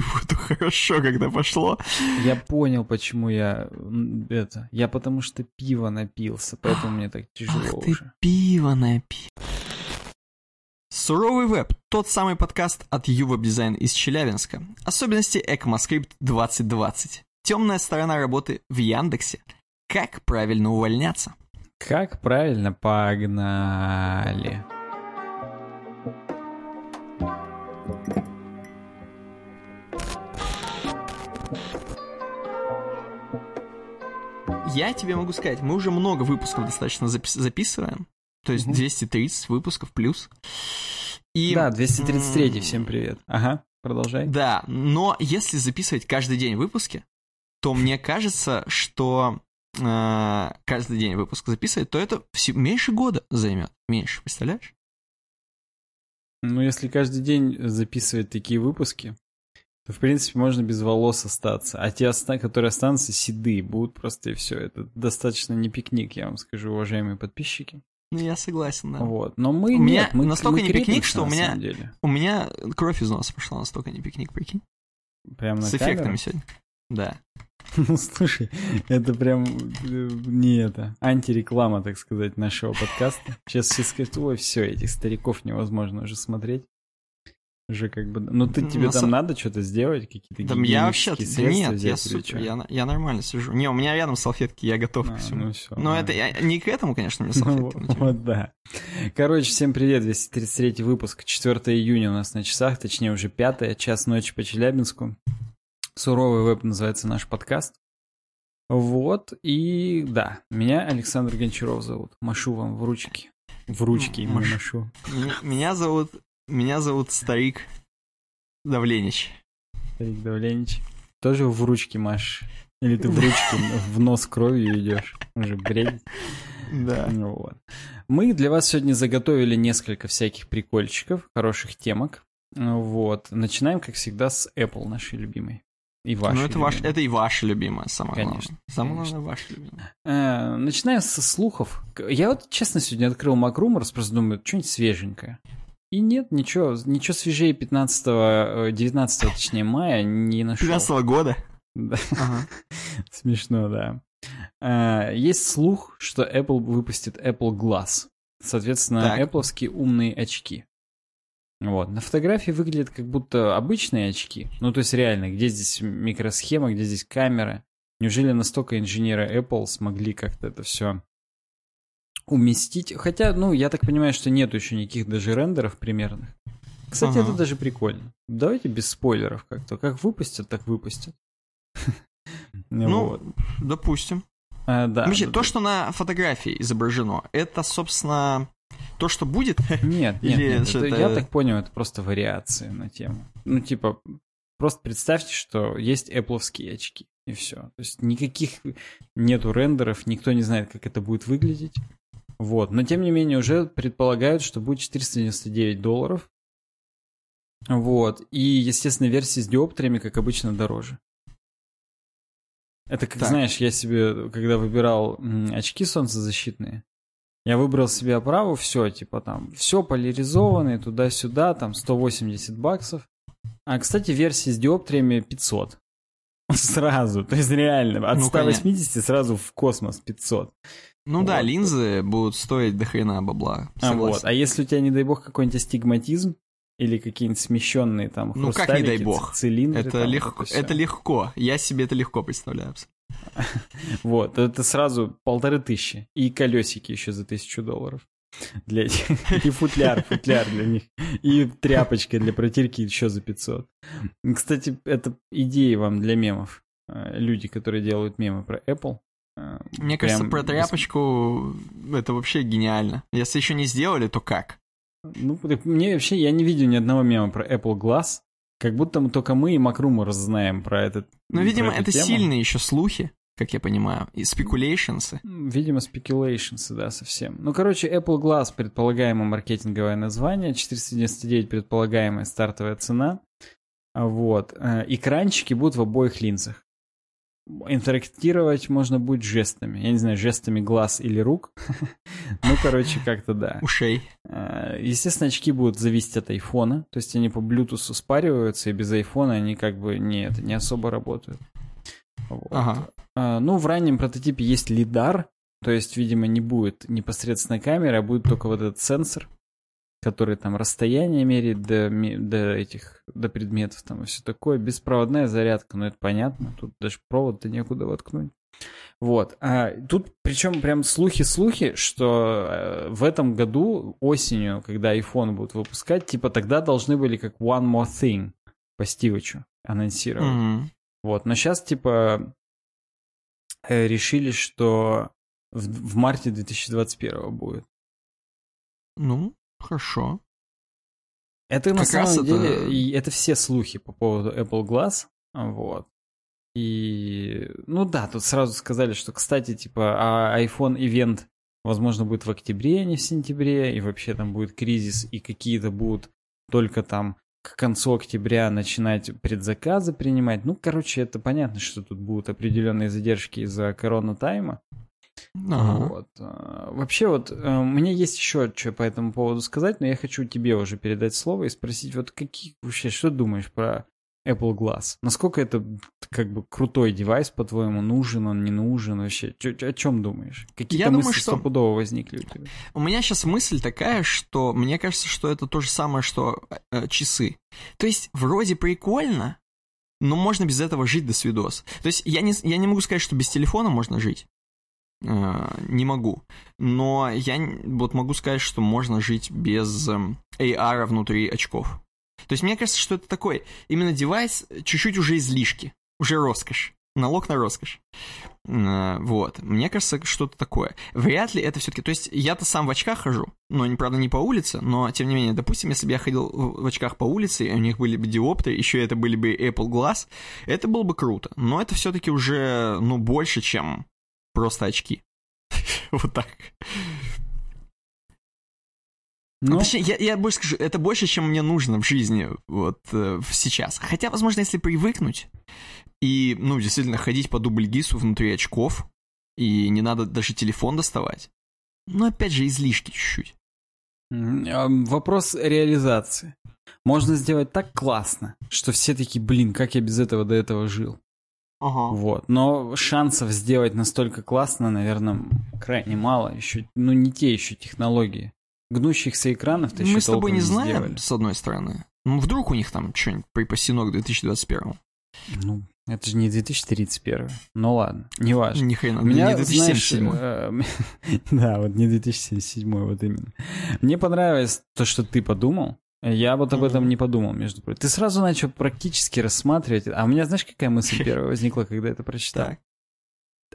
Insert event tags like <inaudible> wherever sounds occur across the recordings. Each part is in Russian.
<laughs> буду хорошо, когда пошло. Я понял, почему я это. Я потому что пиво напился, поэтому мне так тяжело Ах уже. ты пиво напил. Суровый веб – тот самый подкаст от Ювеб Дизайн из Челябинска. Особенности ECMAScript 2020. Темная сторона работы в Яндексе. Как правильно увольняться. Как правильно? Погнали. Я тебе могу сказать, мы уже много выпусков достаточно запис- записываем. То есть 230 выпусков плюс. И, Да, 233 всем привет. Ага, продолжай. Да, но если записывать каждый день выпуски, то мне кажется, что э, каждый день выпуск записывать, то это все, меньше года займет. Меньше, представляешь? Ну, если каждый день записывать такие выпуски, то, в принципе, можно без волос остаться. А те, которые останутся, седые, будут просто и все. Это достаточно не пикник, я вам скажу, уважаемые подписчики. Ну, я согласен, да. Вот. Но мы У меня нет, мы, настолько мы не пикник, что у меня- деле. У меня кровь из носа пошла настолько не пикник, прикинь. Прям на С камеру? эффектами сегодня. Да. <laughs> Ну, слушай, это прям э, не это, антиреклама, так сказать, нашего подкаста. Сейчас все скажут, ой, все, этих стариков невозможно уже смотреть. Уже как бы... Ну, ты, Ну, тебе на там надо что-то сделать, какие-то Да я вообще... Да нет, я взять супер, я, я нормально сижу. Не, у меня рядом салфетки, я готов А, ко всему. ну всё, Но ладно. это я, не к этому, конечно, мне <laughs> Ну, салфетки. не вот, да. Короче, всем привет, 233 выпуск, 4 июня у нас на часах, точнее уже 5, час ночи по Челябинску. Суровый веб называется наш подкаст. Вот, и да, меня Александр Гончаров зовут. Машу вам в ручки. В ручки Маш- машу. Меня зовут... Меня зовут Старик Давленич. Старик Давленич. Тоже в ручки маш. Или ты в ручки в нос кровью идешь. Уже бредить. Да. Ну Вот. Мы для вас сегодня заготовили несколько всяких прикольчиков, хороших темок. Вот. Начинаем, как всегда, с Apple, нашей любимой. И вашей Ну, это, ваш, любимой. это и ваша любимая, самое Конечно, главное. Самое конечно. главное, ваша любимая. Э, Начинаем со слухов. Я вот, честно, сегодня открыл MacRumors, просто думаю, что-нибудь свеженькое. И нет, ничего, ничего свежее 15 э, 19 точнее, мая не нашел. 15 года. Да. Ага. <laughs> Смешно, да. А, Есть слух, что Apple выпустит Apple Glass. Соответственно, Так. Appleские умные очки. Вот. На фотографии выглядят как будто обычные очки. Ну, то есть реально, где здесь микросхема, где здесь камера. Неужели настолько инженеры Apple смогли как-то это все уместить? Хотя, ну, я так понимаю, что нету еще никаких даже рендеров примерных. Кстати, Ага. это даже прикольно. Давайте без спойлеров как-то. Как выпустят, так выпустят. <laughs> Ну, Вот. допустим. А, да. Вообще, да, то, да. что на фотографии изображено, это, собственно, то, что будет. <laughs> Нет, нет, Или нет, что это- это- я так понял, это просто вариации на тему. Ну, типа, просто представьте, что есть Appleские очки, и все. То есть никаких нету рендеров, никто не знает, как это будет выглядеть. Вот, но тем не менее уже предполагают, что будет 499 долларов. Вот, и, естественно, версии с диоптриями, как обычно, дороже. Это как, Так. знаешь, я себе, когда выбирал очки солнцезащитные, я выбрал себе оправу, все, типа там, все поляризованное, туда-сюда, там 180 баксов. А, кстати, версии с диоптриями 500. <laughs> Сразу, то есть реально, от Ну, 180 сразу в космос 500. Ну да, Вот. линзы будут стоить до хрена бабла. А, вот. а если у тебя, не дай бог, какой-нибудь астигматизм или какие-нибудь смещенные там Ну, как не дай бог? цилиндры, Это там, легко, это это легко. Я себе это легко представляю. <laughs> Вот, это сразу полторы тысячи. И колесики еще за тысячу долларов. Для этих. <laughs> И футляр, футляр для них. И тряпочка для протирки еще за 500. Кстати, это идеи вам для мемов. Э, Люди, которые делают мемы про Apple. Э, Мне кажется, прям про бес- тряпочку это вообще гениально. Если еще не сделали, то как? Ну, так мне вообще, я не видел ни одного мема про Apple Glass. Как будто мы, только мы и Макрумор знаем про этот Ну, про видимо, эту это тему. сильные еще слухи, как я понимаю, и спекулейшнсы. М, Видимо, speculations, да, совсем. Ну, короче, Apple Glass, предполагаемое маркетинговое название, 499 предполагаемая стартовая цена. Вот. Э, Экранчики будут в обоих линзах. Интерактировать можно будет жестами. Я не знаю, жестами глаз или рук. <laughs> ну, короче, как-то да. Ушей. А, естественно, очки будут зависеть от айфона. То есть они по Bluetooth спариваются, и без айфона они как бы не, это, не особо работают. Вот. Ага. А, ну, в раннем прототипе есть лидар, то есть, видимо, не будет непосредственно камеры, а будет только вот этот сенсор, который там расстояние меряет до, до этих, до предметов там и все такое. Беспроводная зарядка, ну это понятно, тут даже провод-то некуда воткнуть. Вот. А тут причем прям слухи-слухи, что э, в этом году осенью, когда iPhone будут выпускать, типа тогда должны были как One More Thing по Стивычу анонсировать. Mm-hmm. Вот. Но сейчас типа э, решили, что в, в марте 2021 будет. Ну, Хорошо. Это как на самом деле, это... И это все слухи по поводу Apple Glass, вот. И, ну да, тут сразу сказали, что, кстати, типа, а iPhone ивент, возможно, будет в октябре, а не в сентябре, и вообще там будет кризис, и какие-то будут только там к концу октября начинать предзаказы принимать. Ну, короче, это понятно, что тут будут определенные задержки из-за корона-тайма. Ага. Вот. А, вообще вот э, у меня есть еще что по этому поводу сказать, но я хочу тебе уже передать слово и спросить, вот какие вообще, что думаешь про Apple Glass? Насколько это как бы крутой девайс, по-твоему, нужен он, не нужен вообще? Чё, о чем думаешь? Какие-то я мысли думаю, что... стопудово возникли у тебя? У меня сейчас мысль такая, что мне кажется, что это то же самое, что э, часы. То есть вроде прикольно, но можно без этого жить до свидос. То есть я не, я не могу сказать, что без телефона можно жить. Э, не могу. Но я вот могу сказать, что можно жить без эм, AR внутри очков. То есть мне кажется, что это такой именно девайс чуть-чуть уже излишки, уже роскошь. Налог на роскошь. Э, вот. Мне кажется, что-то такое. Вряд ли это все-таки... То есть я-то сам в очках хожу, но, правда, не по улице, но, тем не менее, допустим, если бы я ходил в очках по улице, и у них были бы диоптры, еще это были бы Apple Glass, это было бы круто. Но это все-таки уже, ну, больше, чем просто очки. <laughs> вот так. Ну, Точнее, я, я больше скажу, это больше, чем мне нужно в жизни вот э, сейчас. Хотя, возможно, если привыкнуть и, ну, действительно, ходить по дубльгису внутри очков, и не надо даже телефон доставать. Но, опять же, излишки чуть-чуть. Вопрос реализации. Можно сделать так классно, что все такие, блин, как я без этого до этого жил. Ага. Вот. Но шансов сделать настолько классно, наверное, крайне мало. Еще, ну, не те еще технологии. Гнущихся экранов-то Мы с тобой не знаем, сделали. с одной стороны. Ну, вдруг у них там что-нибудь припасено к 2021 Ну, это же не 2031. Ну ладно, не важно. Ни хрена, Меня, не 2077. Знаешь, э, <laughs> да, вот не 2077, вот именно. Мне понравилось то, что ты подумал. Я вот об этом не подумал, между прочим. Ты сразу начал практически рассматривать. А у меня, знаешь, какая мысль <laughs> первая возникла, когда это прочитал?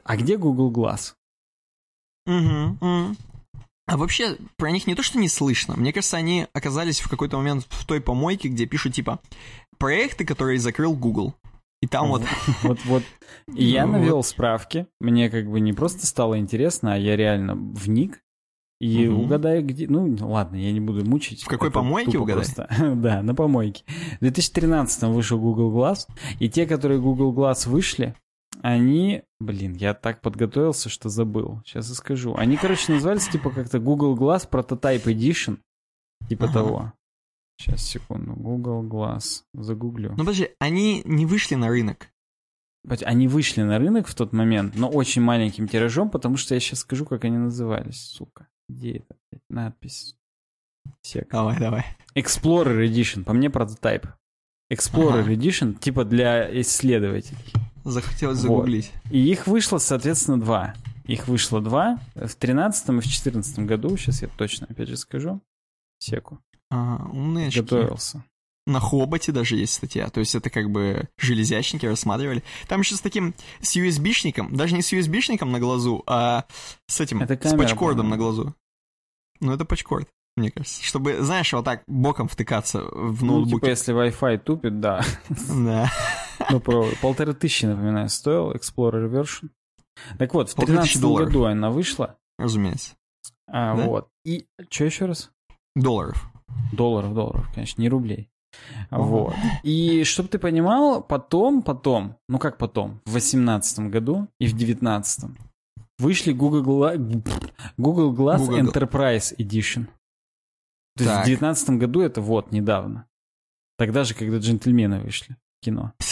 А где Google Glass? Угу, А вообще, про них не то, что не слышно. Мне кажется, они оказались в какой-то момент в той помойке, где пишут, типа, проекты, которые закрыл Google. И там вот... <laughs> Вот, вот. И я навел справки. Мне как бы не просто стало интересно, а я реально вник. И угу. угадай, где... Ну, ладно, я не буду мучить. В какой помойке угадай? <laughs> да, на помойке. В 2013 вышел Google Glass, и те, которые Google Glass вышли, они... Блин, я так подготовился, что забыл. Сейчас и скажу. Они, короче, назывались типа как-то Google Glass Prototype Edition. Типа ага. того. Сейчас, секунду. Google Glass. Загуглю. Ну, подожди, они не вышли на рынок. Они вышли на рынок в тот момент, но очень маленьким тиражом, потому что я сейчас скажу, как они назывались, сука. Где это надпись? Сек. Давай, давай. Explorer Edition, по мне прототип. Explorer ага. Edition, типа для исследователей. Захотелось загуглить. Вот. И их вышло, соответственно, два. Их вышло два в 13 и в 14 году. Сейчас я точно, опять же, скажу. Секу. Ага, умные очки. Готовился. На Хоботе даже есть статья, то есть это как бы железячники рассматривали. Там еще с таким, с USB-шником, даже не с USB-шником на глазу, а с этим, это камера, с пачкордом на глазу. Ну это пачкорд, мне кажется. Чтобы, знаешь, вот так боком втыкаться в ноутбуке. Ну, типа, если Wi-Fi тупит, да. Да. Ну, про полторы тысячи, напоминаю, стоил Explorer version. Так вот, в 2013 году она вышла. Разумеется. А, вот. И, что еще раз? Долларов. Долларов, долларов, конечно, не рублей. Вот. И чтобы ты понимал, потом, потом, ну как потом, в 18 году и в 19 вышли Google. Google Glass Google... Enterprise Edition. То так. есть в 19 году это вот, недавно. Тогда же, когда джентльмены вышли в кино. <laughs>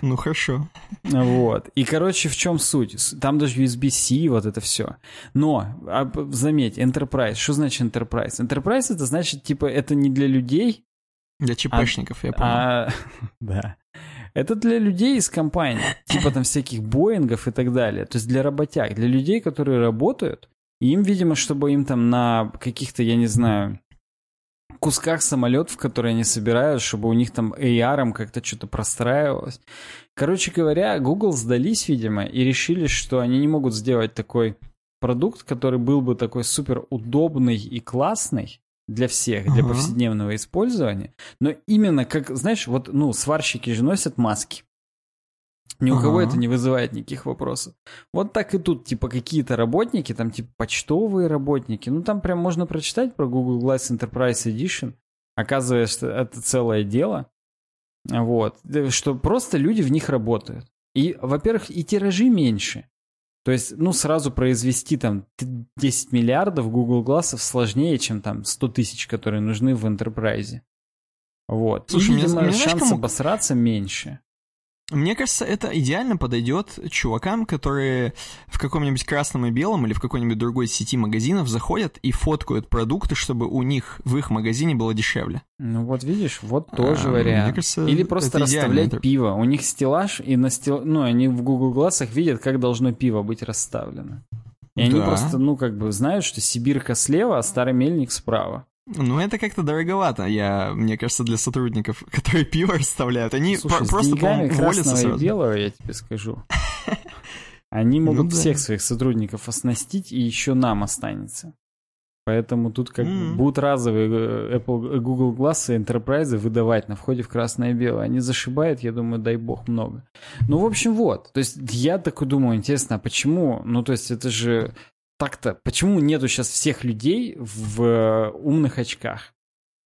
Ну хорошо. Вот. И, короче, в чем суть? Там даже USB-C, вот это все. Но, а, заметь, Enterprise. Что значит Enterprise? Enterprise это значит, типа, это не для людей. Для ЧПшников, а, я понял. А, <laughs> да. Это для людей из компании, типа там всяких Боингов и так далее. То есть для работяг, для людей, которые работают. И им, видимо, чтобы им там на каких-то, я не знаю, кусках самолетов, которые они собирают, чтобы у них там AR как-то что-то простраивалось. Короче говоря, Google сдались, видимо, и решили, что они не могут сделать такой продукт, который был бы такой супер удобный и классный для всех, для uh-huh. повседневного использования. Но именно как, знаешь, вот, ну, сварщики же носят маски. Ни у ага. кого это не вызывает никаких вопросов. Вот так и тут, типа, какие-то работники, там, типа, почтовые работники. Ну, там прям можно прочитать про Google Glass Enterprise Edition. Оказывается, это целое дело. Вот. Что просто люди в них работают. И, во-первых, и тиражи меньше. То есть, ну, сразу произвести там 10 миллиардов Google Glass сложнее, чем там 100 тысяч, которые нужны в Enterprise. Вот. Слушай, и, видимо, мне, шанс кому... обосраться меньше. Мне кажется, это идеально подойдет чувакам, которые в каком-нибудь красном и белом или в какой-нибудь другой сети магазинов заходят и фоткают продукты, чтобы у них в их магазине было дешевле. Ну вот видишь, вот тоже а, вариант. Мне кажется, или просто расставлять идеально. пиво. У них стеллаж, и на стел... ну, они в Google глазах видят, как должно пиво быть расставлено. И да. они просто, ну, как бы знают, что Сибирка слева, а Старый Мельник справа. Ну, это как-то дороговато, я, мне кажется, для сотрудников, <laughs> которые пиво расставляют. Они Слушай, про- просто, по-моему, волятся сразу. и белого, я тебе скажу. <laughs> Они ну могут ну, да. всех своих сотрудников оснастить, и еще нам останется. Поэтому тут как mm-hmm. будут разовые э, Apple, э, Google Glass и Enterprise выдавать на входе в красное и белое. Они зашибают, я думаю, дай бог, много. Ну, в общем, вот. То есть я такой думаю, интересно, а почему? Ну, то есть это же так-то, почему нету сейчас всех людей в э, умных очках?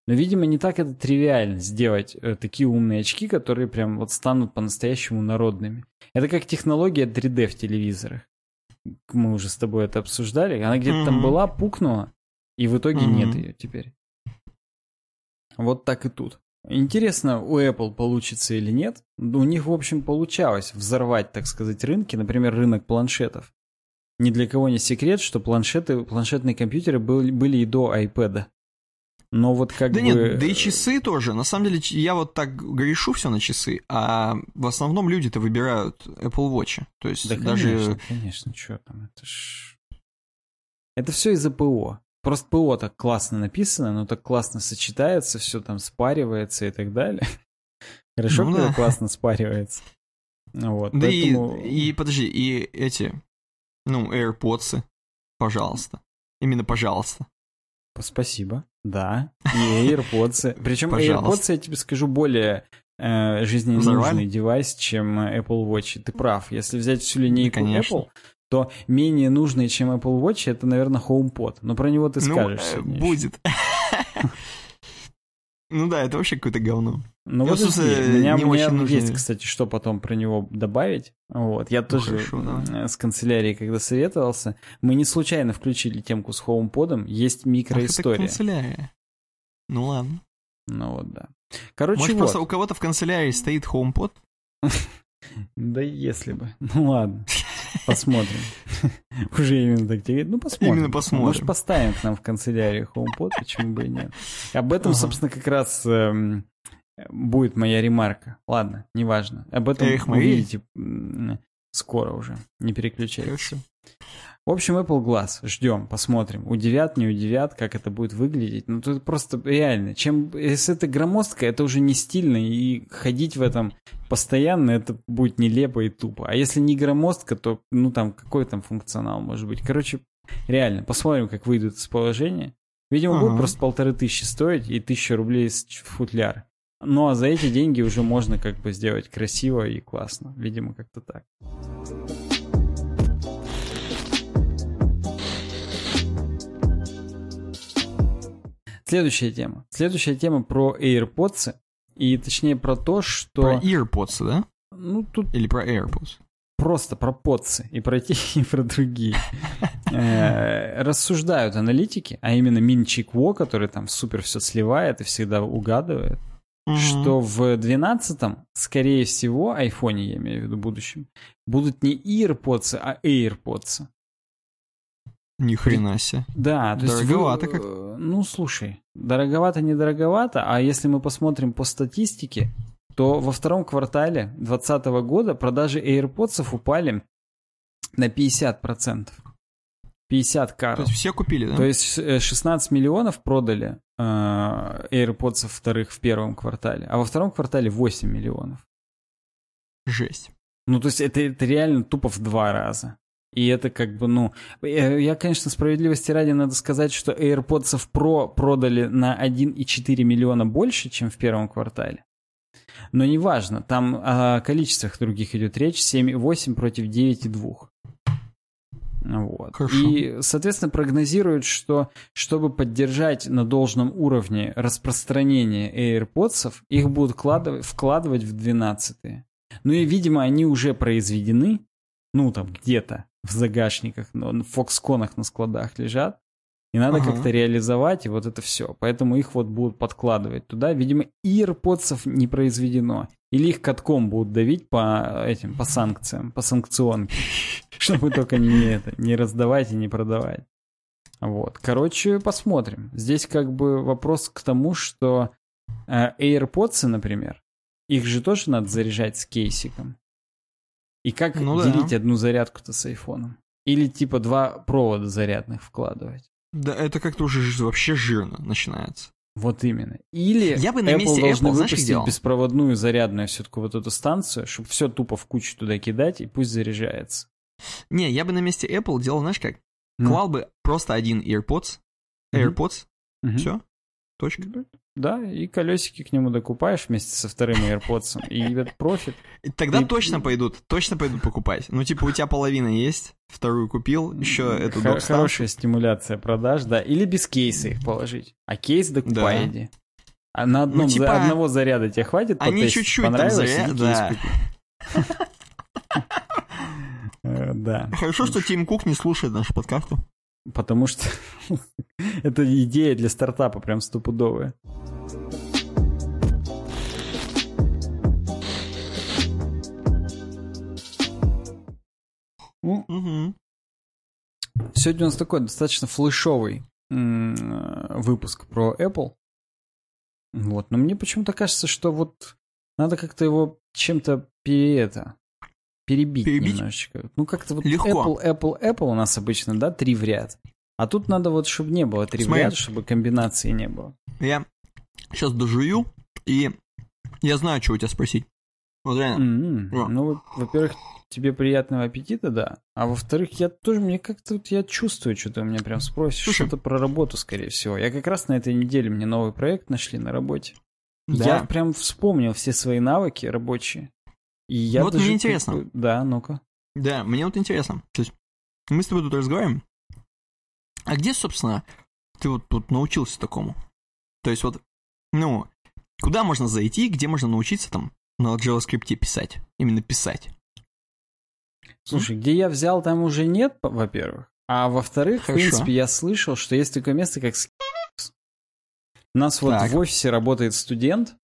Но, видимо, не так это тривиально сделать э, такие умные очки, которые прям вот станут по-настоящему народными. Это как технология 3D в телевизорах. Мы уже с тобой это обсуждали. Она где-то mm-hmm. там была, пукнула, и в итоге mm-hmm. нет ее теперь. Вот так и тут. Интересно, у Apple получится или нет. У них, в общем, получалось взорвать, так сказать, рынки, например, рынок планшетов. Ни для кого не секрет, что планшеты, планшетные компьютеры были, были и до iPad. Но вот как да бы... нет, да и часы тоже. На самом деле, я вот так грешу все на часы, а в основном люди-то выбирают Apple Watch. То есть да, даже... конечно, конечно, что там, это ж... Это все из-за ПО. Просто ПО так классно написано, но так классно сочетается, все там спаривается и так далее. <laughs> Хорошо, ну, когда да. классно спаривается. Вот, да поэтому... и, и подожди, и эти ну, AirPods, пожалуйста. Именно пожалуйста. Спасибо. Да. И AirPods. <laughs> Причем AirPods, я тебе скажу, более э, жизненно нужный девайс, чем Apple Watch. Ты прав. Если взять всю линейку да, Apple, то менее нужный, чем Apple Watch, это, наверное, HomePod. Но про него ты ну, скажешь ну, сегодня. Будет. Ну да, это вообще какое-то говно. Ну вот у меня, не меня очень есть, кстати, что потом про него добавить. Вот, я ну, тоже хорошо, да. Э, с канцелярией, когда советовался, мы не случайно включили темку с HomePod, есть микроистория. Ах, это канцелярия. Ну ладно. Ну вот, да. Короче, Может, вот. просто у кого-то в канцелярии стоит HomePod? <laughs> Да если бы. Ну ладно. <laughs> Посмотрим. Уже именно так тебе Ну, посмотрим. Именно посмотрим. Может, поставим к нам в канцелярии HomePod, почему бы и нет. Об этом, ага. собственно, как раз эм, будет моя ремарка. Ладно, неважно. Об этом Эх, увидите скоро уже. Не переключайтесь. Хорошо. В общем, Apple Glass. Ждем, посмотрим. Удивят, не удивят, как это будет выглядеть. Ну, тут просто реально. Чем, если это громоздко, это уже не стильно. И ходить в этом постоянно, это будет нелепо и тупо. А если не громоздко, то, ну, там, какой там функционал может быть? Короче, реально, посмотрим, как выйдут из положения. Видимо, ага. будет просто полторы тысячи стоить и тысяча рублей с футляр. Ну, а за эти деньги уже можно как бы сделать красиво и классно. Видимо, как-то так. Следующая тема. Следующая тема про AirPods. И точнее про то, что... Про AirPods, да? Ну, тут Или про AirPods? просто про подцы и про те, <laughs> и про другие. <laughs> Э, Рассуждают аналитики, а именно Минчик Во, который там супер все сливает и всегда угадывает, что в 12-м, скорее всего, айфоне, я имею в виду будущем, будут не AirPods, а AirPods. Ни хрена себе. Да, то есть... вы- Дороговато как. э, Ну, слушай, дороговато, не дороговато, а если мы посмотрим по статистике, то во втором квартале 2020 года продажи AirPods упали на 50%. 50 То карл. есть все купили, да? То есть э, 16 миллионов продали э, AirPods вторых в первом квартале, а во втором квартале 8 миллионов. Жесть. Ну, то есть это, это реально тупо в два раза. И это как бы, ну... э, Я, конечно, справедливости ради надо сказать, что AirPods Pro продали на 1,4 миллиона больше, чем в первом квартале. Но неважно, там о количествах других идет речь, 7,8 против 9,2. Вот. Хорошо. И, соответственно, прогнозируют, что чтобы поддержать на должном уровне распространение AirPods, их будут вкладывать, вкладывать в 12 Ну и, видимо, они уже произведены, ну, там, где-то в загашниках, но в фоксконах на складах лежат. И надо Ага. как-то реализовать, и вот это все. Поэтому их вот будут подкладывать туда. Видимо, и AirPods не произведено. Или их катком будут давить по этим, по санкциям, по санкционке. <laughs> Чтобы только не это, не раздавать и не продавать. Вот. Короче, посмотрим. Здесь как бы вопрос к тому, что э, AirPods, например, их же тоже надо заряжать с кейсиком. И как Ну да. делить одну зарядку-то с айфоном? Или типа два провода зарядных вкладывать? Да это как-то уже вообще жирно начинается. Вот именно. Или Я бы на Apple месте должны Apple, знаешь, выпустить делал? беспроводную зарядную все-таки вот эту станцию, чтобы все тупо в кучу туда кидать, и пусть заряжается. Не, я бы на месте Apple делал, знаешь как? Ну. Клал бы просто один AirPods. AirPods, Мгм. все, точка. Да, и колесики к нему докупаешь вместе со вторым AirPods, и этот профит. Тогда И- точно пойдут, точно пойдут покупать. Ну, типа, у тебя половина есть, вторую купил, еще эту Хо- доп-станцию. Хорошая стимуляция продаж, да. Или без кейса их положить. А кейс докупай Да. иди. А на одном, Ну, за типа, одного заряда тебе хватит они чуть-чуть там Понравилось? заря- Иди да. <laughs> Э, Да. Хорошо, что Тим Кук не слушает нашу подкасту. Потому что <laughs> это идея для стартапа прям стопудовая. Угу. Сегодня у нас такой достаточно флешовый выпуск про Apple. Вот, но мне почему-то кажется, что вот надо как-то его чем-то пере это, перебить, Перебить? немножечко. Ну, как-то вот Легко. Apple, Apple, Apple у нас обычно, да, три в ряд. А тут надо вот, чтобы не было три Смотри. в ряд, чтобы комбинации не было. Я сейчас дожую, и я знаю, что у тебя спросить. Вот реально. М, Да. Ну, вот, во-первых, тебе приятного аппетита, да. А во-вторых, я тоже, мне как-то вот я чувствую, что ты у меня прям спросишь. Слушай. Что-то про работу, скорее всего. Я как раз на этой неделе мне новый проект нашли на работе. Да. Я прям вспомнил все свои навыки рабочие. И я Вот даже мне интересно. Да, ну-ка. Да, мне вот интересно. То есть мы с тобой тут разговариваем. А где, собственно, ты вот тут научился такому? То есть вот, ну, куда можно зайти, где можно научиться там на JavaScript писать? Именно писать. Слушай, где я взял, там уже нет, во-первых. А во-вторых, в принципе, я слышал, что есть такое место, как. У нас вот Так. в офисе работает студент.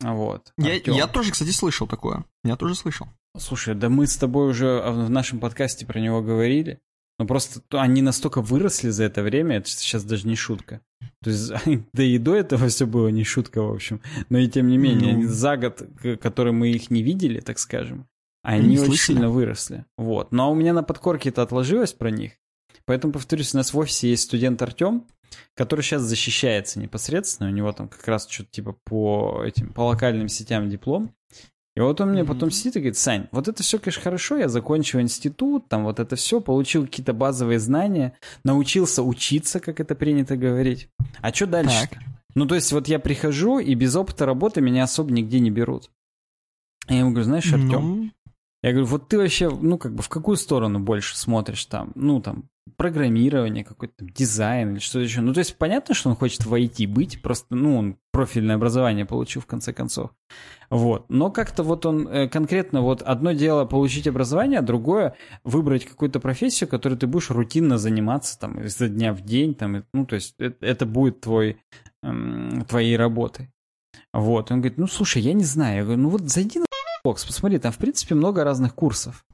Вот. Я, Артём. я тоже, кстати, слышал такое. Я тоже слышал. Слушай, да мы с тобой уже в нашем подкасте про него говорили. Но просто то- они настолько выросли за это время, это сейчас даже не шутка. То есть, <laughs> да и до этого все было не шутка, в общем. Но и тем не менее, Ну. они за год, который мы их не видели, так скажем, они очень слышали. сильно выросли. Вот. Но у меня на подкорке это отложилось про них. Поэтому, повторюсь, у нас в офисе есть студент Артем, который сейчас защищается непосредственно. У него там как раз что-то типа по этим, по локальным сетям диплом. И вот он мне Мгм. потом сидит и говорит, Сань, вот это все, конечно, хорошо, я закончил институт, там вот это все, получил какие-то базовые знания, научился учиться, как это принято говорить. А что дальше? Так. Ну, то есть вот я прихожу, и без опыта работы меня особо нигде не берут. Я ему говорю, знаешь, Артем, Ну, я говорю, вот ты вообще, ну, как бы в какую сторону больше смотришь там? Ну, там, программирование, какой-то дизайн или что-то еще. Ну, то есть понятно, что он хочет в IT быть, просто, ну, он профильное образование получил в конце концов. Вот. Но как-то вот он э, конкретно, вот одно дело получить образование, а другое выбрать какую-то профессию, которой ты будешь рутинно заниматься там изо дня в день, там, ну, то есть это, это будет твой, эм, твоей работой. Вот. Он говорит, ну, слушай, я не знаю. Я говорю, ну вот зайди на бокс, посмотри, там, в принципе, много разных курсов.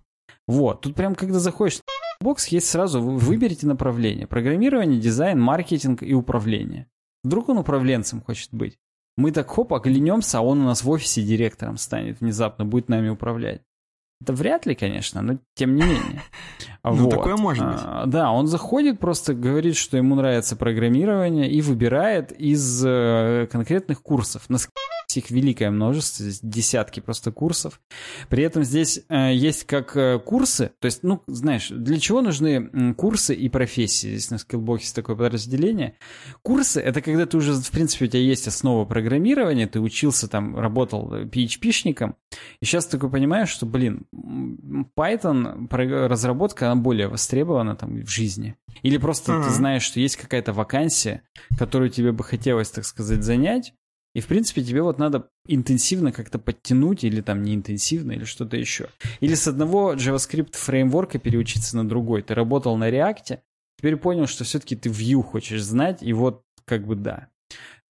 Вот. Тут прям, когда заходишь бокс, есть сразу, вы выберите направление. Программирование, дизайн, маркетинг и управление. Вдруг он управленцем хочет быть. Мы так хоп, оглянемся, а он у нас в офисе директором станет, внезапно будет нами управлять. Это вряд ли, конечно, но тем не менее. <laughs> Ну, такое может быть. А, да, он заходит, просто говорит, что ему нравится программирование и выбирает из э, конкретных курсов. На их великое множество, здесь десятки просто курсов. При этом здесь э, есть как э, курсы, то есть, ну, знаешь, для чего нужны э, курсы и профессии? Здесь на скиллбоксе такое подразделение. Курсы — это когда ты уже, в принципе, у тебя есть основа программирования, ты учился там, работал PHP-шником, и сейчас ты такой понимаешь, что, блин, Python, разработка, она более востребована там в жизни. Или просто uh-huh. ты знаешь, что есть какая-то вакансия, которую тебе бы хотелось, так сказать, занять, и, в принципе, тебе вот надо интенсивно как-то подтянуть, или там не интенсивно, или что-то еще. Или с одного JavaScript фреймворка переучиться на другой. Ты работал на React, теперь понял, что все-таки ты Vue хочешь знать, и вот как бы да.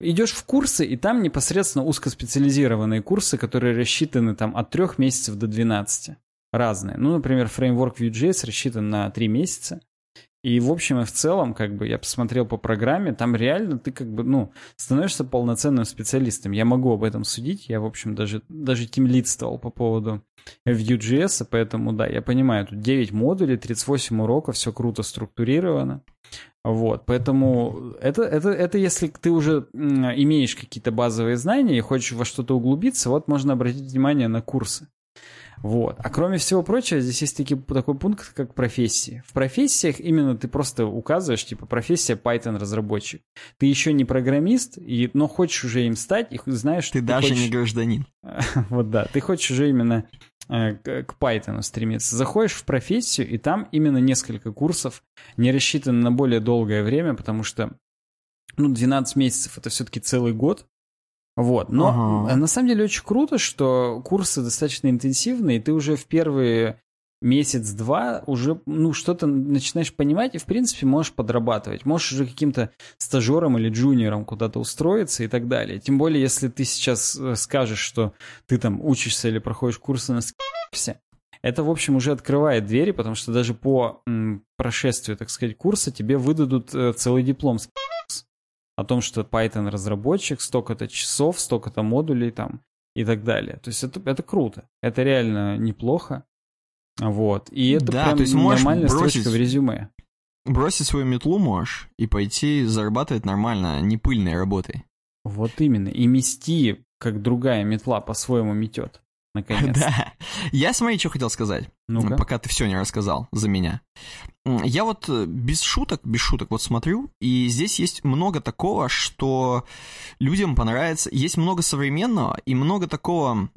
Идешь в курсы, и там непосредственно узкоспециализированные курсы, которые рассчитаны там от трех месяцев до 12. Разные. Ну, например, фреймворк Vue.js рассчитан на 3 месяца. И в общем и в целом, как бы я посмотрел по программе, там реально ты как бы, ну, становишься полноценным специалистом. Я могу об этом судить. Я, в общем, даже, даже тимлидствовал по поводу Vue.js, поэтому, да, я понимаю, тут 9 модулей, 38 уроков, все круто структурировано. Вот, поэтому это, это, это если ты уже имеешь какие-то базовые знания и хочешь во что-то углубиться, вот можно обратить внимание на курсы. Вот. А кроме всего прочего, здесь есть таки, такой пункт, как профессии. В профессиях именно ты просто указываешь, типа, профессия Python-разработчик. Ты еще не программист, и, но хочешь уже им стать, и знаешь, ты, ты даже хочешь... не гражданин. <laughs> вот да, ты хочешь уже именно э, к Python стремиться. Заходишь в профессию, и там именно несколько курсов, не рассчитаны на более долгое время, потому что ну, 12 месяцев это все-таки целый год, вот, но ага. на самом деле очень круто, что курсы достаточно интенсивные, и ты уже в первые месяц-два уже, ну, что-то начинаешь понимать и, в принципе, можешь подрабатывать. Можешь уже каким-то стажером или джуниором куда-то устроиться и так далее. Тем более, если ты сейчас э, скажешь, что ты там учишься или проходишь курсы на скипсе, это, в общем, уже открывает двери, потому что даже по м, прошествию, так сказать, курса тебе выдадут э, целый диплом о том, что Python разработчик, столько-то часов, столько-то модулей там и так далее. То есть это, это круто. Это реально неплохо. Вот. И это да, прям то есть нормальная бросить, строчка в резюме. Бросить свою метлу можешь и пойти зарабатывать нормально, не пыльной работой. Вот именно. И мести, как другая метла по-своему метет наконец. <laughs> Да. Я смотри, что хотел сказать, ну пока ты все не рассказал за меня. Я вот э, без шуток, без шуток вот смотрю, и здесь есть много такого, что людям понравится. Есть много современного и много такого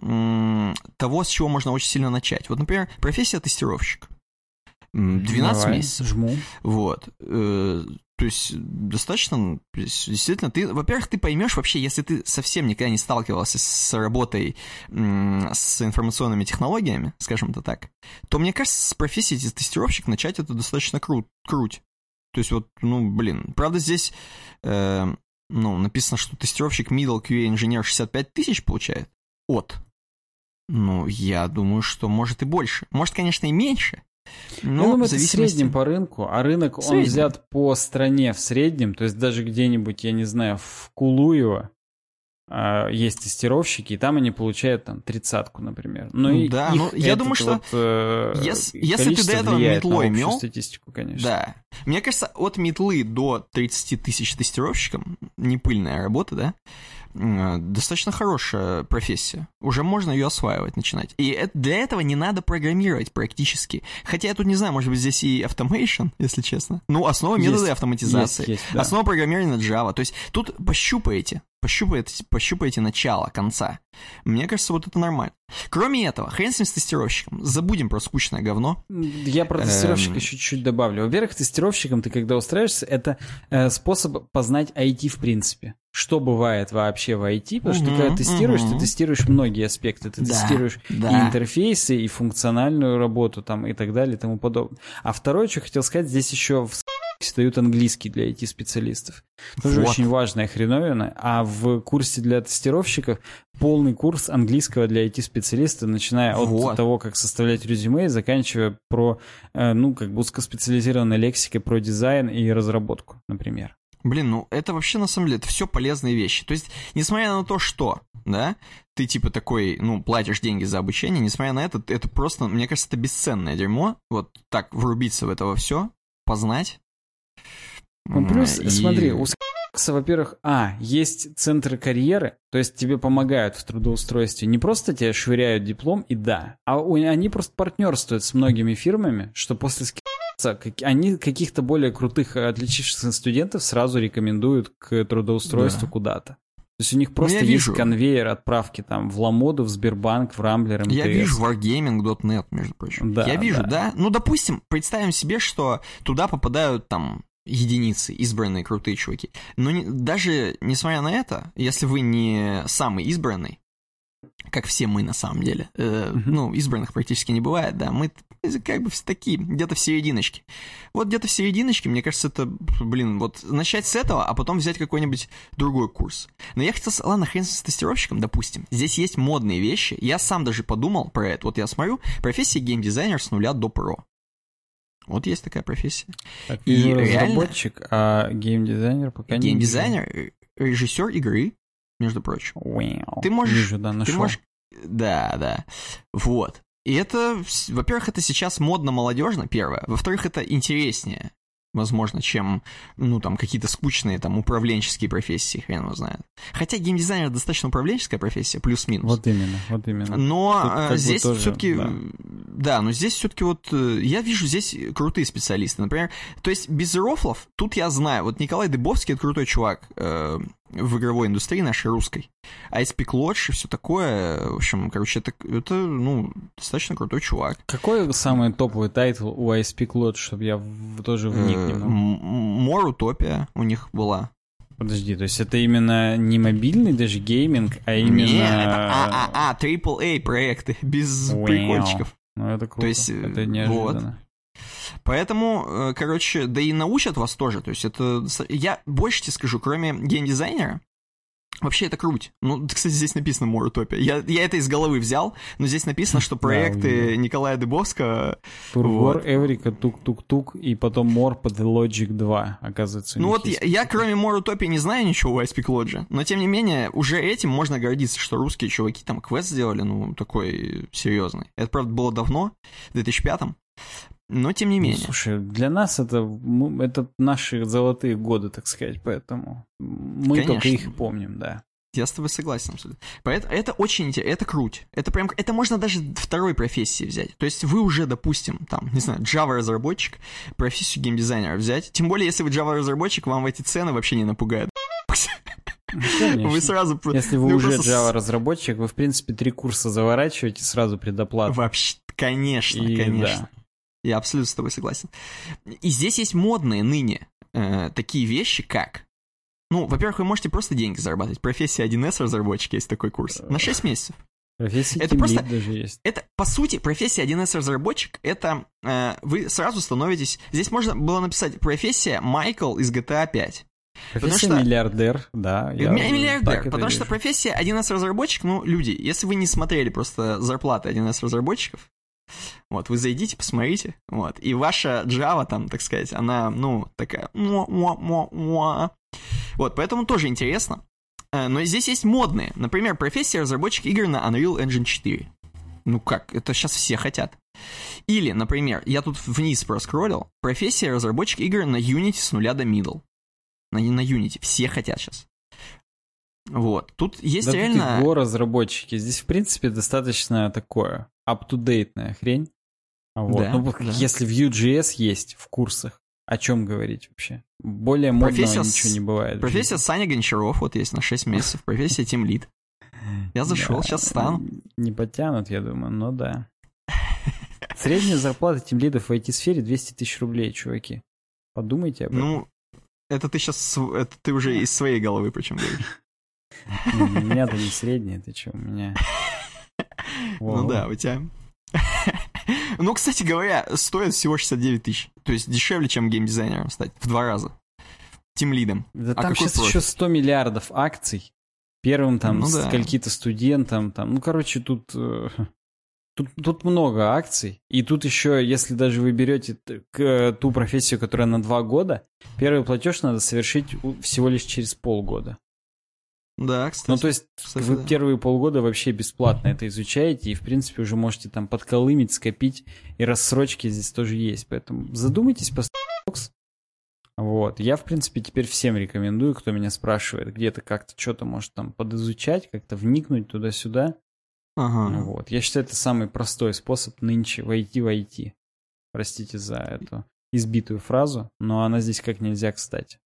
того, с чего можно очень сильно начать. Вот, например, профессия тестировщик. 12 Давай, месяцев. Жму. Вот. То есть достаточно, действительно, ты, во-первых, ты поймешь вообще, если ты совсем никогда не сталкивался с работой с информационными технологиями, скажем это так, то мне кажется, с профессией тестировщик начать это достаточно крут, круть. То есть вот, ну, блин, правда здесь, э, ну, написано, что тестировщик middle QA инженер 65 тысяч получает от. Ну, я думаю, что может и больше. Может, конечно, и меньше, ну, я думаю, в зависимости... это в среднем по рынку, а рынок, он взят по стране в среднем, то есть даже где-нибудь, я не знаю, в Кулуево а, есть тестировщики, и там они получают там тридцатку, например. Но ну, да, ну, я думаю, что вот, э, если, если ты до этого метлой мел, статистику, конечно. Да. Мне кажется, от метлы до 30 тысяч тестировщикам, не пыльная работа, да, достаточно хорошая профессия. Уже можно ее осваивать, начинать. И для этого не надо программировать практически. Хотя я тут не знаю, может быть, здесь и automation, если честно. Ну, основа Есть, метода автоматизации. есть, есть, да. Основа программирования Java. То есть тут пощупаете, пощупаете, пощупаете начало, конца. Мне кажется, вот это нормально. Кроме этого, хрен с ним с тестировщиком. Забудем про скучное говно. Я про тестировщика Эм. чуть-чуть добавлю. Во-первых, тестировщиком ты когда устраиваешься, это э, способ познать IT в принципе. Что бывает вообще в IT, потому что ты Мгм, когда тестируешь, мгм. ты тестируешь многие аспекты. Ты Да, тестируешь да. и интерфейсы, и функциональную работу там, и так далее, и тому подобное. А второе, что хотел сказать, здесь еще в дают английский для IT-специалистов. Тоже Вот. очень важная хреновина. А в курсе для тестировщиков полный курс английского для IT-специалиста, начиная от Вот. того, как составлять резюме, и заканчивая про, э, ну, как бы узкоспециализированной лексикой про дизайн и разработку, например. Блин, ну это вообще на самом деле, это все полезные вещи. То есть, несмотря на то, что, да, ты типа такой, ну, платишь деньги за обучение, несмотря на это, это просто, мне кажется, это бесценное дерьмо. Вот так врубиться в это все, познать. Ну, плюс, и- смотри, у во-первых, а, есть центры карьеры, то есть тебе помогают в трудоустройстве. Не просто тебе швыряют диплом и да, а у- они просто партнерствуют с многими фирмами, что после они каких-то более крутых, э, отличившихся студентов сразу рекомендуют к трудоустройству Да. куда-то. То есть у них просто я есть вижу. конвейер отправки там в Ламоду, в Сбербанк, в Рамблер, МТС. Я вижу wargaming.net, между прочим. Да, я вижу, да. да. Ну, допустим, представим себе, что туда попадают там единицы, избранные крутые чуваки. Но не- даже несмотря на это, если вы не самый избранный, как все мы на самом деле, э, Мгм. ну, избранных практически не бывает, да, мы как бы все такие, где-то в серединочке. Вот где-то в серединочке, мне кажется, это, блин, вот начать с этого, а потом взять какой-нибудь другой курс. Но я хотел, ладно, хрен с тестировщиком, допустим. Здесь есть модные вещи. Я сам даже подумал про это. Вот я смотрю, профессия геймдизайнер с нуля до про. Вот есть такая профессия. Так, И вижу реально- разработчик, а геймдизайнер пока не Геймдизайнер, э, режиссер игры, между прочим. Вау. Ты можешь- Вижу, да, Ты нашел. можешь... Да, да. Вот. И это, во-первых, это сейчас модно-молодежно, первое. Во-вторых, это интереснее, возможно, чем, ну, там, какие-то скучные, там, управленческие профессии, хрен его знает. Хотя геймдизайнер достаточно управленческая профессия, плюс-минус. Вот именно, вот именно. Но Тут э, здесь все-таки, да. да. но здесь все-таки вот э, я вижу здесь крутые специалисты, например, то есть без рофлов тут я знаю, вот Николай Дыбовский это крутой чувак э, в игровой индустрии нашей русской, а Ice-Pick Lodge и все такое, в общем, короче, это, это ну достаточно крутой чувак. Какой самый топовый тайтл у Ice-Pick Lodge, чтобы я в- тоже вник Э, Мор Утопия у них была. Подожди, то есть это именно не мобильный даже гейминг, а именно... Не, это а, а, а, AAA проекты <laughs> без прикольчиков. Ну это круто, есть, э, это неожиданно. Поэтому, э, короче, да и научат вас тоже. То есть это... Я больше тебе скажу, кроме геймдизайнера, вообще это круть. Ну, кстати, здесь написано More Utopia. Я, я это из головы взял, но здесь написано, что <laughs> Да, проекты увидел. Николая Дыбовского... Тургор, Вот. Эврика, Тук-Тук-Тук, и потом Мор под Logic 2, оказывается. Ну вот я, я, кроме More Utopia, не знаю ничего у ISP Lodge, но тем не менее, уже этим можно гордиться, что русские чуваки там квест сделали, ну, такой серьезный. Это, правда, было давно, в 2005 но тем не Ну, менее. слушай, для нас это, это наши золотые годы, так сказать, поэтому мы только Конечно. их и помним, да. Я с тобой согласен абсолютно. Поэтому это очень интересно, это круть. Это прям, это можно даже второй профессии взять. То есть вы уже, допустим, там, не знаю, Java-разработчик, профессию геймдизайнера взять. Тем более, если вы Java-разработчик, вам эти цены вообще не напугают. Ну, конечно. Вы сразу... Если вы вы уже просто Java-разработчик, вы, в принципе, три курса заворачиваете сразу предоплату. Вообще, конечно, И конечно. Я абсолютно с тобой согласен. И здесь есть модные ныне э, такие вещи, как... Ну, во-первых, вы можете просто деньги зарабатывать. Профессия 1С разработчик есть такой курс. На 6 месяцев. Профессия Это просто- даже есть. Это, по сути, профессия 1С разработчик, это э, вы сразу становитесь... Здесь можно было написать профессия Майкл из GTA 5. Профессия что- миллиардер, да. я Ми- Миллиардер, потому что вижу. профессия 1С разработчик, ну, люди, если вы не смотрели просто зарплаты 1С разработчиков, вот, вы зайдите, посмотрите, вот, и ваша Java там, так сказать, она, ну, такая... Вот, поэтому тоже интересно. Э, Но здесь есть модные. Например, профессия разработчик игр на Unreal Engine 4. Ну как, это сейчас все хотят. Или, например, я тут вниз проскроллил, профессия разработчик игр на Unity с нуля до middle. На, на Unity. Все хотят сейчас. Вот. Тут есть да реально... Тут разработчики. Здесь, в принципе, достаточно такое up-to-date хрень. Вот. Да, ну, да. если Vue.js есть в курсах, о чем говорить вообще? Более модного Профессия с- ничего не бывает. Профессия. Саня Гончаров вот есть на 6 <laughs> месяцев. Профессия Team Lead. Я зашел, Да, сейчас стану. Не потянут, я думаю, но да. Средняя зарплата тимлидов в IT-сфере 200 тысяч рублей, чуваки. Подумайте об этом. Ну, это ты сейчас... Это ты уже из своей головы причем говоришь. Ну, <laughs> У меня-то не средняя, ты что, у меня... Ну да, у тебя... <laughs> Ну, кстати говоря, стоит всего 69 тысяч. То есть дешевле, чем геймдизайнером стать. В два раза. Тим лидом. Да А там сейчас профит? еще 100 миллиардов акций. Первым там Ну да. скольки-то студентам, там, ну, короче, тут, э, тут, тут много акций. И тут еще, если даже вы берете к- ту профессию, которая на два года, первый платеж надо совершить всего лишь через полгода. Да, кстати. Ну, то есть кстати, вы да. первые полгода вообще бесплатно это изучаете, и, в принципе, уже можете там подколымить, скопить, и рассрочки здесь тоже есть. Поэтому задумайтесь по. Вот. Я, в принципе, теперь всем рекомендую, кто меня спрашивает, где-то как-то что-то может там подизучать, как-то вникнуть туда-сюда. Ага. Вот. Я считаю, это самый простой способ нынче войти в IT. Простите за эту избитую фразу, но она здесь как нельзя кстати.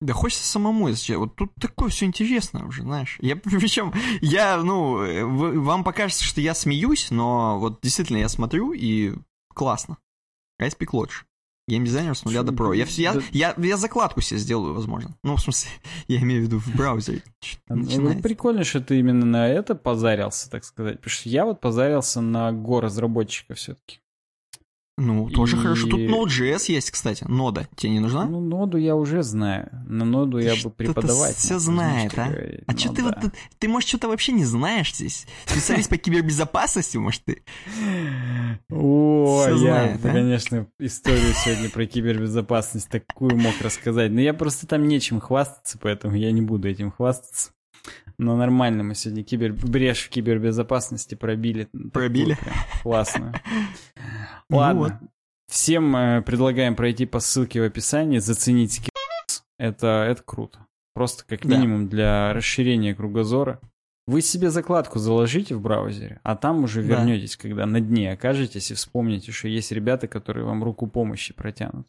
Да хочется самому изучать. Вот тут такое все интересно уже, знаешь. Я <laughs> причем, я, ну, вы- вам покажется, что я смеюсь, но вот действительно я смотрю и классно. ISP Lodge. Геймдизайнер с нуля до про. Я, я, я, я закладку себе сделаю, возможно. Ну, в смысле, <laughs> я имею в виду в браузере. Ну, начинается. прикольно, что ты именно на это позарился, так сказать. Потому что я вот позарился на го разработчика все-таки. Ну, тоже И- хорошо. Тут Node.js есть, кстати. Нода. Тебе не нужна? Ну, ноду я уже знаю. На ноду я бы преподавать. всё мог, знает, а? говорить. А что Ну ты вот... тут- Ты, может, что-то вообще не знаешь здесь? Специалист по кибербезопасности, может, ты? О, Всё я, знает, а? конечно, историю сегодня про кибербезопасность такую мог рассказать. Но я просто там нечем хвастаться, поэтому я не буду этим хвастаться. Но нормально мы сегодня кибер... брешь в кибербезопасности пробили. Такую Пробили? прям классную. Ну Ладно. Всем э, предлагаем пройти по ссылке в описании, заценить скиллс. Это, это круто. Просто как Да. минимум для расширения кругозора. Вы себе закладку заложите в браузере, а там уже Да. вернетесь, когда на дне окажетесь и вспомните, что есть ребята, которые вам руку помощи протянут.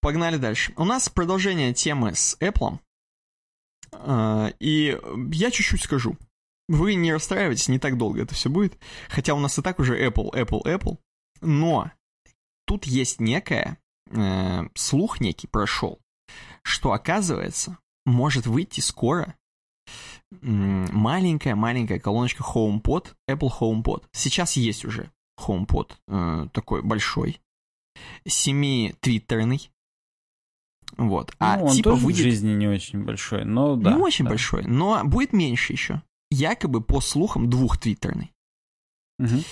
Погнали дальше. У нас продолжение темы с Apple. А, И я чуть-чуть скажу. Вы не расстраивайтесь, не так долго это все будет. Хотя у нас и так уже Apple, Apple, Apple. Но тут есть некая э, слух некий прошел, что оказывается может выйти скоро маленькая-маленькая колоночка HomePod, Apple HomePod. Сейчас есть уже HomePod э, такой большой, семи-твиттерный. Вот. А ну, он типа тоже в выйдет жизни не очень большой, но да. не очень да. большой, но будет меньше еще. Якобы по слухам двухтвиттерный. Мгм.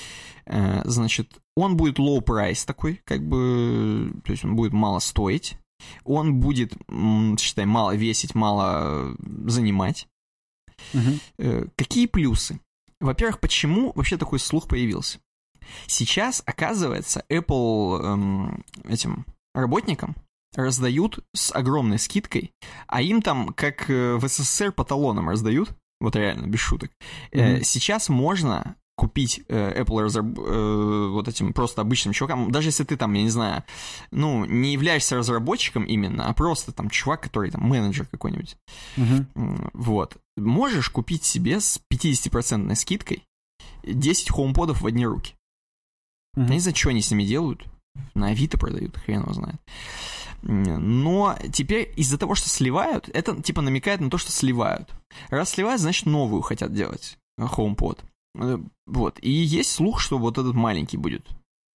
Э, Значит, он будет low price такой, как бы, то есть он будет мало стоить. Он будет, считай, мало весить, мало э, занимать. Э, Какие плюсы? Во-первых, почему вообще такой слух появился? Сейчас, оказывается, Apple эм, этим работникам раздают с огромной скидкой, а им там, как э, в СССР, по талонам раздают, вот реально, без шуток. Мгм. Сейчас можно купить э, Apple разраб- э, вот этим просто обычным чувакам, даже если ты там, я не знаю, ну, не являешься разработчиком именно, а просто там чувак, который там менеджер какой-нибудь. М, Вот. Можешь купить себе с 50% скидкой 10 хоумподов в одни руки. Мгм. Я не знаю, что они с ними делают. На Авито продают, хрен его знает. Но теперь из-за того, что сливают, это типа намекает на то, что сливают. Раз сливают, значит новую хотят делать HomePod. Э, Вот. И есть слух, что вот этот маленький будет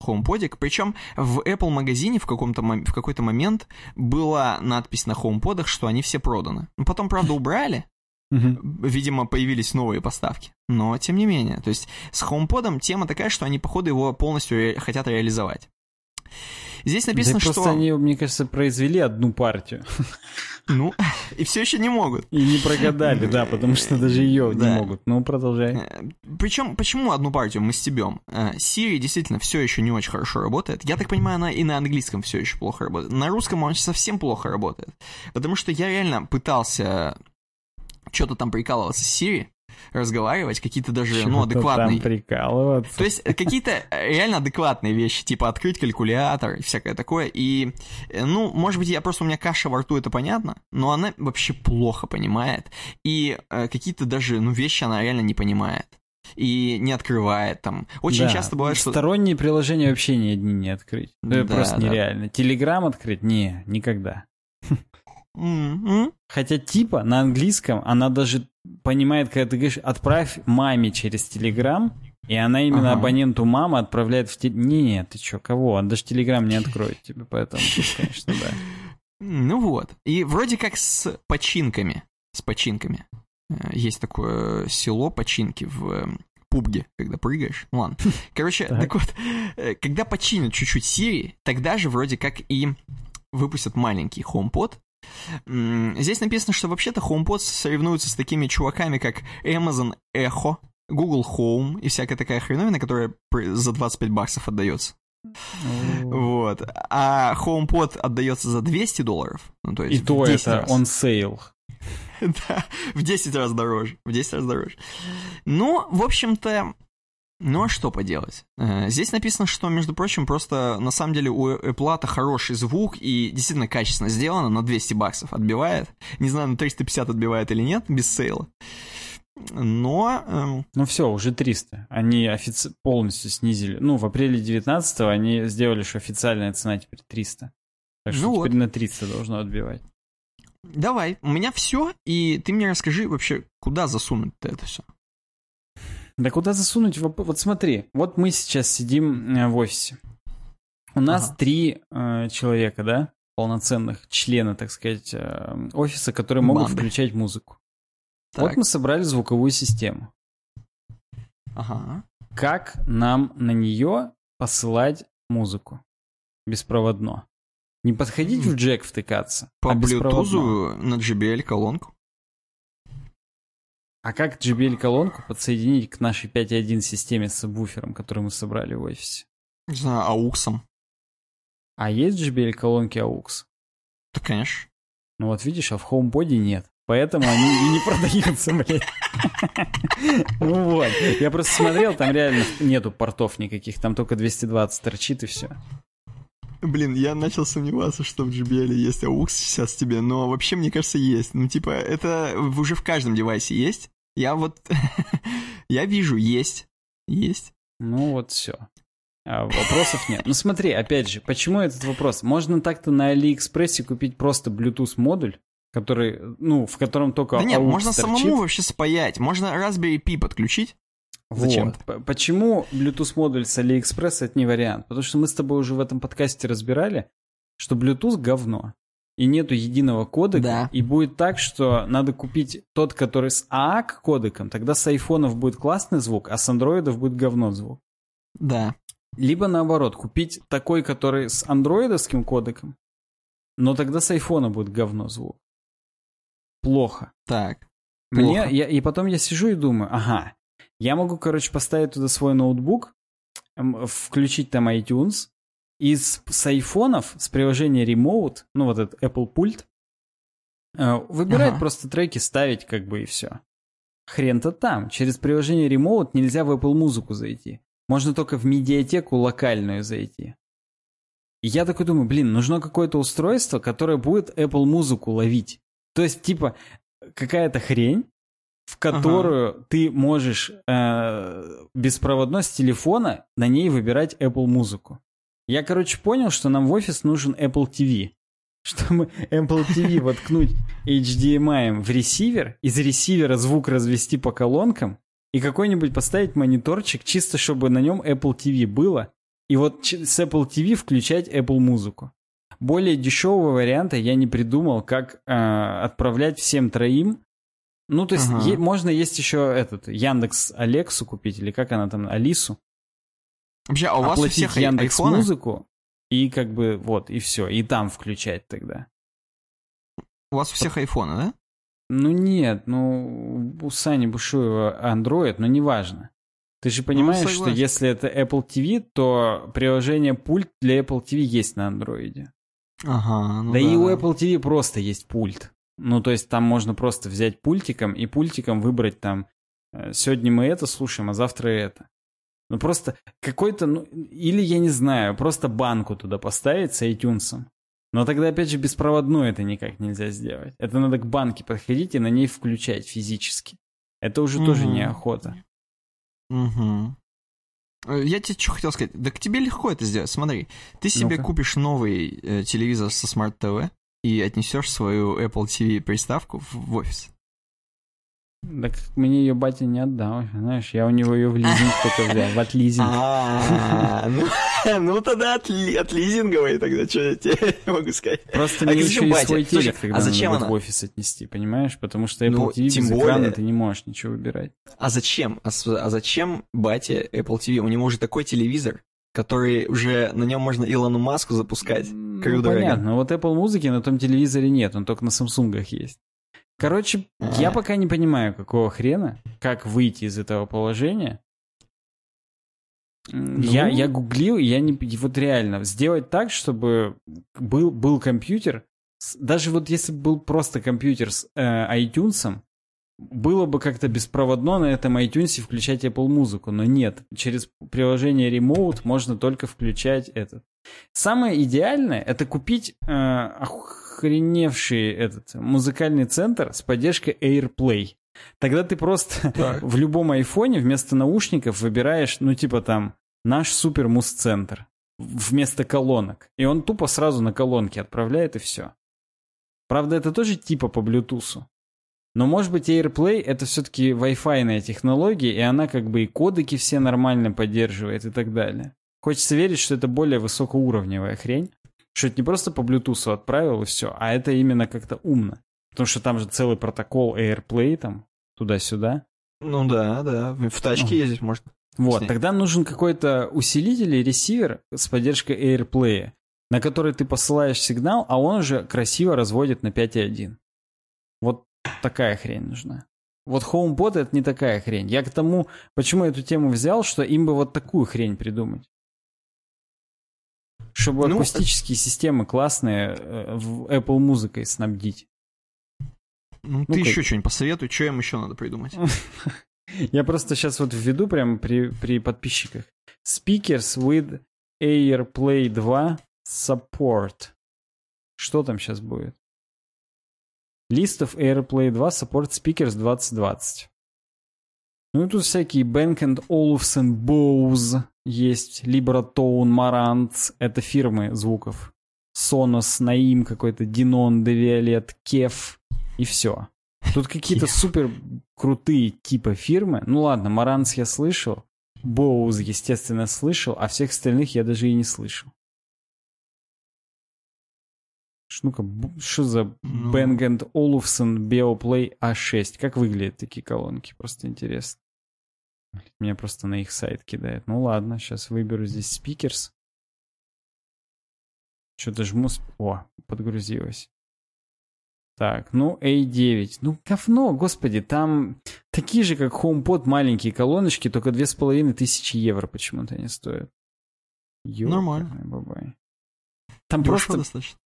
HomePodик. Причем в Apple магазине в, каком-то, в какой-то момент была надпись на HomePodах, что они все проданы. Ну, Потом, правда, убрали, Мгм. видимо, появились новые поставки. Но, тем не менее, то есть с HomePod тема такая, что они, походу, его полностью ре- хотят реализовать. Здесь написано, да просто что... они, мне кажется, произвели одну партию. Ну, <laughs> и все еще не могут. И не прогадали, да, потому что даже ее Да. не могут. Ну, продолжай. Причем, почему одну партию мы стебем? Э, Siri действительно все еще не очень хорошо работает. Я так понимаю, она и на английском все еще плохо работает. На русском он совсем плохо работает. Потому что я реально пытался что-то там прикалываться с Siri, разговаривать, какие-то даже, ну, адекватные. там прикалываться. То есть э, какие-то э, реально адекватные вещи, типа открыть калькулятор и всякое такое. И, э, ну, может быть, я просто у меня каша во рту, это понятно, но она вообще плохо понимает. И э, какие-то даже, ну, вещи она реально не понимает. И не открывает там. Очень Да, часто бывает, что... Сторонние приложения вообще ни одни не открыть. Это Да, просто да. нереально. Телеграм открыть? Не, никогда. М-м. Хотя типа на английском она даже понимает, когда ты говоришь, отправь маме через Телеграм, и она именно Ага. абоненту мамы отправляет в телеграм. Не, ты чё, кого? Он даже Телеграм не откроет тебе, поэтому, конечно, да. Ну вот. И вроде как с починками. С починками. Э, Есть такое село починки в э, пубге, когда прыгаешь. Ну ладно. Короче, Так. так вот, э, когда починят чуть-чуть Siri, тогда же вроде как и выпустят маленький HomePod. Здесь написано, что вообще-то HomePod соревнуется с такими чуваками, как Amazon Echo, Google Home и всякая такая хреновина, которая за 25 баксов отдается. Вот. А HomePod отдается за 200 долларов. Ну, то И есть в то 10 это раз. он сейл. <laughs> Да, в 10 раз дороже. В 10 раз дороже. Ну, в общем-то, ну а что поделать? Э, Здесь написано, что, между прочим, просто на самом деле у Apple хороший звук и действительно качественно сделано, на 200 баксов отбивает. Не знаю, на 350 отбивает или нет, без сейла. Но эм, Ну все, уже 300. Они офици- полностью снизили. Ну, в апреле 19 они сделали, что официальная цена теперь 300. Так что Ну теперь вот. на 300 должно отбивать. давай, у меня все, и ты мне расскажи вообще, куда засунуть это все. Да куда засунуть? Вот смотри, вот мы сейчас сидим э, в офисе. У нас Ага. три э, человека, да, полноценных члена, так сказать, э, офиса, которые могут Банды. включать музыку. Так, Вот мы собрали звуковую систему. ага. Как нам на нее посылать музыку беспроводно? Не подходить в джек втыкаться, По а беспроводно. Bluetooth на JBL колонку. А как JBL-колонку подсоединить к нашей 5.1 системе с сабвуфером, который мы собрали в офисе? Не знаю, ауксом. А есть JBL-колонки AUX? Да, конечно. Ну вот видишь, а в HomePod нет. Поэтому они и не продаются, блядь. Ну <laughs> вот. Я просто смотрел, там реально нету портов никаких, там только 220 торчит и все. Блин, я начал сомневаться, что в JBL есть AUX сейчас тебе, но вообще, мне кажется, есть. Ну, типа, это уже в каждом девайсе есть. Я вот... <laughs> я вижу, есть. Есть. Ну вот все. вопросов нет. Ну смотри, опять же, почему этот вопрос? Можно так-то на Алиэкспрессе купить просто Bluetooth модуль, который, ну, в котором только Да нет, можно торчит. самому вообще спаять. Можно Raspberry Pi подключить. Зачем? Вот. Почему Bluetooth модуль с AliExpress это не вариант? Потому что мы с тобой уже в этом подкасте разбирали, что Bluetooth говно. И нету единого кодека. Да. И будет так, что надо купить тот, который с AAC кодеком. Тогда с айфонов будет классный звук, а с андроидов будет говно звук. Да. Либо наоборот, купить такой, который с андроидовским кодеком, но тогда с айфона будет говно звук. Плохо. Так. Мне, Плохо. я, и потом я сижу и думаю, ага, я могу, короче, поставить туда свой ноутбук, включить там iTunes, и с, с айфонов, с приложения Remote, ну вот этот Apple пульт, э, выбирать Ага. просто треки, ставить как бы и все. Хрен-то там. Через приложение Remote нельзя в Apple музыку зайти. Можно только в медиатеку локальную зайти. И я такой думаю, блин, нужно какое-то устройство, которое будет Apple музыку ловить. То есть, типа, какая-то хрень, в которую ты можешь э, беспроводно с телефона на ней выбирать Apple музыку. Я, короче, понял, что нам в офис нужен Apple TV. Чтобы Apple TV воткнуть HDMI в ресивер, из ресивера звук развести по колонкам и какой-нибудь поставить мониторчик, чисто чтобы на нем Apple TV было, и вот с Apple TV включать Apple музыку. Более дешевого варианта я не придумал, как э, отправлять всем троим. Ну, то есть Ага. е- можно есть еще этот Яндекс Алексу купить, или как она там, Алису. Вообще, а у вас у всех Яндекс айфоны? Музыку. и как бы вот, и все, и там включать тогда. У вас у всех айфоны, да? Ну нет, ну у Сани Бушуева Android, но неважно. Ты же понимаешь, ну, что если это Apple TV, то приложение пульт для Apple TV есть на Android. Ага, ну да, да и у Apple TV просто есть пульт. Ну, то есть там можно просто взять пультиком и пультиком выбрать там э, сегодня мы это слушаем, а завтра это. Ну просто какой-то, ну, или я не знаю, просто банку туда поставить с iTunes. Но тогда, опять же, беспроводную это никак нельзя сделать. Это надо к банке подходить и на ней включать физически. Это уже mm-hmm. тоже неохота. Угу. Я тебе что хотел сказать? Да к тебе легко это сделать. Смотри, ты себе ну купишь новый э, телевизор со Smart TV и отнесешь свою Apple TV приставку в, в офис. Так мне ее батя не отдал, знаешь, я у него ее в лизинг только взял, в отлизинг. А, ну, <laughs> ну тогда от лизинговой тогда, что я тебе <laughs> могу сказать. Просто а мне еще и свой телек тогда а зачем надо в офис отнести, понимаешь? Потому что Apple ну, TV без экрана ты не можешь ничего выбирать. А зачем? А, зачем бате Apple TV? У него уже такой телевизор, который уже на нем можно Илону Маску запускать. Ну, понятно, вот Apple музыки на том телевизоре нет, он только на Samsung есть. Короче, я пока не понимаю, какого хрена, как выйти из этого положения. Ну... Я, я гуглил, я не... Вот реально, сделать так, чтобы был, был компьютер, даже вот если был просто компьютер с э, iTunes, было бы как-то беспроводно на этом iTunes включать Apple музыку, но нет. Через приложение Remote можно только включать этот. Самое идеальное это купить э, охреневший этот музыкальный центр с поддержкой AirPlay. Тогда ты просто так. <laughs> в любом айфоне вместо наушников выбираешь, ну типа там, наш супер муз-центр вместо колонок. И он тупо сразу на колонки отправляет и все. Правда, это тоже типа по Bluetooth. Но может быть AirPlay это все-таки Wi-Fi технология, и она как бы и кодеки все нормально поддерживает и так далее. Хочется верить, что это более высокоуровневая хрень. Что это не просто по Bluetooth отправил и все, а это именно как-то умно. Потому что там же целый протокол AirPlay там, туда-сюда. Ну да, да, в тачке ну. ездить можно. Вот, тогда нужен какой-то усилитель и ресивер с поддержкой AirPlay, на который ты посылаешь сигнал, а он уже красиво разводит на 5.1. Вот такая хрень нужна. Вот HomePod это не такая хрень. Я к тому, почему эту тему взял, что им бы вот такую хрень придумать. Чтобы ну, акустические системы классные э, в Apple музыкой снабдить. Ну, ты еще что-нибудь посоветуй, что им еще надо придумать. <laughs> Я просто сейчас вот введу прямо при, при подписчиках. Speakers with AirPlay 2 support. Что там сейчас будет? List of AirPlay 2 support speakers 2020. Ну и тут всякие Bank Olufsen Bose есть, Libratone, Marantz. Это фирмы звуков. Sonos, Naim какой-то, Denon, Deviolet, Kef и все. Тут какие-то супер крутые типа фирмы. Ну ладно, Marantz я слышал. Bose, естественно, слышал, а всех остальных я даже и не слышал. Ну-ка, что за ну... Bang Olufsen Beoplay A6? Как выглядят такие колонки? Просто интересно. Меня просто на их сайт кидает. Ну ладно, сейчас выберу здесь спикерс. Что-то жму... О, подгрузилось. Так, ну A9. Ну, говно, господи, там такие же, как HomePod, маленькие колоночки, только две с половиной тысячи евро почему-то они стоят. Ёлка, Нормально. Бабай. Там Дешево просто... достаточно.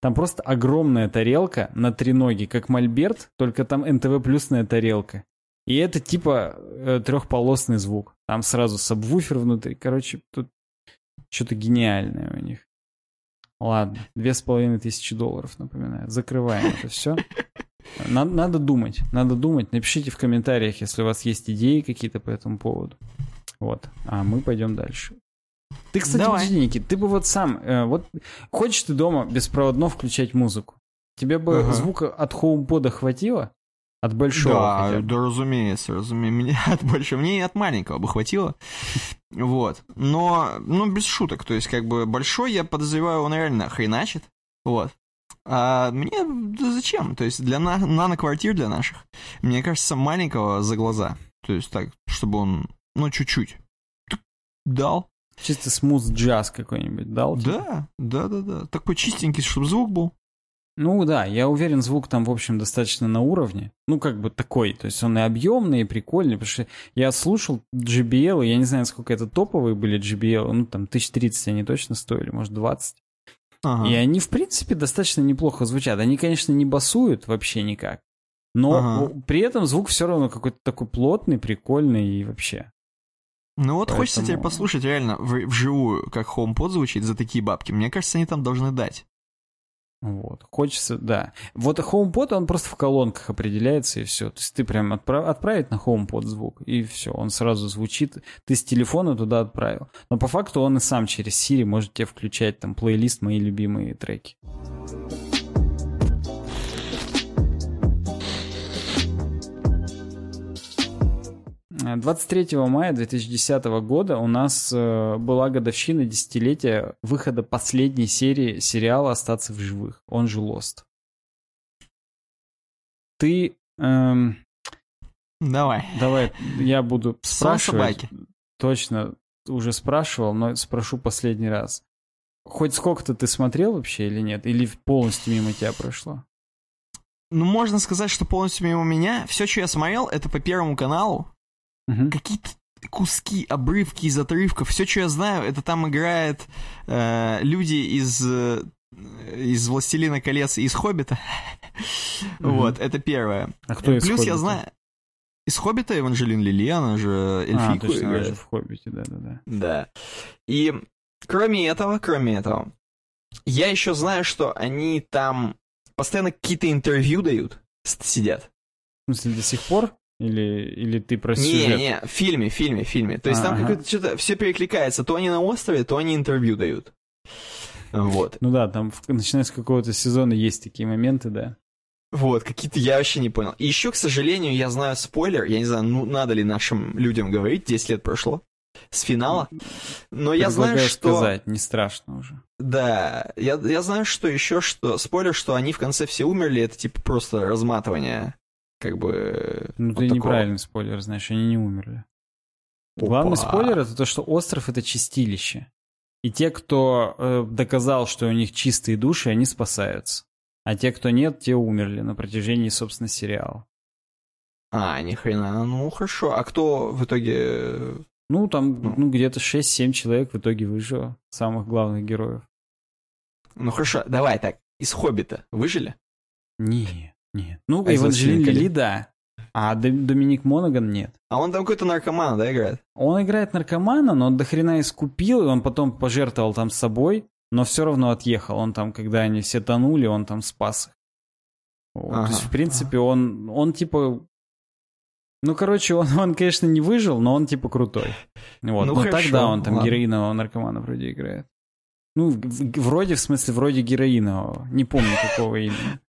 Там просто огромная тарелка на три ноги, как мольберт, только там НТВ плюсная тарелка. И это типа э, трехполосный звук. Там сразу сабвуфер внутри. Короче, тут что-то гениальное у них. Ладно, две с половиной тысячи долларов, напоминаю. Закрываем это все. Надо, надо думать, надо думать. Напишите в комментариях, если у вас есть идеи какие-то по этому поводу. Вот, а мы пойдем дальше. Ты, кстати, Давай. подожди, Никит, ты бы вот сам, э, вот хочешь ты дома беспроводно включать музыку? Тебе бы ага. звука от хоумпода хватило? От большого. Да, да, разумеется, разумеется. <laughs> Мне от большого, мне и от маленького бы хватило. Вот. Но, ну, без шуток. То есть, как бы, большой, я подозреваю, он реально хреначит. Вот. А мне да зачем? То есть, для на нано-квартир для наших, мне кажется, маленького за глаза. То есть, так, чтобы он, ну, чуть-чуть дал. Чисто смуз джаз какой-нибудь дал? типа? Да, да, да, да. Такой чистенький, чтобы звук был. Ну да, я уверен, звук там, в общем, достаточно на уровне. Ну, как бы такой. То есть он и объемный, и прикольный. Потому что я слушал JBL, я не знаю, сколько это топовые были JBL. Ну, там, 1030 они точно стоили, может, 20. Ага. И они, в принципе, достаточно неплохо звучат. Они, конечно, не басуют вообще никак. Но Ага. при этом звук все равно какой-то такой плотный, прикольный и вообще. Ну вот хочется теперь Поэтому- послушать реально в- вживую, как HomePod звучит за такие бабки. Мне кажется, они там должны дать. Вот. Хочется, да. Вот HomePod, он просто в колонках определяется, и все. То есть ты прям отправ- отправить на HomePod звук, и все, он сразу звучит. Ты с телефона туда отправил. Но по факту он и сам через Siri может тебе включать там плейлист «Мои любимые треки». 23 мая 2010 года у нас э, была годовщина десятилетия выхода последней серии сериала «Остаться в живых», он же «Lost». Ты... эм, Давай. давай, я буду <laughs> спрашивать. Точно, уже спрашивал, но спрошу последний раз. Хоть сколько-то ты смотрел вообще или нет? Или полностью мимо тебя прошло? Ну, можно сказать, что полностью мимо меня. Все, что я смотрел, это по Первому каналу. Мгм. Какие-то куски, обрывки из отрывков. Все, что я знаю, это там играют э, люди из э, из «Властелина колец» и из «Хоббита». <laughs> Мгм. Вот, это первое. А кто из Плюс я «Хоббита»? знаю... Из «Хоббита» Эванжелин Лили, она же А, эльфийку она играет. же в «Хоббите», да-да-да. Да. И кроме этого, кроме этого, я еще знаю, что они там постоянно какие-то интервью дают, сидят. В смысле, до сих пор? Или, или ты про Не, сюжет? не, в фильме, в фильме, в фильме. То есть там Ага. какое-то что-то все перекликается. То они на острове, то они интервью дают. Вот. Ну да, там начиная с какого-то сезона есть такие моменты, да. Вот, какие-то я вообще не понял. И еще, к сожалению, я знаю спойлер. Я не знаю, ну, надо ли нашим людям говорить, 10 лет прошло с финала. Но я знаю, Предлагаю что... сказать, не страшно уже. Да, я, я знаю, что еще, что... Спойлер, что они в конце все умерли, это типа просто разматывание, как бы... Ну вот ты такого. неправильный спойлер, знаешь, они не умерли. Опа. Главный спойлер это то, что остров это чистилище. И те, кто э, доказал, что у них чистые души, они спасаются. А те, кто нет, те умерли на протяжении, собственно, сериала. А, ни хрена, ну хорошо. А кто в итоге... Ну, там Ну. ну, где-то 6-7 человек в итоге выжило, самых главных героев. Ну хорошо, давай так, из «Хоббита» выжили? Не, нет. Ну, А Эванжелин «Властелина Лили, колец»? да. А Доминик Монаган нет. А он там какой-то наркоман, да, играет? Он играет наркомана, но он до хрена искупил, и он потом пожертвовал там собой, но все равно отъехал. Он там, когда они все тонули, он там спас их. Вот. Ага. То есть, в принципе, он, он типа... Ну, короче, он, он, конечно, не выжил, но он типа крутой. Вот. Ну, но хорошо, тогда он там ладно. героинового наркомана вроде играет. Ну, в- в- вроде, в смысле, вроде героинового. Не помню, какого именно.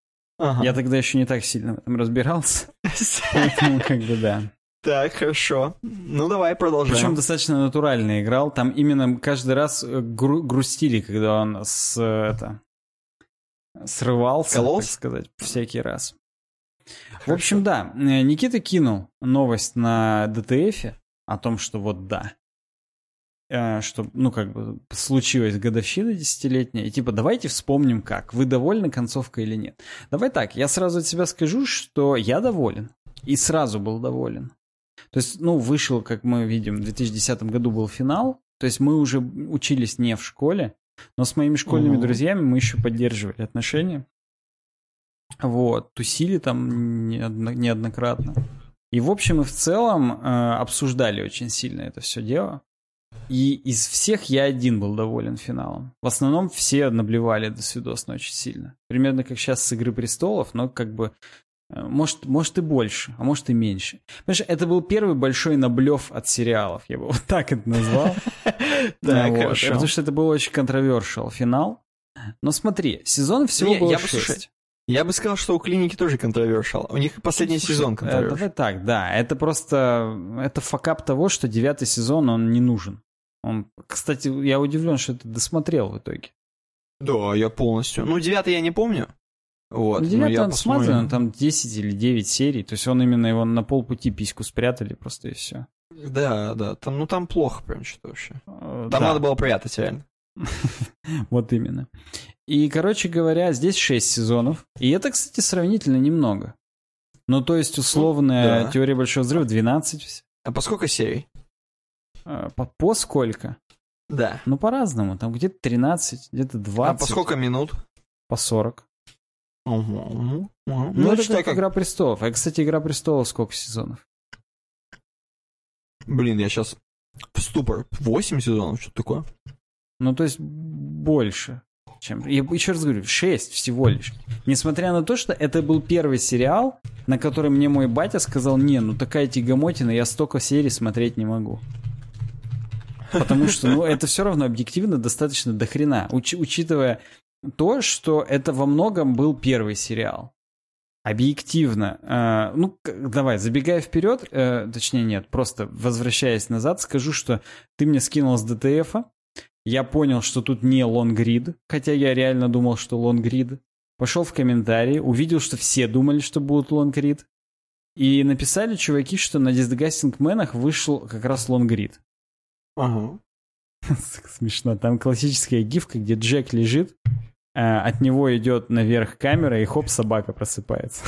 Ага. Я тогда еще не так сильно в этом разбирался. <laughs> Поэтому, как бы, да. Так, хорошо. Ну давай продолжаем. Причем достаточно натурально играл. Там именно каждый раз э, гру- грустили, когда он с э, это срывался, Кололся? так сказать, всякий раз. В Хорошо. общем, да, э, Никита кинул новость на ДТФ о том, что вот да, что, ну, как бы, случилась годовщина десятилетняя, и типа, давайте вспомним как, вы довольны концовкой или нет. Давай так, я сразу от себя скажу, что я доволен, и сразу был доволен. То есть, ну, вышел, как мы видим, в 2010 году был финал, то есть мы уже учились не в школе, но с моими школьными Мгм. друзьями мы еще поддерживали отношения. Вот, тусили там неодно- неоднократно. И в общем и в целом э, обсуждали очень сильно это все дело. И из всех я один был доволен финалом. В основном все наблевали до свидосно очень сильно. Примерно как сейчас с «Игры престолов», но как бы э, может, может и больше, а может и меньше. Понимаешь, это был первый большой наблев от сериалов, я бы вот так это назвал. <laughs> Хорошо. Потому что это был очень контровершил финал. Но смотри, сезон всего было я бы, слушай, шесть. Я бы сказал, что у клиники тоже контровершал. У них последний Слушай, сезон э, контровершал. Давай так, да. Это просто... Это факап того, что девятый сезон, он не нужен. Он, кстати, я удивлен, что ты досмотрел в итоге. Да, я полностью. Ну, девятый я не помню. Вот. Ну, девятый он смотрен, там 10 или 9 серий. То есть он именно его на полпути письку спрятали просто и все. Да, да, там, ну там плохо прям что-то вообще. Э, Там да. надо было прятать, реально. <laughs> Вот именно. И, короче говоря, здесь 6 сезонов. И это, кстати, сравнительно немного. Ну, то есть, условная да. теория большого взрыва 12. А по сколько серий? Э, По, по сколько? Да. Ну, по-разному. Там где-то 13, где-то 20. А по сколько минут? По 40. Угу, угу, угу. Ну, Ну, это считай, как как... «Игра престолов». А, кстати, «Игра престолов» сколько сезонов? Блин, я сейчас в ступор. Восемь сезонов, что такое? Ну, то есть, больше. Чем... Я еще раз говорю, 6 всего лишь. Несмотря на то, что это был первый сериал, на который мне мой батя сказал, не, ну такая тягомотина, я столько серий смотреть не могу. Потому что, ну, это все равно объективно достаточно дохрена, уч- учитывая то, что это во многом был первый сериал. Объективно. э, ну, давай, забегая вперед, э, точнее нет, просто возвращаясь назад, скажу, что ты мне скинул с DTF а, я понял, что тут не лонгрид, хотя я реально думал, что лонгрид. Пошел в комментарии, увидел, что все думали, что будут лонгрид. И написали чуваки, что на Disgusting Men ах вышел как раз лонгрид. Ага. Смешно. Там классическая гифка, где Джек лежит, а, от него идет наверх камера, и хоп, собака просыпается.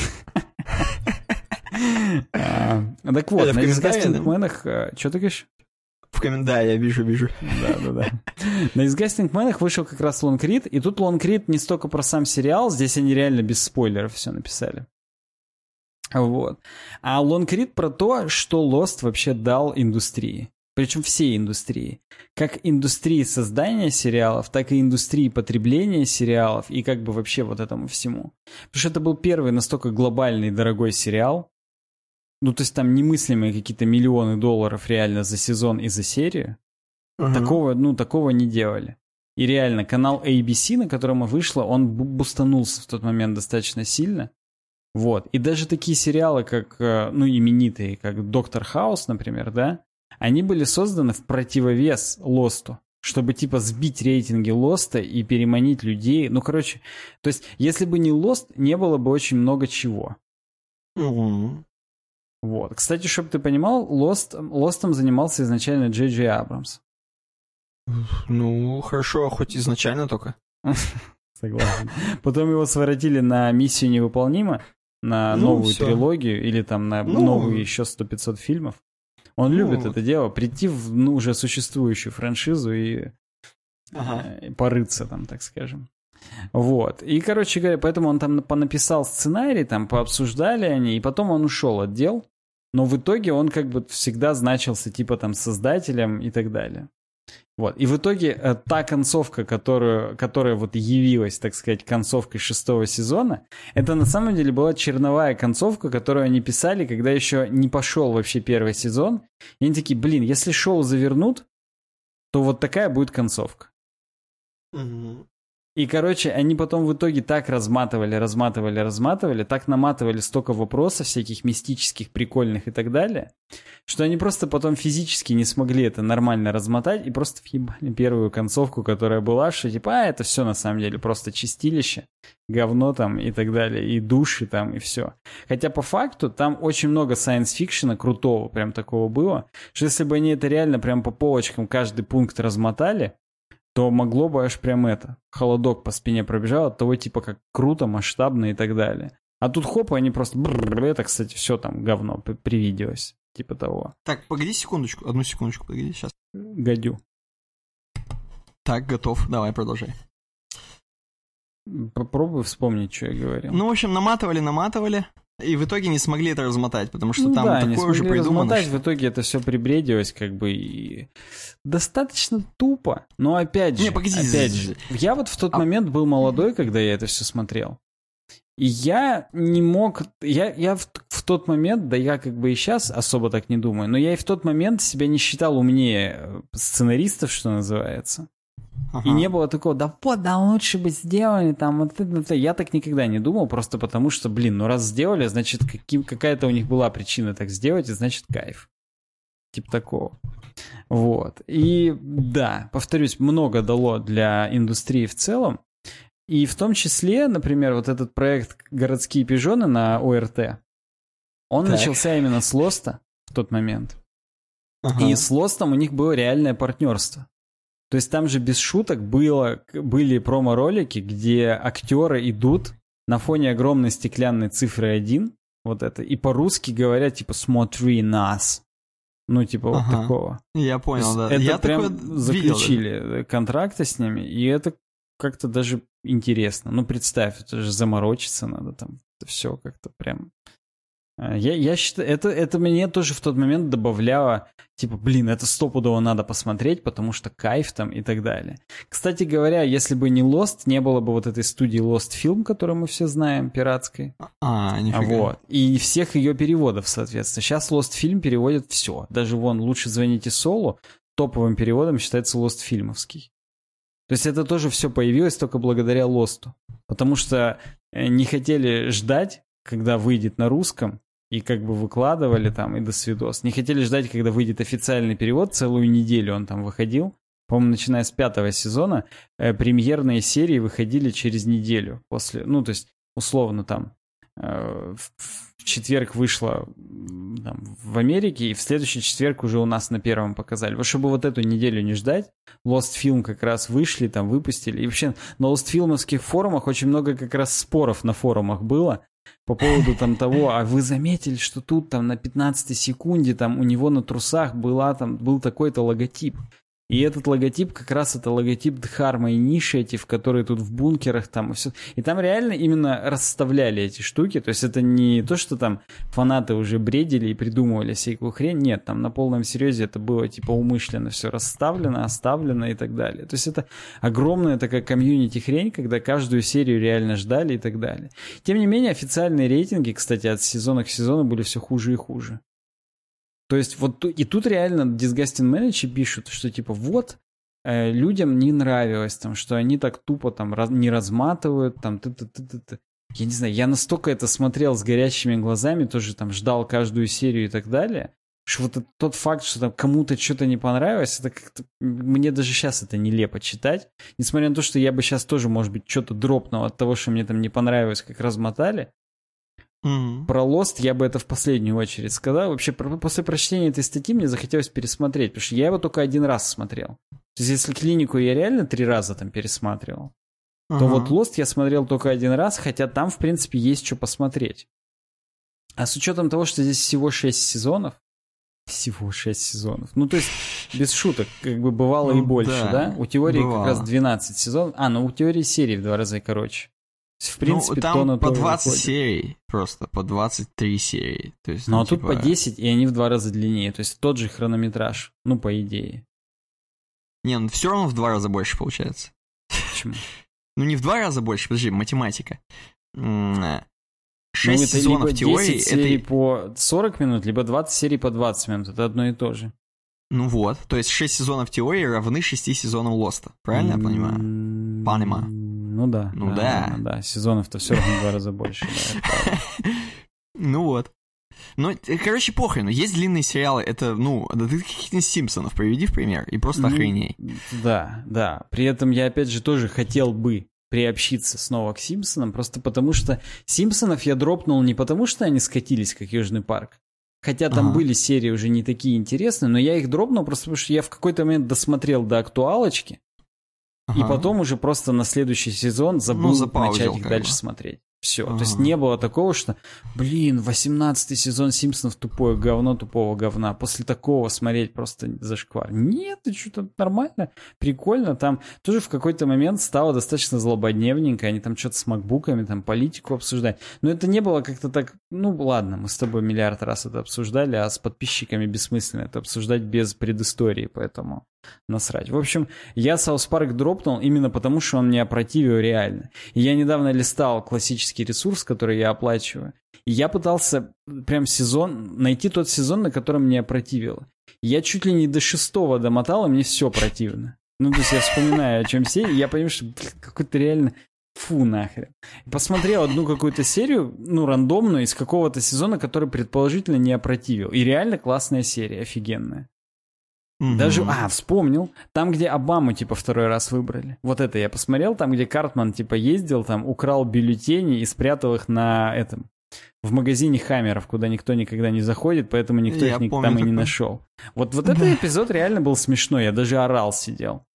А, <laughs> Так вот, на Disgusting? Мэнах... Что ты говоришь? В комментарии я вижу, вижу. Да, да, да. На Disgusting Мэнах вышел как раз Лонг Рид, и тут Лонг Рид не столько про сам сериал, здесь они реально без спойлеров все написали. Вот. А Лонг Рид про то, что Lost вообще дал индустрии. Причем всей индустрии. Как индустрии создания сериалов, так и индустрии потребления сериалов и как бы вообще вот этому всему. Потому что это был первый настолько глобальный дорогой сериал. Ну, то есть там немыслимые какие-то миллионы долларов реально за сезон и за серию. Ага. Такого, ну, такого не делали. И реально, канал ABC, на котором вышло, он бу- бустанулся в тот момент достаточно сильно. Вот. И даже такие сериалы, как, э, ну, именитые, как Доктор Хаус, например, да, они были созданы в противовес Лосту, чтобы, типа, сбить рейтинги Лоста и переманить людей. Ну, короче, то есть, если бы не Лост, не было бы очень много чего. Мгм. Вот. Кстати, чтобы ты понимал, Лост, Лостом занимался изначально Джей Джей Абрамс. Ну, хорошо, хоть изначально только. <laughs> Согласен. Потом его своротили на миссию невыполнима, на Ну, новую трилогию или там на Ну. новые еще 100-500 фильмов. Он Ну, любит вот. это дело, прийти в ну, уже существующую франшизу и Ага. э, порыться там, так скажем. Вот. И, короче говоря, поэтому он там понаписал сценарий, там пообсуждали они, и потом он ушел от дел. Но в итоге он как бы всегда значился типа там создателем и так далее. Вот. И в итоге э, та концовка, которую, которая вот явилась, так сказать, концовкой шестого сезона, это на самом деле была черновая концовка, которую они писали, когда еще не пошел вообще первый сезон. И они такие, блин, если шоу завернут, то вот такая будет концовка. И, короче, они потом в итоге так разматывали, разматывали, разматывали, так наматывали столько вопросов всяких мистических, прикольных и так далее, что они просто потом физически не смогли это нормально размотать и просто въебали первую концовку, которая была, что типа, а, это все на самом деле просто чистилище, говно там и так далее, и души там, и все. Хотя по факту там очень много science fiction а крутого прям такого было, что если бы они это реально прям по полочкам каждый пункт размотали, то могло бы аж прям это, холодок по спине пробежал от того, типа, как круто, масштабно и так далее. А тут хоп, они просто... бррр, Это, кстати, все там говно привиделось. Типа того. Так, погоди секундочку, одну секундочку, погоди, сейчас. Гадю. Так, готов, давай, продолжай. Попробуй вспомнить, что я говорил. Ну, в общем, наматывали, наматывали, и в итоге не смогли это размотать, потому что Ну там да, такое уже придумано. размотать, что- в итоге это все прибредилось, как бы, и достаточно тупо. Но опять же, Не, погоди, опять же, я вот в тот А- момент был молодой, когда я это все смотрел. И я не мог, я, я в, в тот момент, да я как бы и сейчас особо так не думаю, но я и в тот момент себя не считал умнее э, сценаристов, что называется. Ага. И не было такого, да вот, да лучше бы сделали там вот это, это». Я так никогда не думал, просто потому что, блин, ну раз сделали, значит каким, какая-то у них была причина так сделать, и значит кайф. Типа такого. Вот. И да, повторюсь, много дало для индустрии в целом. И в том числе, например, вот этот проект «Городские пижоны» на ОРТ, он Так. начался именно с Лоста в тот момент. Ага. И с Лостом у них было реальное партнерство. То есть там же без шуток было, были промо-ролики, где актеры идут на фоне огромной стеклянной цифры 1, вот это, и по-русски говорят, типа, смотри нас. Ну, типа, вот Ага. такого. Я понял, да. Это Я прям такое видел заключили контракты с ними, и это как-то даже интересно. Ну, представь, это же заморочиться надо там. Это все как-то прям... А, Я, я считаю, это, это мне тоже в тот момент добавляло, типа, блин, это стопудово надо посмотреть, потому что кайф там и так далее. Кстати говоря, если бы не Lost, не было бы вот этой студии Lost Film, которую мы все знаем, пиратской. А, нифига. вот. И всех ее переводов, соответственно. Сейчас Lost Film переводит все. Даже вон «Лучше звоните Солу» топовым переводом считается Lost Фильмовский. То есть это тоже все появилось только благодаря Лосту. Потому что э, не хотели ждать, когда выйдет на русском, и как бы выкладывали там, и до свидос. Не хотели ждать, когда выйдет официальный перевод, целую неделю он там выходил. По-моему, начиная с пятого сезона, э, премьерные серии выходили через неделю после, ну, то есть, условно там, э, в, четверг вышло там, в Америке, и в следующий четверг уже у нас на первом показали. Вот чтобы вот эту неделю не ждать, Lost Film как раз вышли, там выпустили. И вообще на Lost Filmовских форумах очень много как раз споров на форумах было по поводу там того, а вы заметили, что тут там на 15 секунде там у него на трусах была там был такой-то логотип. И этот логотип как раз это логотип Dharma Initiative, который тут в бункерах там и все. И там реально именно расставляли эти штуки. То есть это не то, что там фанаты уже бредили и придумывали всякую хрень. Нет, там на полном серьезе это было типа умышленно все расставлено, оставлено и так далее. То есть это огромная такая комьюнити хрень, когда каждую серию реально ждали и так далее. Тем не менее, официальные рейтинги, кстати, от сезона к сезону были все хуже и хуже. То есть вот и тут реально Disgusting Manage пишут, что типа вот э, людям не нравилось там, что они так тупо там раз- не разматывают там ты ты ты ты ты. Я не знаю, я настолько это смотрел с горящими глазами, тоже там ждал каждую серию и так далее, что вот тот факт, что там кому-то что-то не понравилось, это как-то мне даже сейчас это нелепо читать, несмотря на то, что я бы сейчас тоже, может быть, что-то дропнул от того, что мне там не понравилось, как размотали, Мгм. про Lost я бы это в последнюю очередь сказал. Вообще, про- после прочтения этой статьи мне захотелось пересмотреть, потому что я его только один раз смотрел. То есть, если клинику я реально три раза там пересматривал, то Ага. вот Lost я смотрел только один раз, хотя там, в принципе, есть что посмотреть. А с учетом того, что здесь всего шесть сезонов, всего шесть сезонов. Ну, то есть, без шуток, как бы бывало и Ну, больше, да, да? У теории бывало. как раз 12 сезонов. А, ну у теории серии в два раза короче. В принципе, ну, там по то и 20 выходит. серий просто, по 23 серии. То есть, Ну, ну, а тут типа, по 10, и они в два раза длиннее. То есть тот же хронометраж. Ну, по идее. Не, ну все равно в два раза больше получается. Почему? <laughs> Ну, не в два раза больше, подожди, математика. М, Ну, Шесть сезонов либо теории, 10 серий это... по 40 минут, либо 20 серий по 20 минут. Это одно и то же. Ну вот, то есть 6 сезонов теории равны 6 сезонам Лоста. Правильно я понимаю? Понимаю. Ну да. Ну да. наверное, да. Сезонов-то все равно в два раза больше. да. <laughs> Ну вот. Ну, э, короче, похрен. Есть длинные сериалы, это, ну, да ты каких-нибудь Симпсонов приведи в пример, и просто Ну, охреней. Да, да. При этом я, опять же, тоже хотел бы приобщиться снова к Симпсонам, просто потому что Симпсонов я дропнул не потому, что они скатились, как Южный парк. Хотя там Ага. были серии уже не такие интересные, но я их дропнул просто потому, что я в какой-то момент досмотрел до актуалочки, и Ага. потом уже просто на следующий сезон забыл Ну, начать их дальше бы. смотреть. Все. То Ага. есть не было такого, что, блин, 18 сезон Симпсонов тупое говно тупого говна. После такого смотреть просто зашквар. Нет, ты что-то нормально, прикольно. Там тоже в какой-то момент стало достаточно злободневненько. Они там что-то с макбуками, там политику обсуждать. Но это не было как-то так, ну ладно, мы с тобой миллиард раз это обсуждали, а с подписчиками бессмысленно это обсуждать без предыстории, поэтому насрать. В общем, я South Park дропнул именно потому, что он мне опротивил реально. И я недавно листал классический ресурс, который я оплачиваю. И я пытался прям сезон, найти тот сезон, на котором мне опротивило. И Я чуть ли не до шестого домотал, и мне все противно. Ну, то есть я вспоминаю, о чем все, и я понимаю, что какой-то реально фу нахрен. Посмотрел одну какую-то серию, ну, рандомную, из какого-то сезона, который предположительно не опротивил. И реально классная серия, офигенная. Мгм. Даже, а, вспомнил, там, где Обаму, типа, второй раз выбрали. Вот это я посмотрел, там, где Картман, типа, ездил, там, украл бюллетени и спрятал их на этом, в магазине Хаммеров, куда никто никогда не заходит, поэтому никто Я их помню там и не нашел. Вот, вот этот эпизод реально был смешной, я даже орал сидел.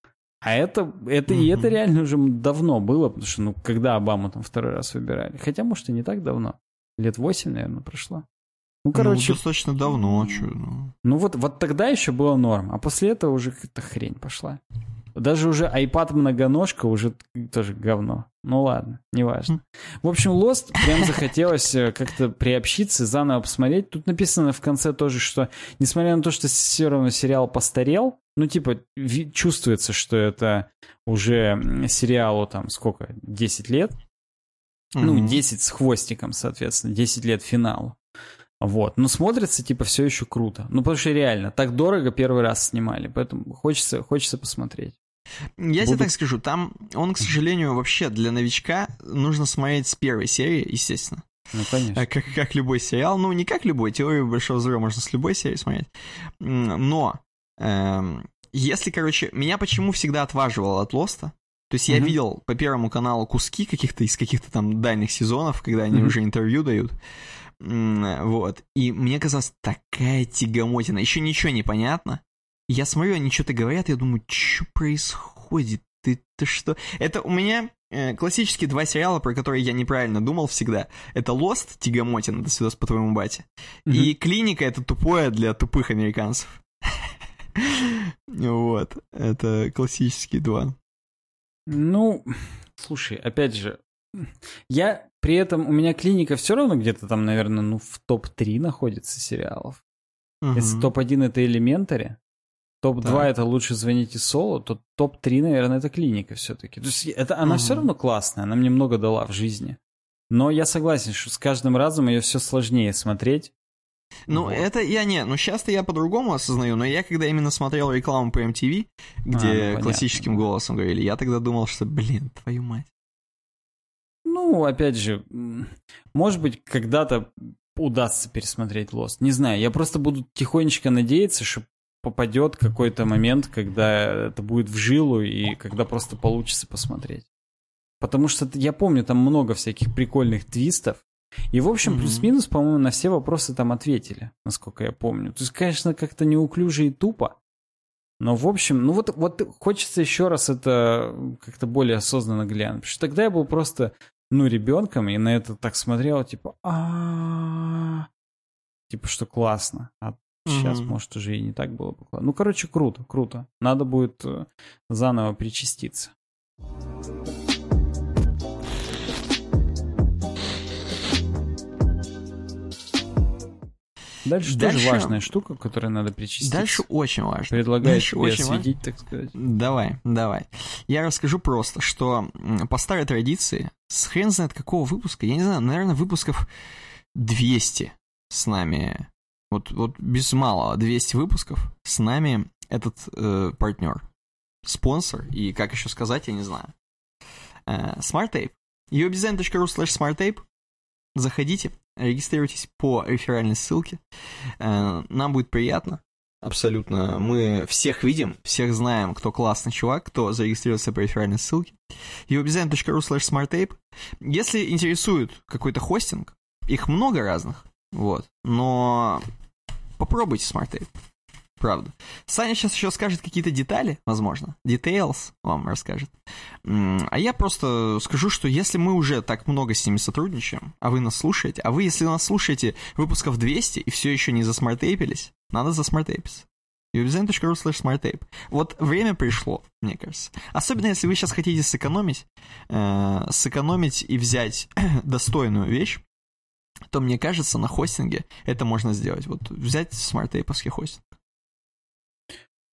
А это, это и это реально уже давно было, потому что, ну, когда Обаму там второй раз выбирали. Хотя, может, и не так давно. Лет восемь, наверное, прошло. Ну, короче, Ну, достаточно давно, чё, ну. ну вот, вот тогда еще было норм, а после этого уже какая-то хрень пошла. Даже уже iPad многоножка уже тоже говно. Ну ладно, неважно. В общем, Lost прям захотелось э, как-то приобщиться, заново посмотреть. Тут написано в конце тоже, что несмотря на то, что все равно сериал постарел, ну типа чувствуется, что это уже сериалу там сколько, 10 лет, ну, Мгм. 10 с хвостиком, соответственно, 10 лет финалу. Вот. Но смотрится, типа, все еще круто. Ну, потому что реально, так дорого первый раз снимали, поэтому хочется, хочется посмотреть. Я тебе Буду- так скажу, там он, к сожалению, вообще для новичка нужно смотреть с первой серии, естественно. Ну, конечно. А Как, как любой сериал. Ну, не как любой, теорию Большого Взрыва можно с любой серии смотреть. Но, эм, если, короче, меня почему всегда отваживало от Лоста, то есть я Мгм. видел по Первому каналу куски каких-то из каких-то там дальних сезонов, когда они Мгм. уже интервью дают. Вот. И мне казалось, такая тягомотина. Еще ничего не понятно. Я смотрю, они что-то говорят, я думаю, что происходит? Ты, ты что? Это у меня э, классические два сериала, про которые я неправильно думал всегда. Это Lost, Тягомотина, до свидос по твоему бате. И Клиника, это тупое для тупых американцев. <laughs> Вот. Это классические два. Ну, слушай, опять же, я при этом, у меня клиника все равно где-то там, наверное, ну, в топ-3 находится сериалов. Если Мгм. топ-1 это Элементари, топ-2 Так. это лучше звоните соло, то топ-3, наверное, это клиника все-таки. То есть это, она Мгм. все равно классная, она мне много дала в жизни. Но я согласен, что с каждым разом ее все сложнее смотреть. Ну, Вот. это я не, ну сейчас-то я по-другому осознаю, но я когда именно смотрел рекламу по MTV, где ну, понятно, классическим да. голосом говорили, я тогда думал, что, блин, твою мать. Ну, опять же, может быть, когда-то удастся пересмотреть Lost. Не знаю, я просто буду тихонечко надеяться, что попадет какой-то момент, когда это будет в жилу и когда просто получится посмотреть. Потому что я помню, там много всяких прикольных твистов. И, в общем, Мгм. плюс-минус, по-моему, на все вопросы там ответили, насколько я помню. То есть, конечно, как-то неуклюже и тупо. Но, в общем, ну вот, вот хочется еще раз это как-то более осознанно глянуть. Потому что тогда я был просто, ну, ребенком, и на это так смотрел, типа, а Типа, что классно. А сейчас, может, уже и не так было бы. Ну, короче, круто, круто. Надо будет э, заново причаститься. Дальше, тоже Дальше- важная штука, к которой надо причаститься. Дальше очень важно. Предлагаю Дальше тебе очень важно. осветить, так сказать. Давай, давай. Я расскажу просто, что по старой традиции, с хрен знает какого выпуска, я не знаю, наверное, выпусков 200 с нами, вот, вот без малого 200 выпусков с нами этот э, партнер, спонсор, и как еще сказать, я не знаю. Э, SmartTape. uwdesign.ru slash smarttape. Заходите, регистрируйтесь по реферальной ссылке. Э, Нам будет приятно. Абсолютно. Мы всех видим, всех знаем, кто классный чувак, кто зарегистрировался по реферальной ссылке. uwdesign.ru slash smarttape. Если интересует какой-то хостинг, их много разных, вот, но попробуйте SmartTape. Правда. Саня сейчас еще скажет какие-то детали, возможно. Details вам расскажет. А я просто скажу, что если мы уже так много с ними сотрудничаем, а вы нас слушаете, а вы, если нас слушаете выпусков 200 и все еще не засмартейпились, надо засмартейпиться. uwebdesign.ru slash smartape. Вот время пришло, мне кажется. Особенно, если вы сейчас хотите сэкономить, э, сэкономить и взять <clears throat> достойную вещь, то, мне кажется, на хостинге это можно сделать. Вот взять SmartApe овский хостинг.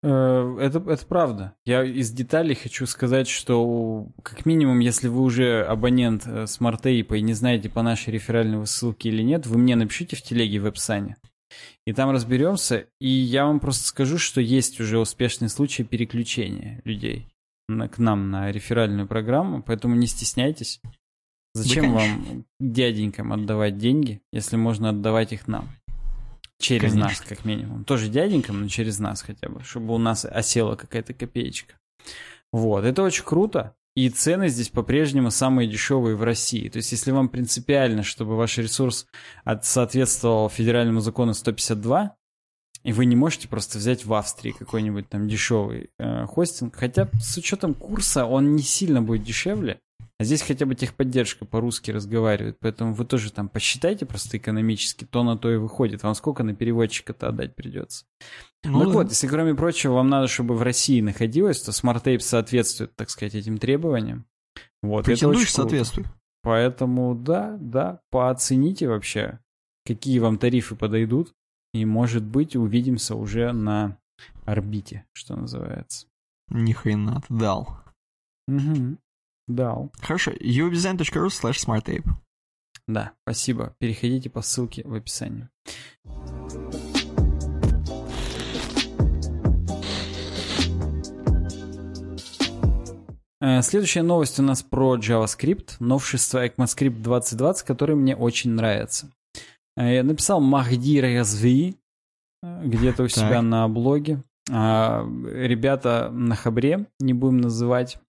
Э, Это, это правда. Я из деталей хочу сказать, что как минимум, если вы уже абонент э, SmartApe а и не знаете по нашей реферальной ссылке или нет, вы мне напишите в телеге в веб-сане. И там разберемся. И я вам просто скажу, что есть уже успешные случаи переключения людей на- к нам на реферальную программу, поэтому не стесняйтесь. Зачем конечно. вам дяденькам отдавать деньги, если можно отдавать их нам? Через Конечно. нас, как минимум. Тоже дяденькам, но через нас хотя бы, чтобы у нас осела какая-то копеечка. Вот, это очень круто. И цены здесь по-прежнему самые дешевые в России. То есть, если вам принципиально, чтобы ваш ресурс соответствовал федеральному закону 152, и вы не можете просто взять в Австрии какой-нибудь там дешевый э, хостинг, хотя с учетом курса он не сильно будет дешевле, а здесь хотя бы техподдержка по-русски разговаривает, поэтому вы тоже там посчитайте просто экономически, то на то и выходит. Вам сколько на переводчика-то отдать придется? Ну, так да. вот, если кроме прочего вам надо, чтобы в России находилось, то Smart Tape соответствует, так сказать, этим требованиям. Вот, Претендуешь, соответствуй. Поэтому да, да, пооцените вообще, какие вам тарифы подойдут, и, может быть, увидимся уже на орбите, что называется. Ни хрена ты дал. Угу. Дал. Хорошо, udesign.ru slash smartape. Да, спасибо. Переходите по ссылке в описании. Э, следующая новость у нас про JavaScript, новшество ECMAScript 2020, который мне очень нравится. Э, я написал Махди Разви э, где-то у себя на блоге. А, ребята на Хабре, не будем называть,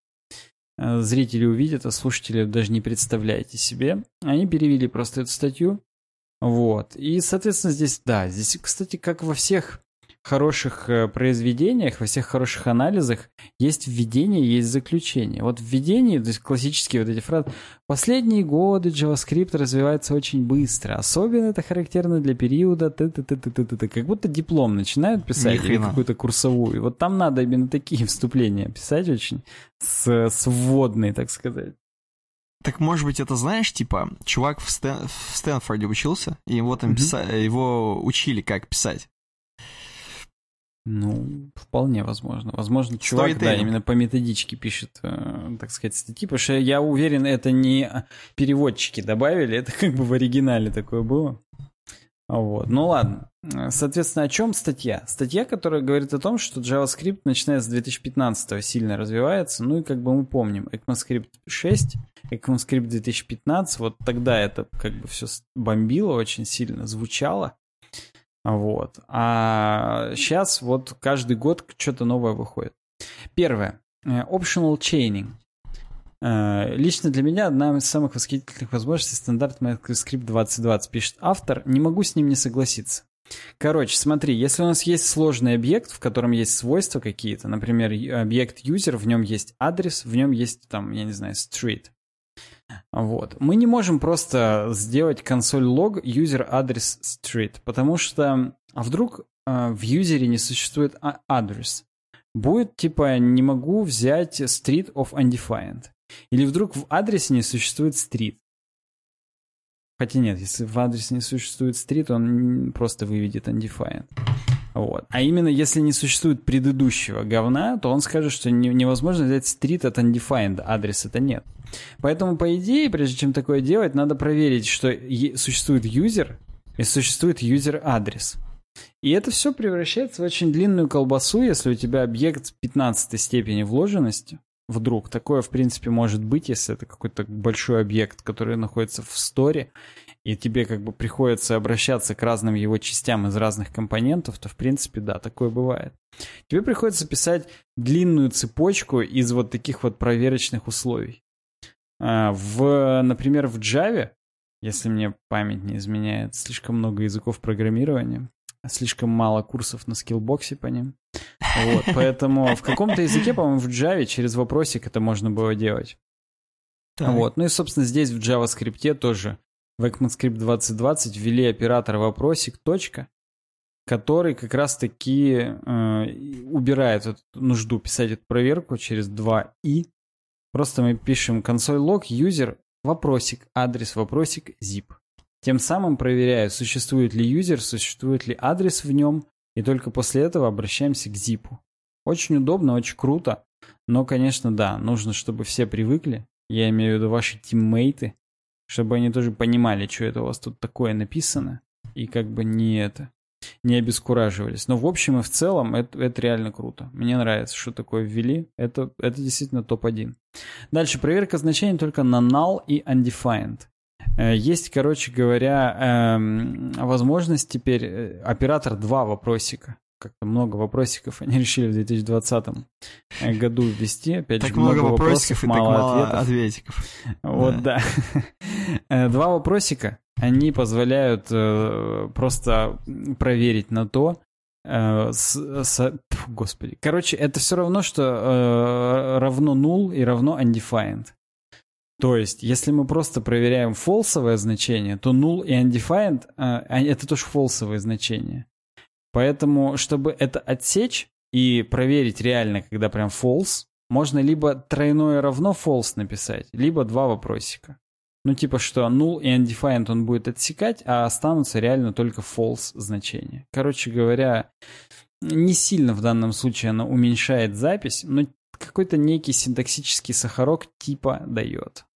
зрители увидят, а слушатели даже не представляете себе. Они перевели просто эту статью. Вот. И, соответственно, здесь, да, здесь, кстати, как во всех хороших э, произведениях, во всех хороших анализах есть введение, есть заключение. Вот введение, то есть классические вот эти фразы. Последние годы JavaScript развивается очень быстро. Особенно это характерно для периода т -т -т -т -т -т. Как будто диплом начинают писать или какую-то курсовую. Вот там надо именно такие <laughs> вступления писать очень с, с вводной, так сказать. Так может быть это знаешь, типа, чувак в, Стэн, в Стэнфорде учился, и его там mm-hmm. писа... его учили, как писать. Ну, вполне возможно. Возможно, чувак, да, именно по методичке пишет, э, так сказать, статьи, потому что я уверен, это не переводчики добавили, это как бы в оригинале такое было. Вот. Ну ладно. Соответственно, о чем статья? Статья, которая говорит о том, что JavaScript, начиная с 2015 сильно развивается. Ну и как бы мы помним, ECMAScript 6, ECMAScript 2015, вот тогда это как бы все бомбило очень сильно, звучало. Вот. А сейчас вот каждый год что-то новое выходит. Первое. Э, optional chaining. Э, лично для меня одна из самых восхитительных возможностей стандарт MyScript 2020 пишет автор. Не могу с ним не согласиться. Короче, смотри, если у нас есть сложный объект, в котором есть свойства какие-то, например, объект user, в нем есть адрес, в нем есть там, я не знаю, street, вот. Мы не можем просто сделать консоль log user адрес street, потому что а вдруг э, в юзере не существует а адрес. Будет типа не могу взять street of undefined. Или вдруг в адресе не существует street. Хотя нет, если в адресе не существует street, он просто выведет undefined. Вот. А именно, если не существует предыдущего говна, то он скажет, что невозможно взять street от undefined, адрес это нет. Поэтому, по идее, прежде чем такое делать, надо проверить, что существует юзер и существует юзер-адрес. И это все превращается в очень длинную колбасу, если у тебя объект 15 степени вложенности. Вдруг такое, в принципе, может быть, если это какой-то большой объект, который находится в сторе, и тебе как бы приходится обращаться к разным его частям из разных компонентов, то в принципе, да, такое бывает. Тебе приходится писать длинную цепочку из вот таких вот проверочных условий. А, в, например, в Java, если мне память не изменяет, слишком много языков программирования, слишком мало курсов на скиллбоксе по ним. Вот, поэтому в каком-то языке, по-моему, в Java через вопросик это можно было делать. Так. Вот. Ну и, собственно, здесь в JavaScript тоже в ECMAScript 2020 ввели оператор вопросик, точка, который как раз-таки э, убирает эту нужду писать эту проверку через 2 и. Просто мы пишем console log user вопросик, адрес вопросик zip. Тем самым проверяю, существует ли юзер, существует ли адрес в нем, и только после этого обращаемся к zip. Очень удобно, очень круто, но, конечно, да, нужно, чтобы все привыкли, я имею в виду ваши тиммейты, чтобы они тоже понимали, что это у вас тут такое написано, и как бы не это, не обескураживались. Но в общем и в целом это, это реально круто. Мне нравится, что такое ввели. Это, это действительно топ-1. Дальше проверка значений только на null и undefined. Э, есть, короче говоря, эм, возможность теперь э, оператор два вопросика. как-то много вопросиков они решили в 2020 году ввести. Опять так же, много, много вопросиков, вопросов, мало, мало ответов. ответиков. Вот, да. да. Два вопросика, они позволяют э, просто проверить на то, э, с, с, господи. Короче, это все равно, что э, равно null и равно undefined. То есть, если мы просто проверяем фолсовое значение, то null и undefined э, это тоже фолсовые значения. Поэтому, чтобы это отсечь и проверить реально, когда прям false, можно либо тройное равно false написать, либо два вопросика. Ну, типа, что null и undefined он будет отсекать, а останутся реально только false значения. Короче говоря, не сильно в данном случае она уменьшает запись, но какой-то некий синтаксический сахарок типа дает.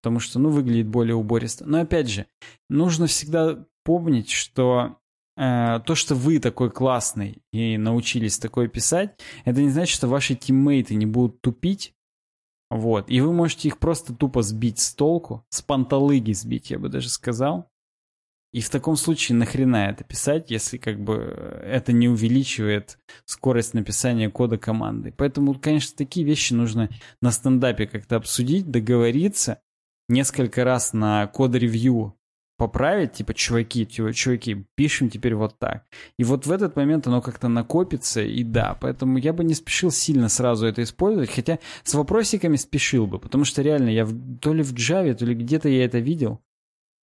Потому что, ну, выглядит более убористо. Но опять же, нужно всегда помнить, что э, то, что вы такой классный и научились такое писать, это не значит, что ваши тиммейты не будут тупить. Вот. И вы можете их просто тупо сбить с толку, с панталыги сбить, я бы даже сказал. И в таком случае нахрена это писать, если как бы это не увеличивает скорость написания кода команды. Поэтому, конечно, такие вещи нужно на стендапе как-то обсудить, договориться, несколько раз на код-ревью поправить, типа, чуваки, типа, чуваки, пишем теперь вот так. И вот в этот момент оно как-то накопится, и да, поэтому я бы не спешил сильно сразу это использовать, хотя с вопросиками спешил бы, потому что реально я в, то ли в Java, то ли где-то я это видел,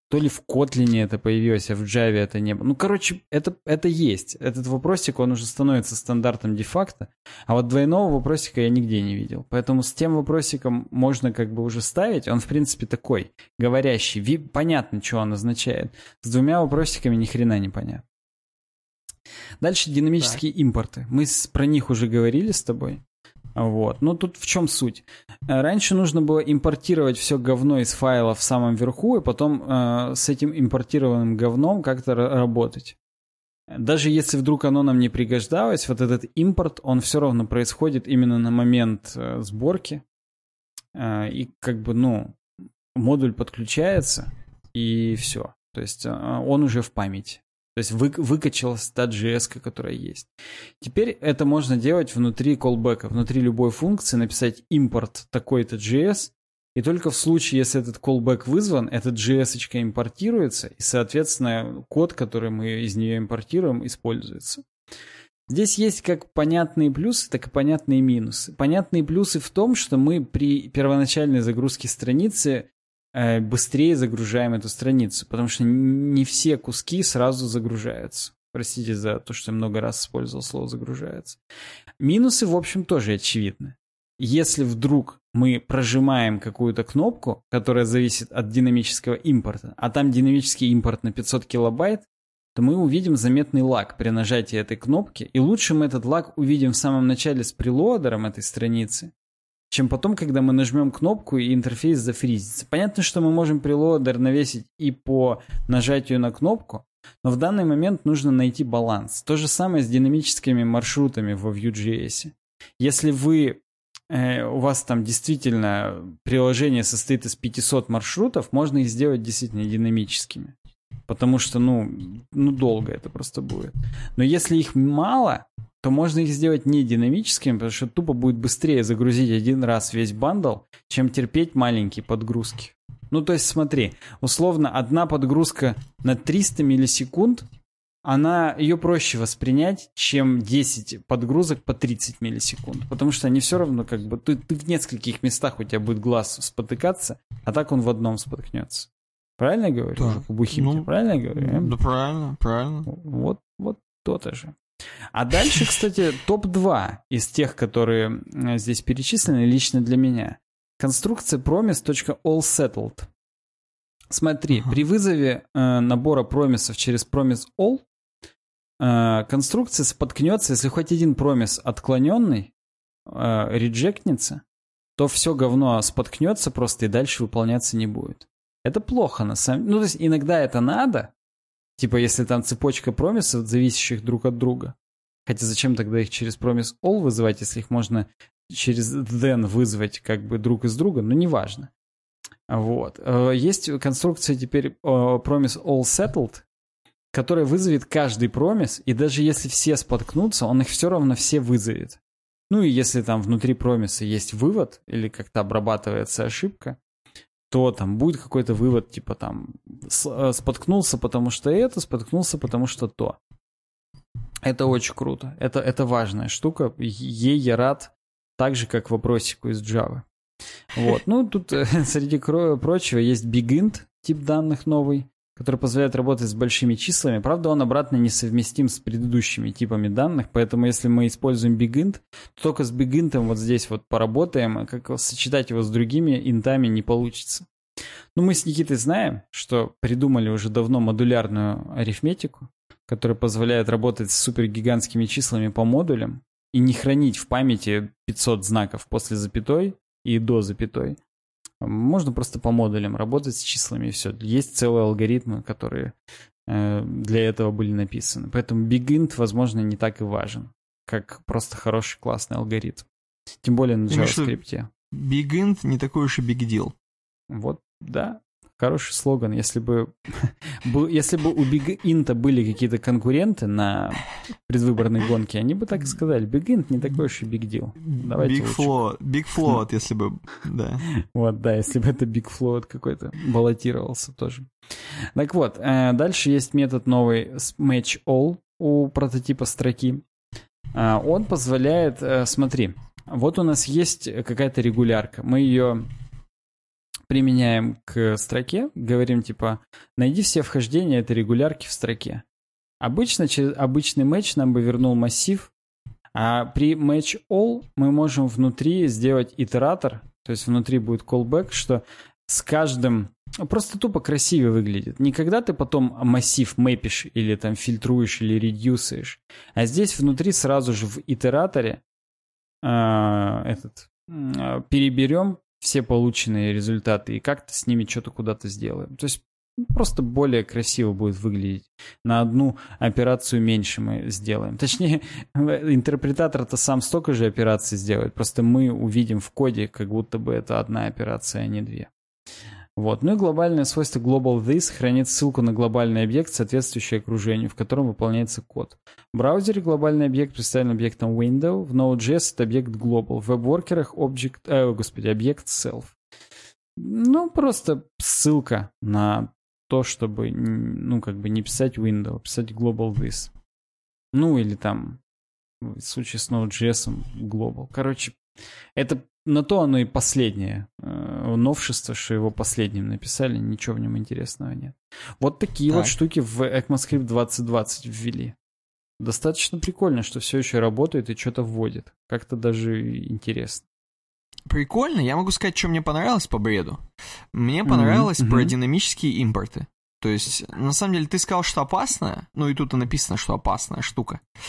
то ли в Kotlin это появилось, а в Java это не было. Ну, короче, это, это есть. Этот вопросик, он уже становится стандартом де-факто, а вот двойного вопросика я нигде не видел. Поэтому с тем вопросиком можно как бы уже ставить. Он, в принципе, такой, говорящий. Понятно, что он означает. С двумя вопросиками ни хрена не понятно. Дальше динамические так. импорты. Мы с, про них уже говорили с тобой. Вот. Ну, тут в чем суть? Э, раньше нужно было импортировать все говно из файла в самом верху, и потом э, с этим импортированным говном как-то работать. Даже если вдруг оно нам не пригождалось, вот этот импорт, он все равно происходит именно на момент э, сборки. Э, и как бы, ну, модуль подключается, и все. То есть э, он уже в памяти. То есть вы, выкачалась та JS, которая есть. Теперь это можно делать внутри callback, внутри любой функции написать импорт такой-то JS, и только в случае, если этот callback вызван, эта JS импортируется, и, соответственно, код, который мы из нее импортируем, используется. Здесь есть как понятные плюсы, так и понятные минусы. Понятные плюсы в том, что мы при первоначальной загрузке страницы быстрее загружаем эту страницу, потому что не все куски сразу загружаются. Простите за то, что я много раз использовал слово «загружается». Минусы, в общем, тоже очевидны. Если вдруг мы прожимаем какую-то кнопку, которая зависит от динамического импорта, а там динамический импорт на 500 килобайт, то мы увидим заметный лаг при нажатии этой кнопки, и лучше мы этот лаг увидим в самом начале с прелодером этой страницы, чем потом, когда мы нажмем кнопку и интерфейс зафризится. Понятно, что мы можем прелодер навесить и по нажатию на кнопку, но в данный момент нужно найти баланс. То же самое с динамическими маршрутами во Vue.js. Если вы э, у вас там действительно приложение состоит из 500 маршрутов, можно их сделать действительно динамическими. Потому что, ну, ну, долго это просто будет. Но если их мало, то можно их сделать не динамическими, потому что тупо будет быстрее загрузить один раз весь бандл, чем терпеть маленькие подгрузки. Ну, то есть смотри, условно, одна подгрузка на 300 миллисекунд, она, ее проще воспринять, чем 10 подгрузок по 30 миллисекунд. Потому что они все равно как бы... Ты, ты в нескольких местах у тебя будет глаз спотыкаться, а так он в одном споткнется. Правильно я говорю? Да. По бухимке, ну, правильно я говорю? Да, правильно, правильно. Вот, вот то-то же. А дальше, кстати, топ-2 из тех, которые здесь перечислены лично для меня. Конструкция promise.allsettled. Смотри, uh-huh. при вызове э, набора промисов через promise all э, конструкция споткнется, если хоть один промис отклоненный, э, реджектнется, то все говно споткнется просто и дальше выполняться не будет. Это плохо на самом деле. Ну, то есть иногда это надо, Типа, если там цепочка промисов, зависящих друг от друга. Хотя зачем тогда их через промис all вызывать, если их можно через then вызвать как бы друг из друга, но неважно. Вот. Э, есть конструкция теперь э, promise all settled, который вызовет каждый промис, и даже если все споткнутся, он их все равно все вызовет. Ну и если там внутри промиса есть вывод или как-то обрабатывается ошибка, то там будет какой-то вывод, типа там э, споткнулся, потому что это, споткнулся, потому что то. Это очень круто. Это, это важная штука. Ей я рад так же, как вопросику из Java. Вот. Ну, тут э, <laughs> среди прочего есть BigInt, тип данных новый, который позволяет работать с большими числами. Правда, он обратно несовместим с предыдущими типами данных, поэтому если мы используем BigInt, то только с BigInt вот здесь вот поработаем, а как сочетать его с другими интами не получится. Ну, мы с Никитой знаем, что придумали уже давно модулярную арифметику, которая позволяет работать с супергигантскими числами по модулям и не хранить в памяти 500 знаков после запятой и до запятой. Можно просто по модулям работать с числами и все. Есть целые алгоритмы, которые э, для этого были написаны. Поэтому BigInt, возможно, не так и важен, как просто хороший классный алгоритм. Тем более на JavaScript. BigInt не такой уж и big deal. Вот, да. Хороший слоган. Если бы, <laughs> если бы у Big Int были какие-то конкуренты на предвыборной гонке, они бы так и сказали. Big Int не такой уж и big deal. Давайте big float, big float, если бы, да. Вот, да, если бы это big float какой-то баллотировался тоже. Так вот, э, дальше есть метод новый match all у прототипа строки. Э, он позволяет, э, смотри, вот у нас есть какая-то регулярка. Мы ее применяем к строке, говорим типа, найди все вхождения этой регулярки в строке. Обычно через обычный матч нам бы вернул массив, а при match all мы можем внутри сделать итератор, то есть внутри будет callback, что с каждым просто тупо красивее выглядит. Не когда ты потом массив мэпишь или там фильтруешь или редюсишь, а здесь внутри сразу же в итераторе э, этот э, переберем все полученные результаты и как-то с ними что-то куда-то сделаем. То есть просто более красиво будет выглядеть. На одну операцию меньше мы сделаем. <laughs> Точнее, интерпретатор-то сам столько же операций сделает, просто мы увидим в коде, как будто бы это одна операция, а не две. Вот. Ну и глобальное свойство global this хранит ссылку на глобальный объект, соответствующий окружению, в котором выполняется код. В браузере глобальный объект представлен объектом window, в Node.js это объект global, в веб-воркерах object, э, господи, объект self. Ну, просто ссылка на то, чтобы, ну, как бы не писать window, а писать global this. Ну, или там, в случае с Node.js global. Короче, это на то оно и последнее э, новшество, что его последним написали, ничего в нем интересного нет. Вот такие так. вот штуки в ECMAScript 2020 ввели. Достаточно прикольно, что все еще работает и что-то вводит. Как-то даже интересно. Прикольно. Я могу сказать, что мне понравилось по бреду. Мне понравилось mm-hmm. про динамические импорты. То есть, на самом деле, ты сказал, что опасная, ну и тут и написано, что опасная штука. Э,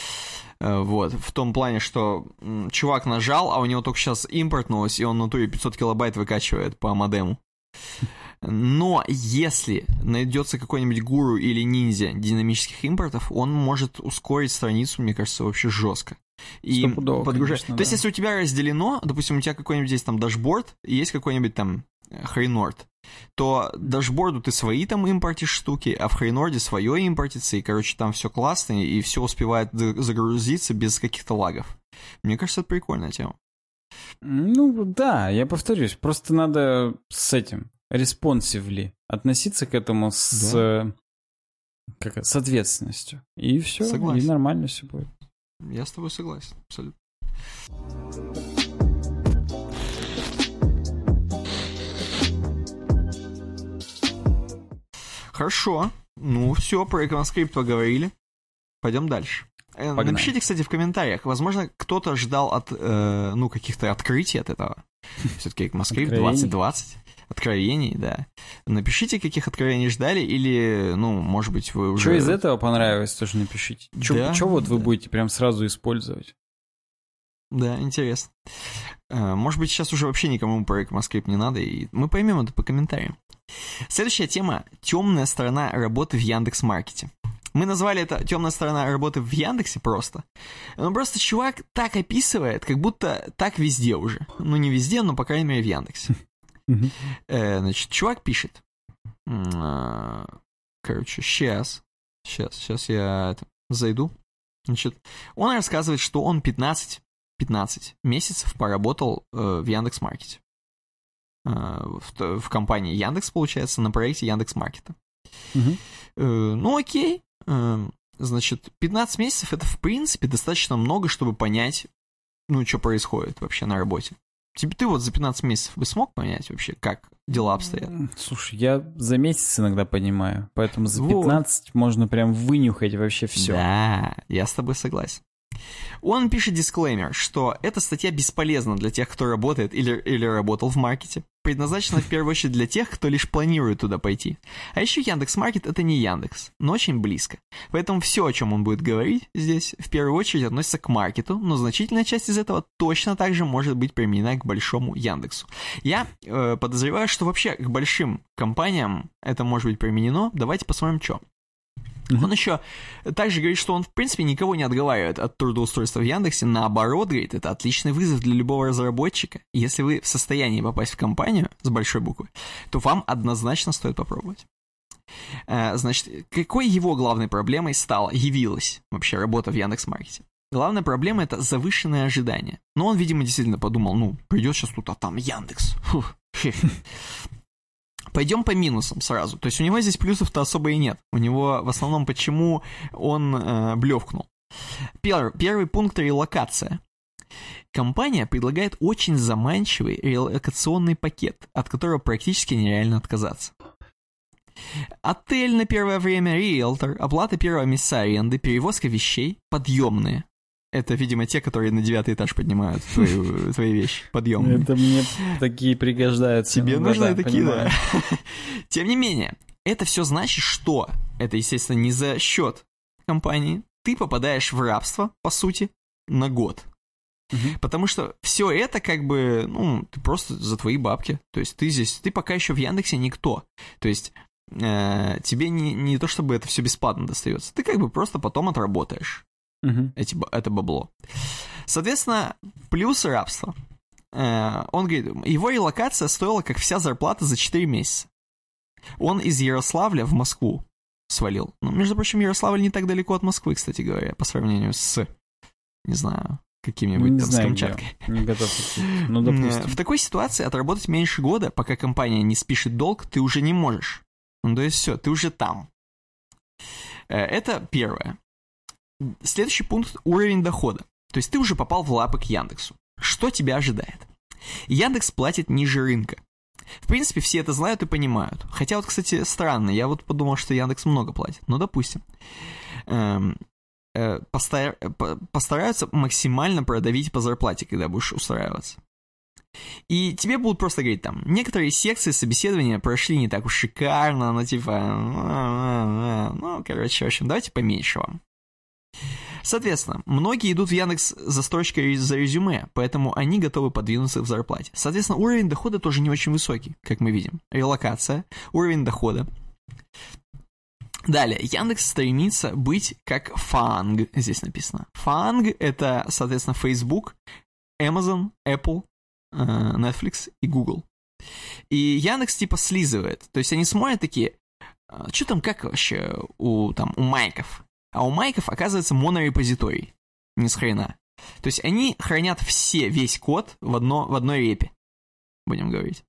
вот, в том плане, что чувак нажал, а у него только сейчас импортнулось, и он на натуре 500 килобайт выкачивает по модему. Но если найдется какой-нибудь гуру или ниндзя динамических импортов, он может ускорить страницу, мне кажется, вообще жестко. И подгружать. То да. есть, если у тебя разделено, допустим, у тебя какой-нибудь здесь там дашборд, и есть какой-нибудь там Хрейнорд, то дашборду ты свои там импортишь штуки, а в Хрейнорде свое импортится, и, короче, там все классно, и все успевает загрузиться без каких-то лагов. Мне кажется, это прикольная тема. Ну, да, я повторюсь, просто надо с этим, респонсивли, относиться к этому с, да. как, с ответственностью. И все, Согласен. и нормально все будет. Я с тобой согласен, абсолютно. Хорошо. Ну, все, про EconScript поговорили. Пойдем дальше. Э, Погнали. Напишите, кстати, в комментариях. Возможно, кто-то ждал от, э, ну, каких-то открытий от этого. Все-таки ECMAScript 2020. Откровений, да. Напишите, каких откровений ждали, или, ну, может быть, вы уже... Что из этого понравилось, тоже напишите. Что да, вот да. вы будете прям сразу использовать? Да, интересно. Э, может быть, сейчас уже вообще никому про ECMAScript не надо, и мы поймем это по комментариям. Следующая тема – темная сторона работы в Яндекс Маркете. Мы назвали это темная сторона работы в Яндексе просто. Но просто чувак так описывает, как будто так везде уже. Ну, не везде, но, по крайней мере, в Яндексе. <laughs> Э, значит, чувак пишет. А, короче, сейчас. Сейчас, сейчас я зайду. Значит, он рассказывает, что он 15, 15 месяцев поработал э, в Яндекс.Маркете. Э, в, в компании Яндекс, получается, на проекте Яндекс.Маркета. Мгм. Э, ну, окей. Э, значит, 15 месяцев это, в принципе, достаточно много, чтобы понять, ну, что происходит вообще на работе. Тебе, ты вот за 15 месяцев бы смог понять вообще, как дела обстоят? Слушай, я за месяц иногда понимаю, поэтому за Вот. 15 можно прям вынюхать вообще все. Да, я с тобой согласен. Он пишет дисклеймер, что эта статья бесполезна для тех, кто работает или, или работал в маркете. Предназначена в первую очередь для тех, кто лишь планирует туда пойти. А еще Яндекс.Маркет это не Яндекс, но очень близко. Поэтому все, о чем он будет говорить здесь, в первую очередь относится к маркету, но значительная часть из этого точно также может быть применена к большому Яндексу. Я э, подозреваю, что вообще к большим компаниям это может быть применено. Давайте посмотрим, что. Мгм. Он еще также говорит, что он, в принципе, никого не отговаривает от трудоустройства в Яндексе. Наоборот, говорит, это отличный вызов для любого разработчика. Если вы в состоянии попасть в компанию с большой буквы, то вам однозначно стоит попробовать. Э, Значит, какой его главной проблемой стала, явилась вообще работа в Яндекс.Маркете? Главная проблема это завышенные ожидания. Но он, видимо, действительно подумал, ну, придет сейчас тут, а там Яндекс. Хе-хе. Пойдем по минусам сразу. То есть у него здесь плюсов-то особо и нет. У него в основном почему он э, блевкнул. Пер- первый пункт релокация. Компания предлагает очень заманчивый релокационный пакет, от которого практически нереально отказаться. Отель на первое время, риэлтор, оплата первого месяца аренды, перевозка вещей, подъемные. Это, видимо, те, которые на девятый этаж поднимают твою- твои <laughs> вещи, подъемные. Это мне такие пригождаются. Тебе Ну, нужны такие, понимаю. да. <laughs> Тем не менее, это все значит, что это, естественно, не за счет компании. Ты попадаешь в рабство, по сути, на год. Потому что все это как бы, ну, ты просто за твои бабки. То есть ты здесь, ты пока еще в Яндексе никто. То есть э, тебе не, не то чтобы это все бесплатно достается. Ты как бы просто потом отработаешь Мгм. эти, это бабло. Соответственно, плюсы рабства. Э, он говорит, его релокация стоила как вся зарплата за 4 месяца. Он из Ярославля в Москву свалил. Ну, между прочим, Ярославль не так далеко от Москвы, кстати говоря, по сравнению с, не знаю, каким-нибудь Не там с знаю, Камчаткой. где. Не готов. <laughs> Ну, Э, допустим. В такой ситуации отработать меньше года, пока компания не спишет долг, ты уже не можешь. Ну, то есть все, ты уже там. Э, Это первое. Следующий пункт – уровень дохода. То есть ты уже попал в лапы к Яндексу. Что тебя ожидает? Яндекс платит ниже рынка. В принципе, все это знают и понимают. Хотя вот, кстати, странно, я вот подумал, что Яндекс много платит. Ну, допустим. Эм, э, постар- по- постараются максимально продавить по зарплате, когда будешь устраиваться. И тебе будут просто говорить там, некоторые секции собеседования прошли не так уж шикарно, ну типа, «А, ну, короче, в общем, давайте поменьше вам. Соответственно, многие идут в Яндекс за строчкой за резюме, поэтому они готовы подвинуться в зарплате. Соответственно, уровень дохода тоже не очень высокий, как мы видим. Релокация, уровень дохода. Далее, Яндекс стремится быть как Фанг, здесь написано. Фанг это, соответственно, Facebook, Amazon, Apple, э, Netflix и Google. И Яндекс типа слизывает. То есть они смотрят такие, что там как вообще у, там, у майков? А у майков, оказывается, монорепозиторий. Ни с хрена. То есть они хранят все, весь код в, одно, в одной репе. Будем говорить.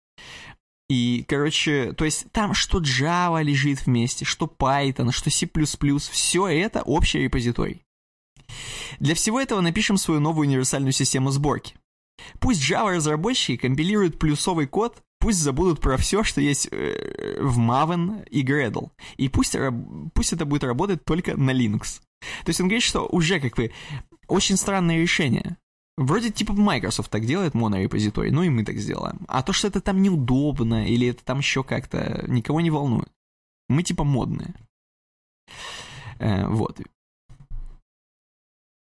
И, короче, то есть там что Java лежит вместе, что Python, что C++, все это общий репозиторий. Для всего этого напишем свою новую универсальную систему сборки. Пусть Java-разработчики компилируют плюсовый код, пусть забудут про все, что есть э, в Maven и Gradle. И пусть, пусть это будет работать только на Linux. То есть он говорит, что уже как бы очень странное решение. Вроде типа Microsoft так делает монорепозиторий, ну и мы так сделаем. А то, что это там неудобно или это там еще как-то, никого не волнует. Мы типа модные. Э, вот.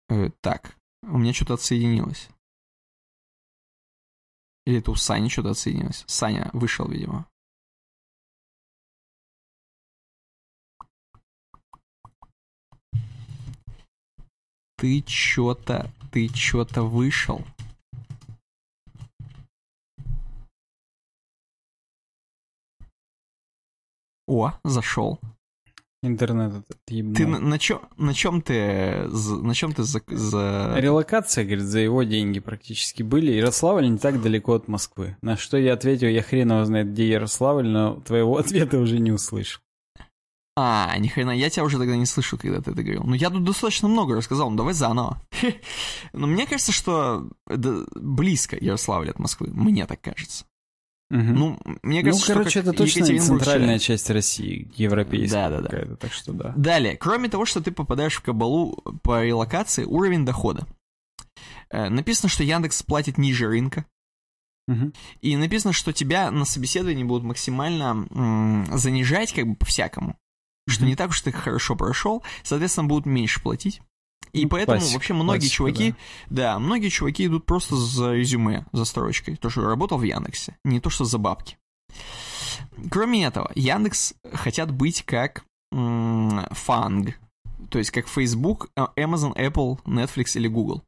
Э, так, у меня что-то отсоединилось. Или это у Сани что-то отсоединилось? Саня вышел, видимо. Ты чё-то, ты чё-то вышел. О, зашел. Интернет этот ебаный. Ты на, на, чё, на чем ты, на чем ты за, за- Релокация, говорит, за его деньги практически были. Ярославль не так далеко от Москвы. На что я ответил, я хрен его знает, где Ярославль, но твоего <laughs> ответа уже не услышал. А, ни хрена, я тебя уже тогда не слышал, когда ты это говорил. Ну, я тут достаточно много рассказал, ну давай заново. <laughs> Но мне кажется, что близко Ярославль от Москвы, мне так кажется. Мгм. Ну, мне Ну, кажется, короче, что это точно центральная часть России, европейская Да-да-да. какая-то, так что да. Далее, кроме того, что ты попадаешь в кабалу по релокации, уровень дохода. Э, Написано, что Яндекс платит ниже рынка. Мгм. И написано, что тебя на собеседовании будут максимально м, занижать, как бы по-всякому. Что Мгм. не так уж ты хорошо прошел, соответственно, будут меньше платить. И Ну, поэтому классика, вообще многие классика, чуваки, да. многие чуваки идут просто за резюме, за строчкой. То, что работал в Яндексе, не то, что за бабки. Кроме этого, Яндекс хотят быть как м, Фанг, то есть как Facebook, а, Amazon, Apple, Netflix или Google.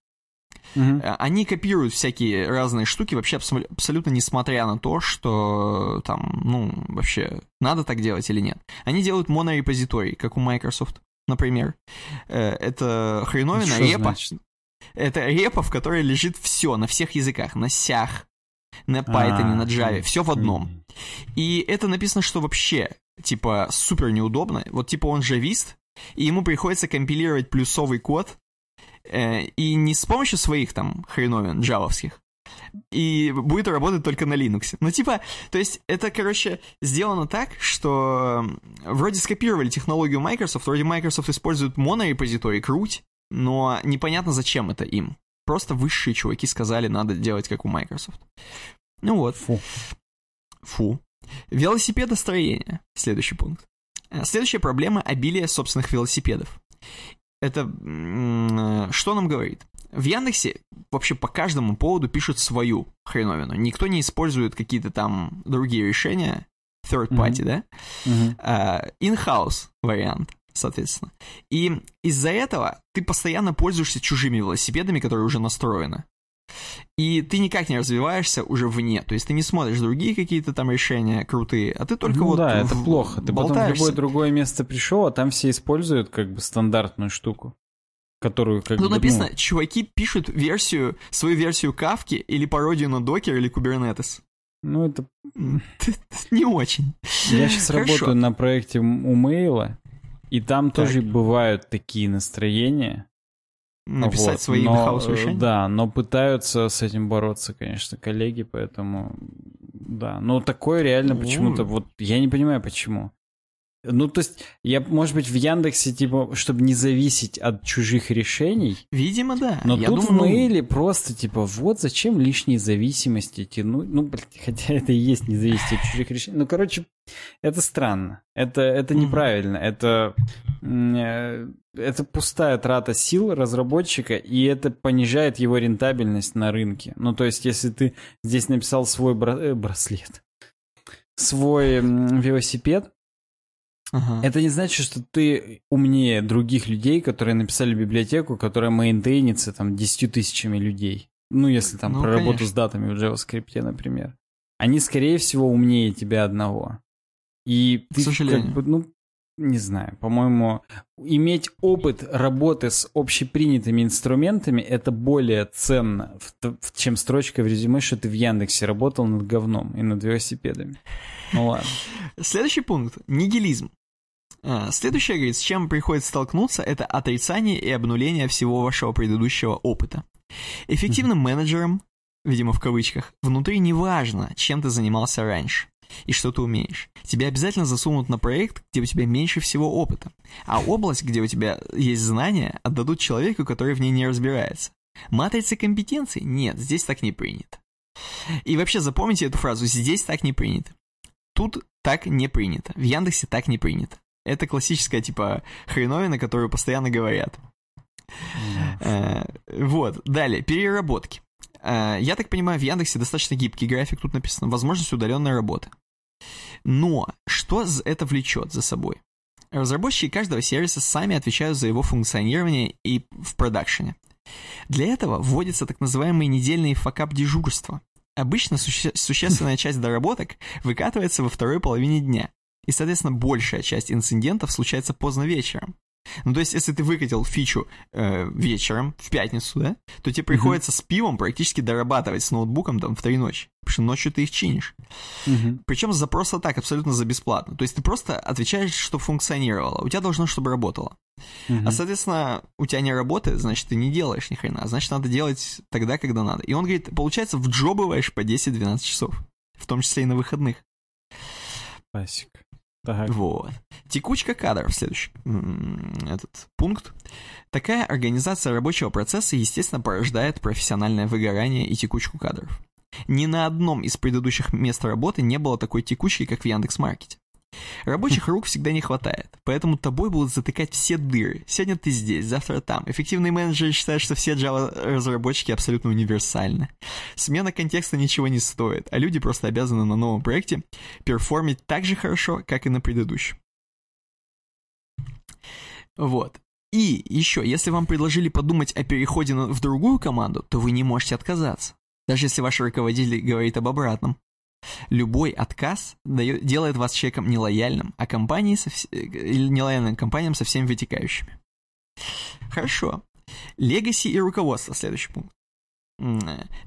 Э, Они копируют всякие разные штуки, вообще абсо- абсолютно несмотря на то, что там, ну, вообще, надо так делать или нет. Они делают монорепозиторий, как у Microsoft, например. Э, Это хреновина, Что репа. значит? Это репа, в которой лежит все на всех языках, на сях, на Python, А, на Java, все в одном. И это написано, что вообще, типа, супер неудобно. Вот, типа, он джавист, и ему приходится компилировать плюсовый код, э, и не с помощью своих там хреновин джавовских, и будет работать только на Linux. Ну, типа, то есть это, короче, сделано так, что вроде скопировали технологию Microsoft, вроде Microsoft использует монорепозиторий, круть, но непонятно, зачем это им. Просто высшие чуваки сказали, надо делать как у Microsoft. Ну вот. Фу. Фу. Велосипедостроение. Следующий пункт. Э, Следующая проблема – обилие собственных велосипедов. Это э, что нам говорит? В Яндексе вообще по каждому поводу пишут свою хреновину. Никто не использует какие-то там другие решения, third party, да? Мгм. А, in-house вариант, соответственно. И из-за этого ты постоянно пользуешься чужими велосипедами, которые уже настроены. И ты никак не развиваешься уже вне. То есть ты не смотришь другие какие-то там решения крутые, а ты только ну вот да, в- это плохо. Ты потом в болтаешься. любое другое место пришел, а там все используют как бы стандартную штуку, которую как Тут бы... написано, чуваки пишут версию, свою версию кавки или пародию на докер или кубернетес. Ну, ну <laughs> это... Не очень. Я сейчас Хорошо. работаю на проекте у Мейла, и там Так. тоже бывают такие настроения. Написать Вот, свои но, э, решения. Да, но пытаются с этим бороться, конечно, коллеги, поэтому да. Но такое реально Ну. почему-то, вот я не понимаю, почему. Ну, то есть, я, может быть, в Яндексе, типа, чтобы не зависеть от чужих решений, Видимо, да. но Я тут думаю, в ну, мейле просто, типа, вот зачем лишние зависимости тянуть. Ну, блядь, <laughs> хотя это и есть не зависеть от чужих решений. Ну, короче, это странно. Это, это Мгм. неправильно. Это, э, это пустая трата сил разработчика, и это понижает его рентабельность на рынке. Ну, то есть, если ты здесь написал свой бра- э, браслет, свой велосипед, ага. это не значит, что ты умнее других людей, которые написали библиотеку, которая мейнтейнится там 10 тысячами людей. Ну, если там Ну, про работу конечно. с датами в JavaScript, например. Они, скорее всего, умнее тебя одного. И К ты сожалению. как бы, ну, не знаю, по-моему, иметь опыт работы с общепринятыми инструментами это более ценно, чем строчка в резюме, что ты в Яндексе работал над говном и над велосипедами. Ну ладно. Следующий пункт – нигилизм. А, Следующее, говорит, с чем приходится столкнуться, это отрицание и обнуление всего вашего предыдущего опыта. Эффективным менеджером, видимо в кавычках, внутри не важно, чем ты занимался раньше и что ты умеешь. Тебя обязательно засунут на проект, где у тебя меньше всего опыта. А область, где у тебя есть знания, отдадут человеку, который в ней не разбирается. Матрицы компетенций? Нет, здесь так не принято. И вообще запомните эту фразу «здесь так не принято». Тут так не принято. В Яндексе так не принято. Это классическая, типа, хреновина, которую постоянно говорят. Э, Вот, далее, переработки. Э, Я так понимаю, в Яндексе достаточно гибкий график, тут написано, возможность удаленной работы. Но что это влечет за собой? Разработчики каждого сервиса сами отвечают за его функционирование и в продакшене. Для этого вводятся так называемые недельные факап-дежурства. Обычно суще- существенная <laughs> часть доработок выкатывается во второй половине дня. и, соответственно, большая часть инцидентов случается поздно вечером. Ну, то есть, если ты выкатил фичу э, вечером, в пятницу, да, то тебе приходится uh-huh. с пивом практически дорабатывать с ноутбуком там в три ночи, потому что ночью ты их чинишь. Uh-huh. Причем за просто так, абсолютно за бесплатно. То есть, ты просто отвечаешь, чтобы функционировало. У тебя должно, чтобы работало. Uh-huh. А, соответственно, у тебя не работает, значит, ты не делаешь ни хрена. Значит, надо делать тогда, когда надо. И он говорит, получается, вджобываешь по 10-12 часов, в том числе и на выходных. Классик. Так. Вот. Текучка кадров, следующий этот пункт. Такая организация рабочего процесса, естественно, порождает профессиональное выгорание и текучку кадров. Ни на одном из предыдущих мест работы не было такой текучки, как в Яндекс.Маркете. Рабочих рук всегда не хватает, поэтому тобой будут затыкать все дыры. Сегодня ты здесь, завтра там. Эффективные менеджеры считают, что все Java-разработчики абсолютно универсальны. Смена контекста ничего не стоит, а люди просто обязаны на новом проекте перформить так же хорошо, как и на предыдущем. Вот. И еще, если вам предложили подумать о переходе в другую команду, то вы не можете отказаться. Даже если ваш руководитель говорит об обратном. Любой отказ дает, делает вас человеком нелояльным, а компании со, или нелояльным компаниям со всеми вытекающими. Хорошо. Легаси и руководство, следующий пункт.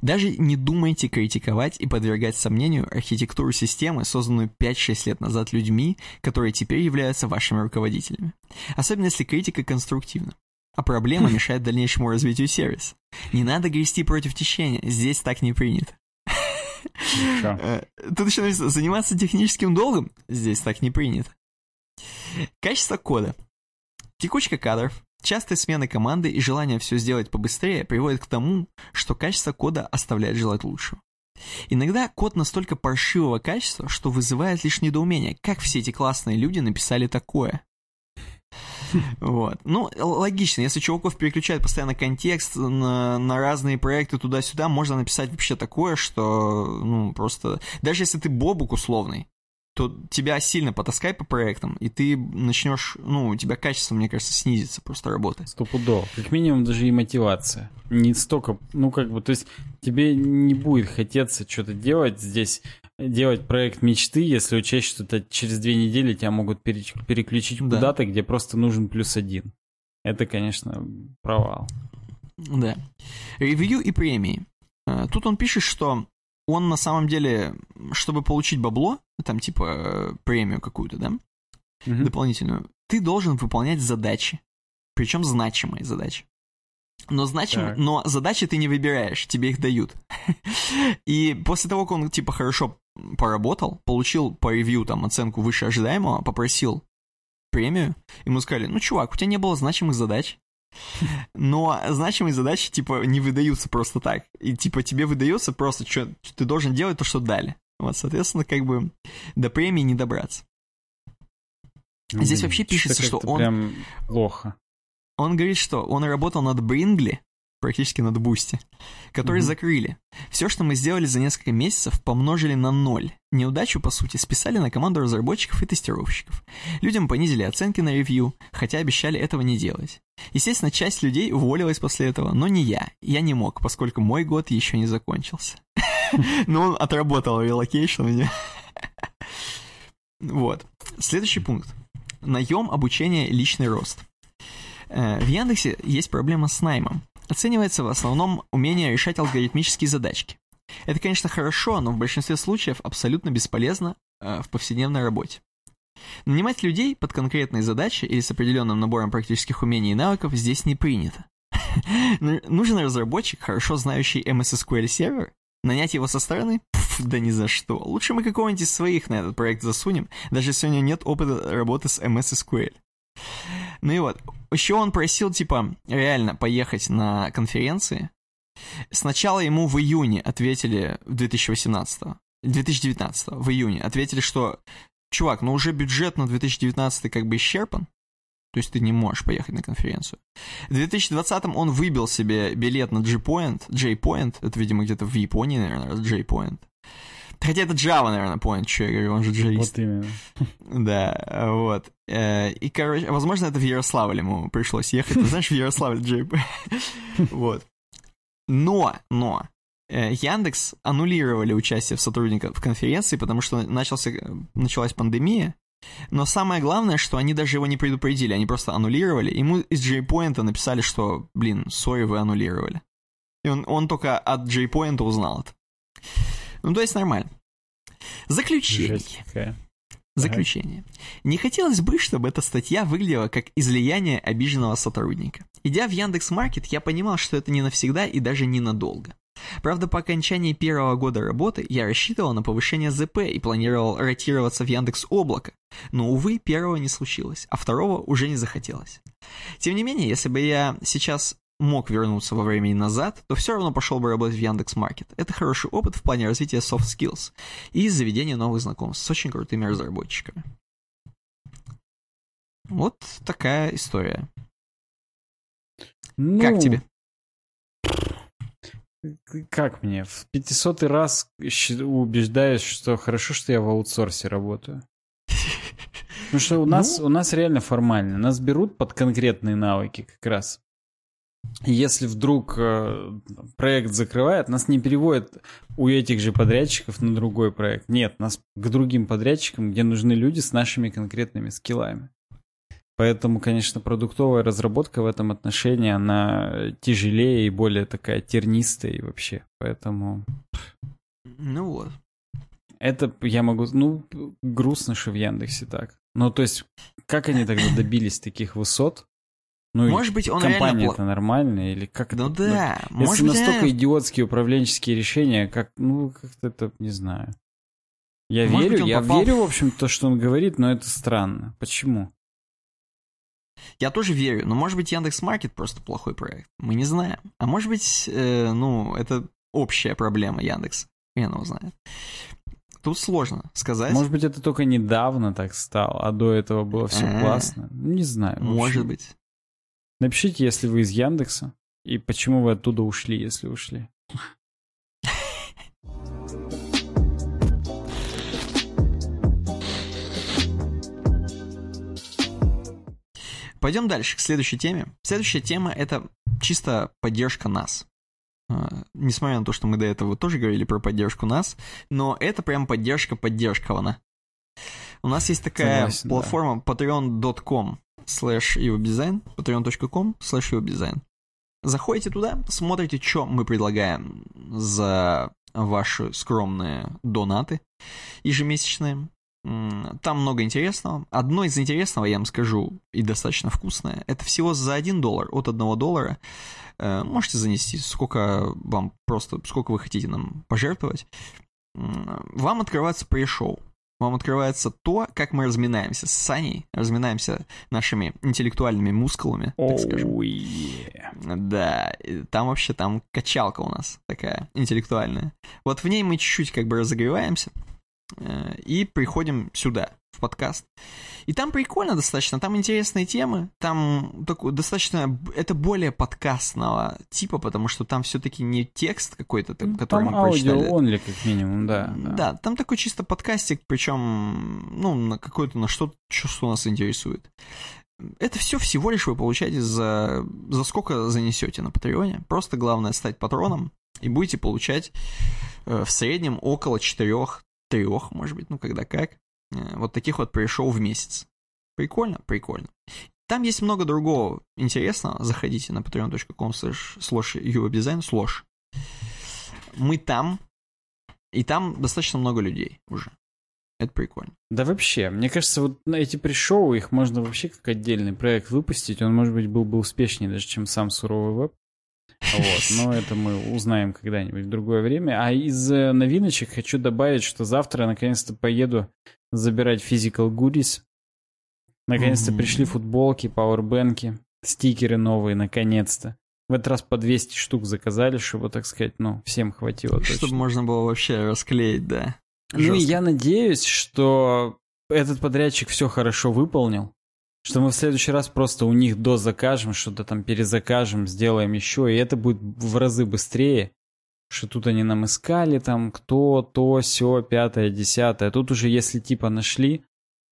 Даже не думайте критиковать и подвергать сомнению архитектуру системы, созданную 5-6 лет назад людьми, которые теперь являются вашими руководителями. Особенно если критика конструктивна. А проблема <laughs> мешает дальнейшему развитию сервиса. Не надо грести против течения, здесь так не принято. Э, тут еще написано, заниматься техническим долгом здесь так не принято. Качество кода. Текучка кадров, частые смены команды и желание все сделать побыстрее приводит к тому, что качество кода оставляет желать лучшего. Иногда код настолько паршивого качества, что вызывает лишь недоумение, как все эти классные люди написали такое. <laughs> Вот. Ну, логично, если чуваков переключает постоянно контекст на, на разные проекты туда-сюда, можно написать вообще такое, что, ну, просто... Даже если ты бобук условный, то тебя сильно потаскай по проектам, и ты начнешь, ну, у тебя качество, мне кажется, снизится просто работы. Стопудово. Как минимум даже и мотивация. Не столько, ну, как бы, то есть тебе не будет хотеться что-то делать здесь, делать проект мечты, если учесть, что это через две недели тебя могут переключить да. куда-то, где просто нужен плюс один. Это, конечно, провал. Да. Ревью и премии. Э, тут он пишет, что он на самом деле, чтобы получить бабло, там типа э, премию какую-то, да, угу. дополнительную, ты должен выполнять задачи, причем значимые задачи. Но, значим, но задачи ты не выбираешь, тебе их дают. <laughs> И после того, как он, типа, хорошо поработал, получил по ревью там оценку выше ожидаемого, попросил премию, ему сказали, ну, чувак, у тебя не было значимых задач, но значимые задачи, типа, не выдаются просто так. И, типа, тебе выдается просто, что ты должен делать то, что дали. Вот, соответственно, как бы до премии не добраться. Здесь вообще пишется, что он... Прям плохо. Он говорит, что он работал над Bringly, практически над Boosty, который mm-hmm. закрыли. Все, что мы сделали за несколько месяцев, помножили на ноль. Неудачу, по сути, списали на команду разработчиков и тестировщиков. Людям понизили оценки на ревью, хотя обещали этого не делать. Естественно, часть людей уволилась после этого, но не я. Я не мог, поскольку мой год еще не закончился. <laughs> Но он отработал relocation. Вот. Следующий пункт. Наем, обучение, личный рост. Э, в Яндексе есть проблема с наймом. Оценивается в основном умение решать алгоритмические задачки. Это, конечно, хорошо, но в большинстве случаев абсолютно бесполезно э, в повседневной работе. Нанимать людей под конкретные задачи или с определенным набором практических умений и навыков здесь не принято. <laughs> Нужен разработчик, хорошо знающий MS SQL сервер, нанять его со стороны? Пф, да ни за что. Лучше мы какого-нибудь из своих на этот проект засунем, даже если у него нет опыта работы с MS SQL. Ну и вот, еще он просил, типа, реально поехать на конференции. Сначала ему в июне ответили, в 2018 2019 в июне, ответили, что, чувак, ну уже бюджет на 2019 как бы исчерпан, то есть ты не можешь поехать на конференцию. В 2020 он выбил себе билет на G-Point, J-Point, это, видимо, где-то в Японии, наверное, J-Point. <laughs> Хотя это Java, наверное, point, что я говорю, он же джавист. Вот именно. <laughs> Да, вот. Э, и, короче, возможно, это в Ярославль ему пришлось ехать. Ты знаешь, в Ярославль JP. <laughs> Вот. Но, но, э, Яндекс аннулировали участие в сотрудниках в конференции, потому что начался, началась пандемия, Но самое главное, что они даже его не предупредили, они просто аннулировали. Ему из JPoint написали, что, блин, сори, вы аннулировали. И он, он только от JPoint узнал это. Ну, то есть нормально. Заключение. Заключение. Не хотелось бы, чтобы эта статья выглядела как излияние обиженного сотрудника. Идя в Яндекс Маркет, я понимал, что это не навсегда и даже ненадолго. Правда, по окончании первого года работы я рассчитывал на повышение ЗП и планировал ротироваться в Яндекс Облако, но, увы, первого не случилось, а второго уже не захотелось. Тем не менее, если бы я сейчас мог вернуться во времени назад, то все равно пошел бы работать в Яндекс Маркет. Это хороший опыт в плане развития soft skills и заведения новых знакомств с очень крутыми разработчиками. Вот такая история. Ну, как тебе? Как мне? В 500 раз убеждаюсь, что хорошо, что я в аутсорсе работаю. Потому что у <laughs> нас, ну... у нас реально формально. Нас берут под конкретные навыки как раз. Если вдруг э, проект закрывает, нас не переводят у этих же подрядчиков на другой проект. Нет, нас к другим подрядчикам, где нужны люди с нашими конкретными скиллами. Поэтому, конечно, продуктовая разработка в этом отношении, она тяжелее и более такая тернистая и вообще. Поэтому... Ну вот. Это я могу... Ну, грустно, что в Яндексе так. Ну, то есть, как они тогда добились таких высот? Ну, может быть, он компания реально... это нормально или как Ну это, да, ну, может Если быть, настолько реально... идиотские управленческие решения, как, ну, как-то это, не знаю. Я Может верю, быть, я попал... верю, в общем, то, что он говорит, но это странно. Почему? Я тоже верю, но может быть Яндекс Маркет просто плохой проект. Мы не знаем. А может быть, э, ну, это общая проблема Яндекс. Хрен его знает. Тут сложно сказать. Может быть, это только недавно так стало, а до этого было все А-а-а. классно. Не знаю. Может быть. Напишите, если вы из Яндекса, и почему вы оттуда ушли, если ушли. Пойдем дальше, к следующей теме. Следующая тема — это чисто поддержка нас. Uh, несмотря на то, что мы до этого тоже говорили про поддержку нас, но это прям поддержка поддержкована. У нас есть такая Согласен, платформа да. patreon.com slash uwebdesign, patreon.com slash uwebdesign. Заходите туда, смотрите, что мы предлагаем за ваши скромные донаты ежемесячные. Там много интересного. Одно из интересного, я вам скажу, и достаточно вкусное, это всего за 1 доллар, от 1 доллара. Э, можете занести, сколько вам просто, сколько вы хотите нам пожертвовать. Вам открывается пресс-шоу. Вам открывается то, как мы разминаемся с Саней, разминаемся нашими интеллектуальными мускулами, так oh, скажем. Yeah. Да, там вообще там качалка у нас такая интеллектуальная. Вот в ней мы чуть-чуть как бы разогреваемся, Э, и приходим сюда, в подкаст. И там прикольно достаточно, там интересные темы, там такой, достаточно, это более подкастного типа, потому что там все-таки не текст какой-то, который там мы прочитали. Там only, как минимум, да, да. Да, там такой чисто подкастик, причем, ну, на какой-то, на что, что нас интересует. Это все всего лишь вы получаете за, за сколько занесете на Патреоне. Просто главное стать патроном, и будете получать э, в среднем около 4 трех, может быть, ну когда как. Э, вот таких вот пришел в месяц. Прикольно? Прикольно. Там есть много другого интересного. Заходите на patreon.com slash uwebdesign slash. Мы там, и там достаточно много людей уже. Это прикольно. Да вообще, мне кажется, вот на эти пришоу их можно вообще как отдельный проект выпустить. Он, может быть, был бы успешнее даже, чем сам суровый веб. Вот, но <laughs> это мы узнаем когда-нибудь в другое время. А из э, новиночек хочу добавить, что завтра наконец-то поеду забирать Physical Goodies. Наконец-то mm-hmm. пришли футболки, пауэрбэнки, стикеры новые, наконец-то. В этот раз по 200 штук заказали, чтобы, так сказать, ну, всем хватило. Чтобы точно. можно было вообще расклеить, да. Жестко. Ну и я надеюсь, что этот подрядчик все хорошо выполнил. Что мы в следующий раз просто у них до закажем, что-то там перезакажем, сделаем еще, и это будет в разы быстрее. Что тут они нам искали, там, кто, то, все, пятое, десятое. Тут уже, если типа нашли,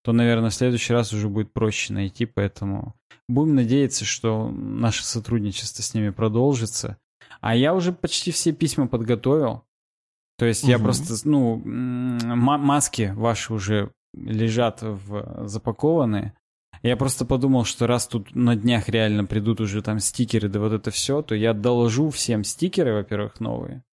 то, наверное, в следующий раз уже будет проще найти, поэтому будем надеяться, что наше сотрудничество с ними продолжится. А я уже почти все письма подготовил. То есть угу. я просто, ну, маски ваши уже лежат в запакованные. Я просто подумал, что раз тут на днях реально придут уже там стикеры, да вот это все, то я доложу всем стикеры, во-первых, новые.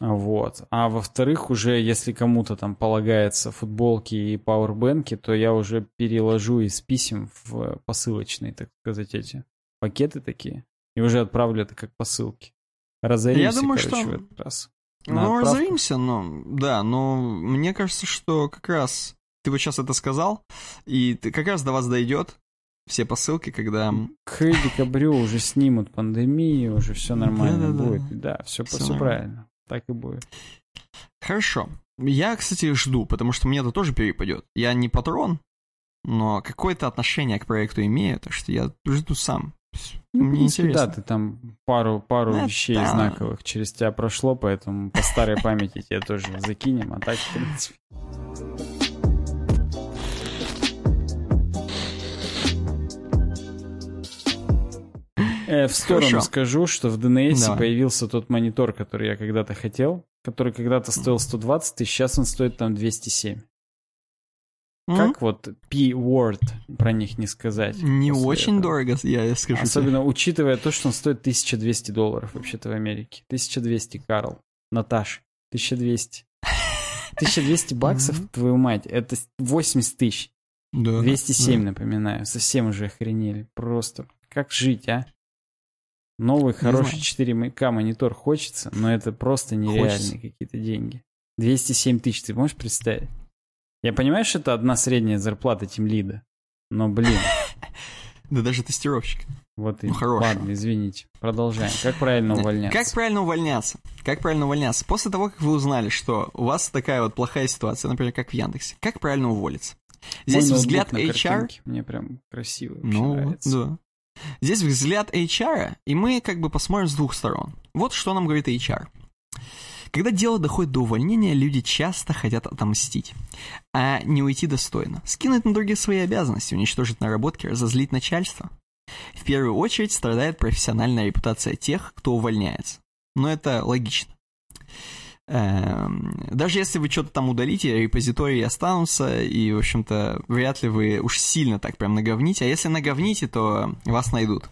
Вот. А во-вторых, уже если кому-то там полагается футболки и пауэрбэнки, то я уже переложу из писем в посылочные, так сказать, эти пакеты такие. И уже отправлю это как посылки. Разоримся, Я думаю, короче, что... в этот раз. Ну, разоримся, но... Да, но мне кажется, что как раз... Ты вот сейчас это сказал, и ты, как раз до вас дойдет все посылки, когда... К декабрю уже снимут пандемию, уже все нормально да, да, будет. Да, да все, все, все правильно. Так и будет. Хорошо. Я, кстати, жду, потому что мне это тоже перепадет. Я не патрон, но какое-то отношение к проекту имею, так что я жду сам. Ну, Мне интересно. Да, ты там пару, пару это... вещей знаковых через тебя прошло, поэтому по старой памяти тебе тоже закинем, а так, в принципе... в сторону Хорошо. скажу, что в DNS Давай. появился тот монитор, который я когда-то хотел, который когда-то стоил 120 тысяч, сейчас он стоит там 207. Mm-hmm. Как вот P-Word про них не сказать? Не очень этого. дорого, я скажу. Особенно тебе. учитывая то, что он стоит 1200 долларов вообще-то в Америке. 1200, Карл. Наташ, 1200. 1200 <laughs> баксов, mm-hmm. твою мать, это 80 тысяч. Да, 207, да. напоминаю. Совсем уже охренели. Просто как жить, а? Новый хороший 4К монитор хочется, но это просто нереальные какие-то деньги. 207 тысяч, ты можешь представить? Я понимаю, что это одна средняя зарплата тимлида, но, блин. <laughs> Да даже тестировщик. Вот и ну, ладно, извините. Продолжаем. Как правильно увольняться? Как правильно увольняться? Как правильно увольняться? После того, как вы узнали, что у вас такая вот плохая ситуация, например, как в Яндексе, как правильно уволиться? Здесь Мой взгляд HR... Мне прям красиво ну, нравится. да. Здесь взгляд HR, и мы как бы посмотрим с двух сторон. Вот что нам говорит HR. Когда дело доходит до увольнения, люди часто хотят отомстить, а не уйти достойно. Скинуть на других свои обязанности, уничтожить наработки, разозлить начальство. В первую очередь страдает профессиональная репутация тех, кто увольняется. Но это логично. Эм, даже если вы что-то там удалите, репозитории останутся, и, в общем-то, вряд ли вы уж сильно так прям наговните. А если наговните, то вас найдут.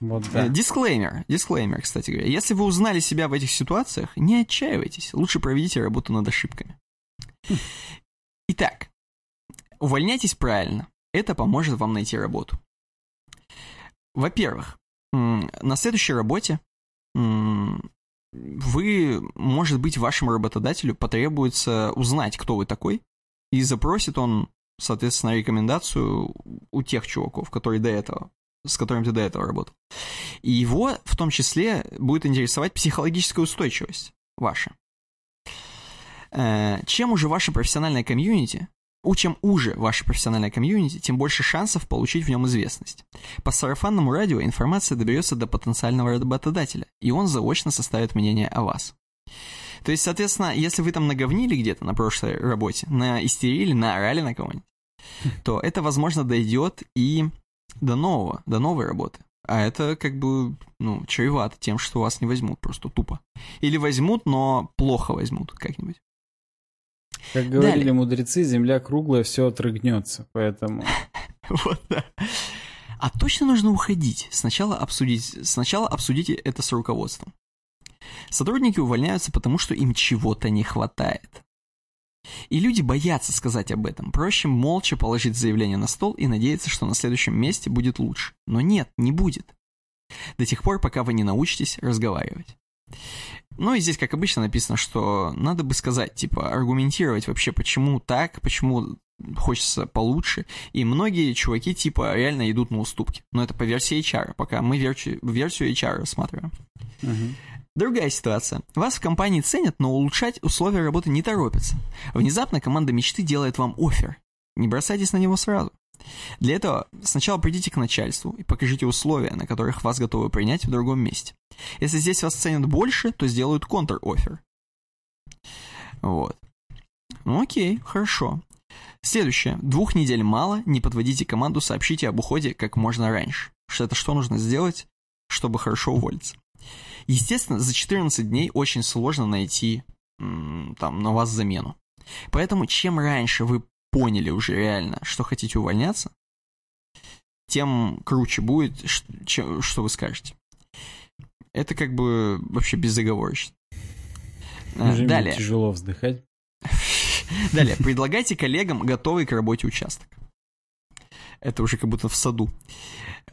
Вот да. Дисклеймер, дисклеймер, кстати говоря. Если вы узнали себя в этих ситуациях, не отчаивайтесь. Лучше проведите работу над ошибками. Итак, увольняйтесь правильно. Это поможет вам найти работу. Во-первых, на следующей работе вы, может быть, вашему работодателю потребуется узнать, кто вы такой, и запросит он, соответственно, рекомендацию у тех чуваков, которые до этого, с которыми ты до этого работал. И его в том числе будет интересовать психологическая устойчивость ваша. Э, чем уже ваше профессиональное комьюнити чем уже ваше профессиональное комьюнити, тем больше шансов получить в нем известность. По сарафанному радио информация доберется до потенциального работодателя, и он заочно составит мнение о вас. То есть, соответственно, если вы там наговнили где-то на прошлой работе, на истерили, наорали на кого-нибудь, то это, возможно, дойдет и до нового, до новой работы. А это как бы, ну, чревато тем, что вас не возьмут просто тупо. Или возьмут, но плохо возьмут как-нибудь. Как говорили Далее. мудрецы, земля круглая, все отрыгнется, поэтому... <laughs> Вот, да. А точно нужно уходить. Сначала обсудить, сначала обсудите это с руководством. Сотрудники увольняются, потому что им чего-то не хватает. И люди боятся сказать об этом. Проще молча положить заявление на стол и надеяться, что на следующем месте будет лучше. Но нет, не будет. До тех пор, пока вы не научитесь разговаривать. Ну и здесь, как обычно, написано, что надо бы сказать, типа, аргументировать вообще, почему так, почему хочется получше. И многие чуваки, типа, реально идут на уступки. Но это по версии HR, пока мы версию, версию HR рассматриваем. Uh-huh. Другая ситуация. Вас в компании ценят, но улучшать условия работы не торопятся. Внезапно команда мечты делает вам офер. Не бросайтесь на него сразу. Для этого сначала придите к начальству и покажите условия, на которых вас готовы принять в другом месте. Если здесь вас ценят больше, то сделают контр-офер. Вот. Ну окей, хорошо. Следующее. Двух недель мало, не подводите команду, сообщите об уходе как можно раньше. Что это что нужно сделать, чтобы хорошо уволиться? Естественно, за 14 дней очень сложно найти там на вас замену. Поэтому чем раньше вы поняли уже реально, что хотите увольняться, тем круче будет, что, что вы скажете. Это как бы вообще безоговорочно. Уже Далее. тяжело вздыхать. <laughs> Далее. Предлагайте коллегам готовый к работе участок. Это уже как будто в саду.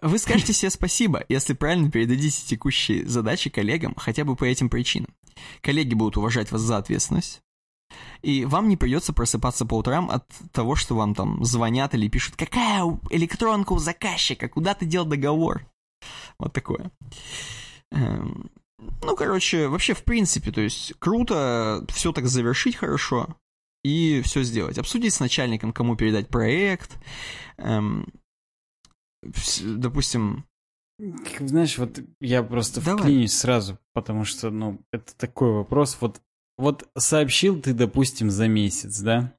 Вы скажете себе спасибо, если правильно передадите текущие задачи коллегам хотя бы по этим причинам. Коллеги будут уважать вас за ответственность, и вам не придется просыпаться по утрам от того, что вам там звонят или пишут, какая электронка у заказчика, куда ты делал договор. Вот такое. Эм, ну, короче, вообще, в принципе, то есть круто все так завершить хорошо и все сделать. Обсудить с начальником, кому передать проект. Эм, допустим... Знаешь, вот я просто Давай. вклинюсь сразу, потому что, ну, это такой вопрос. Вот, вот сообщил ты, допустим, за месяц, да?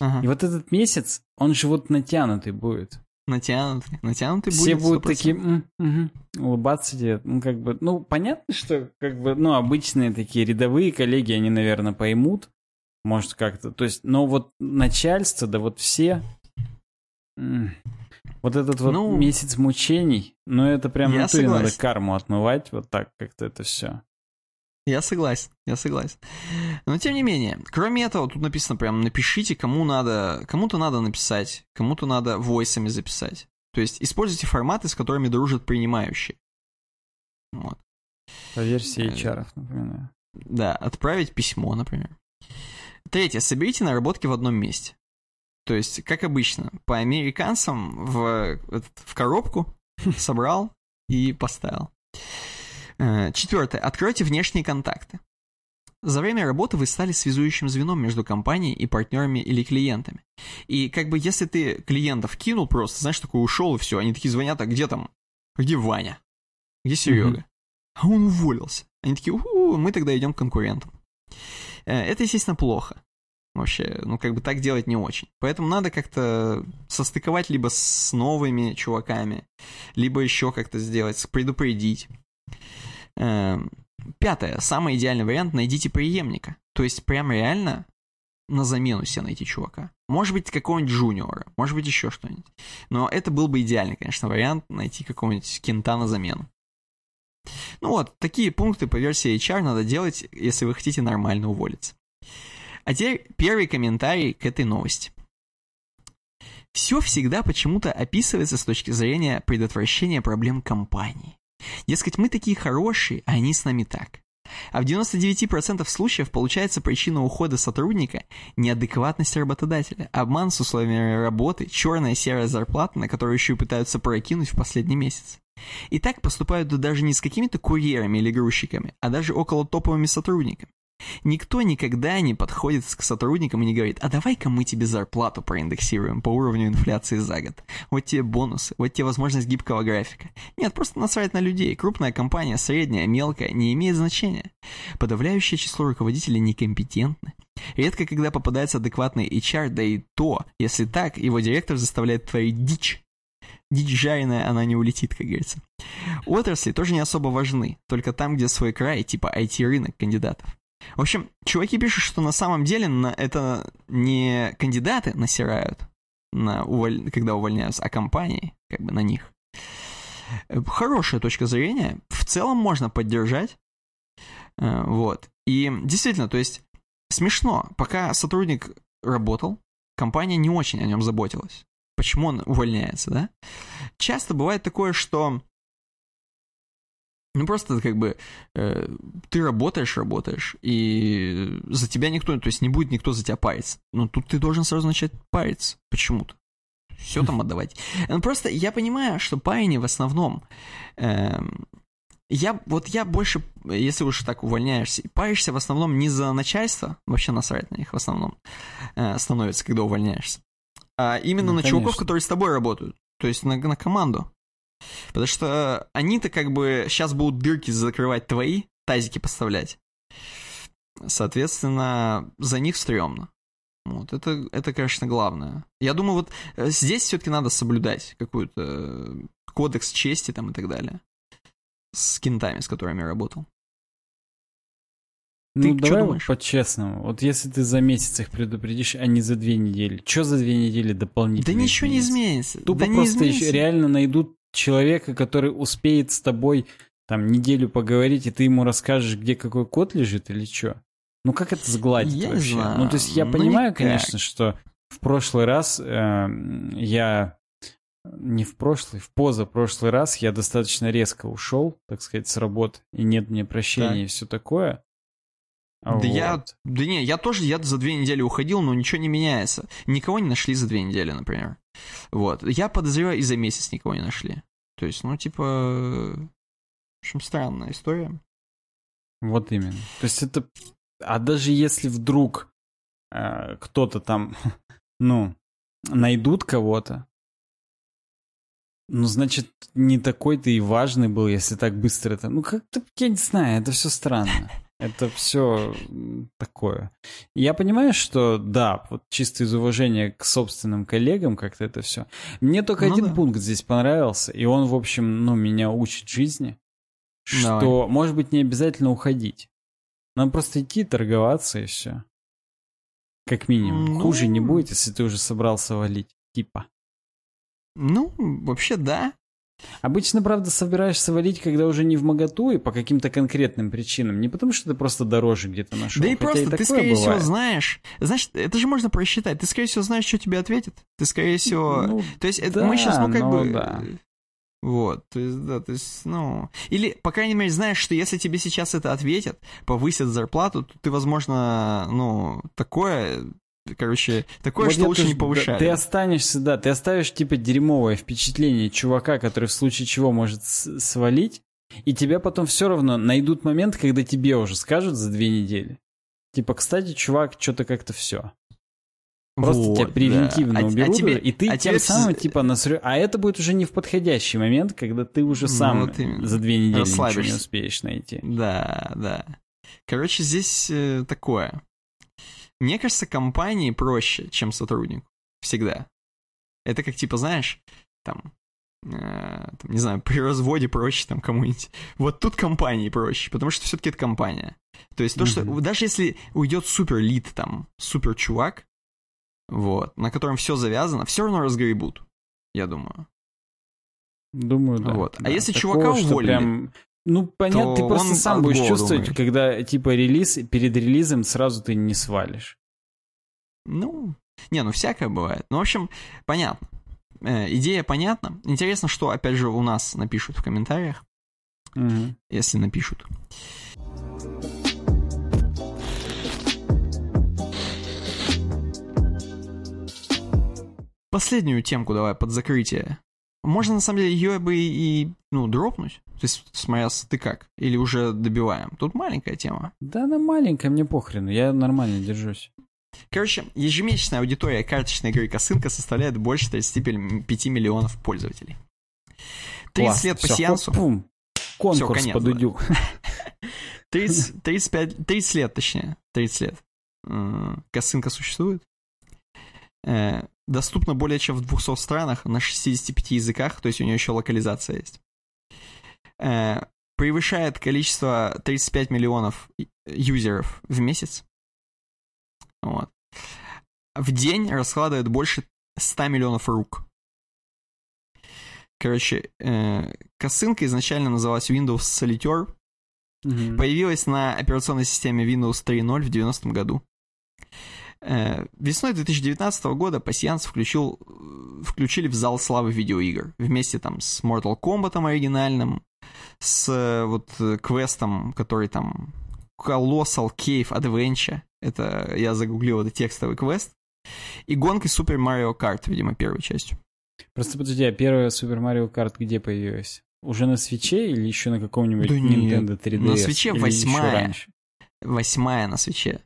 Ага. И вот этот месяц, он же вот натянутый будет. Натянутый, натянутый Все будет. Все будут такие м -м улыбаться тебе. Ну, как бы, ну, понятно, что, как бы, ну, обычные такие рядовые коллеги, они, наверное, поймут. Может, как-то. То есть, но вот начальство, да вот все. Вот этот вот ну, месяц мучений, ну это прям я надо карму отмывать, вот так как-то это все. Я согласен, я согласен. Но тем не менее, кроме этого, тут написано прям, напишите, кому надо, кому-то надо написать, кому-то надо войсами записать. То есть используйте форматы, с которыми дружат принимающие. Вот. По версии HR, например. Да, отправить письмо, например. Третье. Соберите наработки в одном месте. То есть, как обычно, по американцам в, в коробку <laughs> собрал и поставил. Э, четвертое. Откройте внешние контакты. За время работы вы стали связующим звеном между компанией и партнерами или клиентами. И как бы если ты клиентов кинул просто, знаешь, такой ушел и все, они такие звонят, а где там, где Ваня? Где Серега? Mm-hmm. А он уволился. Они такие, у мы тогда идем к конкурентам. Э, это, естественно, плохо. Вообще, ну, как бы так делать не очень. Поэтому надо как-то состыковать либо с новыми чуваками, либо еще как-то сделать, предупредить. Эм, пятое. Самый идеальный вариант – найдите преемника. То есть прям реально на замену себе найти чувака. Может быть, какого-нибудь джуниора, может быть, еще что-нибудь. Но это был бы идеальный, конечно, вариант найти какого-нибудь кента на замену. Ну вот, такие пункты по версии HR надо делать, если вы хотите нормально уволиться. А теперь первый комментарий к этой новости. Все всегда почему-то описывается с точки зрения предотвращения проблем компании. Дескать, мы такие хорошие, а они с нами так. А в 99% случаев получается причина ухода сотрудника – неадекватность работодателя, обман с условиями работы, черная серая зарплата, на которую еще и пытаются прокинуть в последний месяц. И так поступают даже не с какими-то курьерами или грузчиками, а даже около топовыми сотрудниками. Никто никогда не подходит к сотрудникам и не говорит, а давай-ка мы тебе зарплату проиндексируем по уровню инфляции за год. Вот тебе бонусы, вот тебе возможность гибкого графика. Нет, просто насрать на людей. Крупная компания, средняя, мелкая, не имеет значения. Подавляющее число руководителей некомпетентны. Редко когда попадается адекватный HR, да и то, если так, его директор заставляет творить дичь. Дичь жареная, она не улетит, как говорится. Отрасли тоже не особо важны, только там, где свой край, типа IT-рынок кандидатов. В общем, чуваки пишут, что на самом деле на это не кандидаты насирают, на уволь... когда увольняются, а компании как бы на них. Хорошая точка зрения. В целом можно поддержать. Э, вот. И действительно, то есть смешно. Пока сотрудник работал, компания не очень о нем заботилась. Почему он увольняется, да? Часто бывает такое, что ну, просто как бы э, ты работаешь, работаешь, и за тебя никто, то есть не будет никто за тебя париться. Но тут ты должен сразу начать париться почему-то. Все там отдавать. <laughs> Ну, просто я понимаю, что парень в основном... Э, я, вот я больше, если уж так увольняешься, паришься в основном не за начальство, вообще насрать на них в основном э, становится, когда увольняешься, а именно ну, на конечно. чуваков, которые с тобой работают, то есть на, на команду. Потому что они-то как бы сейчас будут дырки закрывать твои, тазики поставлять. Соответственно, за них стрёмно. Вот, это, это, конечно, главное. Я думаю, вот э, здесь все-таки надо соблюдать какой-то э, кодекс чести там и так далее. С кентами, с которыми я работал. Ну, Ты чё давай думаешь? по-честному. Вот если ты за месяц их предупредишь, а не за две недели. Что за две недели дополнительно? Да ничего не изменится? изменится. Тупо да не просто еще изменится. реально найдут человека, который успеет с тобой там неделю поговорить, и ты ему расскажешь, где какой кот лежит или что? Ну как это сгладить Я вообще? знаю. Ну то есть я Ну, понимаю, никак. конечно, что в прошлый раз э, я не в прошлый, в позапрошлый раз я достаточно резко ушел, так сказать, с работы, и нет мне прощения Так. и все такое. Да Вот. я, да не, я тоже, я за две недели уходил, но ничего не меняется. Никого не нашли за две недели, например. Вот. Я подозреваю, и за месяц никого не нашли. То есть, ну, типа, в общем, странная история. Вот именно. То есть это... А даже если вдруг э, кто-то там, <laughs> ну, найдут кого-то, ну, значит, не такой ты и важный был, если так быстро это... Ну, как-то, я не знаю, это все странно. Это все такое. Я понимаю, что да, вот чисто из уважения к собственным коллегам как-то это все. Мне только Ну один да. пункт здесь понравился, и он, в общем, ну, меня учит жизни, Давай. что, может быть, не обязательно уходить. Нам просто идти торговаться и все. Как минимум. Ну. Хуже не будет, если ты уже собрался валить. Типа. Ну, вообще, да. Обычно, правда, собираешься валить, когда уже не в моготу и по каким-то конкретным причинам. Не потому, что ты просто дороже где-то нашел. да и просто ты, такое скорее всего, бывает. знаешь... Знаешь, это же можно просчитать. Ты, скорее всего, знаешь, что тебе ответят. Ты, скорее всего... Ну, То есть это да, мы сейчас, ну, как ну бы... да. Вот, то есть, да, то есть, ну... Или, по крайней мере, знаешь, что если тебе сейчас это ответят, повысят зарплату, то ты, возможно, ну, такое... Короче, такое, Вот что лучше не повышать. Ты останешься, да, ты оставишь, типа, дерьмовое впечатление чувака, который в случае чего может свалить, и тебя потом все равно найдут момент, когда тебе уже скажут за две недели. Типа, кстати, чувак, что-то как-то все. Просто Вот, тебя да. превентивно А- а уберут, тебе- и ты а тем тебе самым, типа, насрё... А это будет уже не в подходящий момент, когда ты уже Ну, сам вот именно. за две недели ничего не успеешь найти. Да, да. Короче, здесь э, такое. Мне кажется, компании проще, чем сотруднику. Всегда. Это как, типа, знаешь, там, э, там, не знаю, <laughs> при разводе проще там кому-нибудь. Вот тут компании проще, потому что все-таки это компания. То есть то, что Мгм. даже если уйдет супер лид, там, супер чувак, вот, на котором все завязано, все равно разгребут, я думаю. Думаю, да. Вот. А да. если Такого, чувака уволили, прям- Ну, понятно, ты то просто сам будешь чувствовать, когда, типа, релиз, перед релизом сразу ты не свалишь. Ну, не, ну всякое бывает. Ну, в общем, понятно. Э, идея понятна. Интересно, что, опять же, у нас напишут в комментариях, Мгм. если напишут. Последнюю темку давай под закрытие. Можно, на самом деле, ее бы и, ну, дропнуть. То есть, смотря, с- ты как? Или уже добиваем? Тут маленькая тема. Да она маленькая, мне похрену, я нормально держусь. Короче, ежемесячная аудитория карточной игры Косынка составляет больше 35 миллионов пользователей. 30 Класс. лет Всё, пассиансу. хоп-пум. Конкурс конец, по да. Дудю. 30, 35, 30 лет, точнее. 30 лет. Косынка существует. Э, Доступна более чем в 200 странах на 65 языках, то есть у нее еще локализация есть. Э, Превышает количество 35 миллионов юзеров в месяц. Вот. В день раскладывает больше 100 миллионов рук. Короче, э, косынка изначально называлась Windows Solitaire, Мгм. Появилась на операционной системе Windows 3.0 в 90 году. Э, Весной 2019 года пассианс включил, э, включили в зал славы видеоигр. Вместе там с Mortal Kombat оригинальным, с э, вот э, квестом, который там Colossal Cave Adventure. Это я загуглил, это текстовый квест. И гонкой Super Mario Kart, видимо, первой частью. Просто подожди, а первая Super Mario Kart где появилась? Уже на свече или еще на каком-нибудь Да Nintendo 3DS? на свече Или восьмая. Восьмая на свече.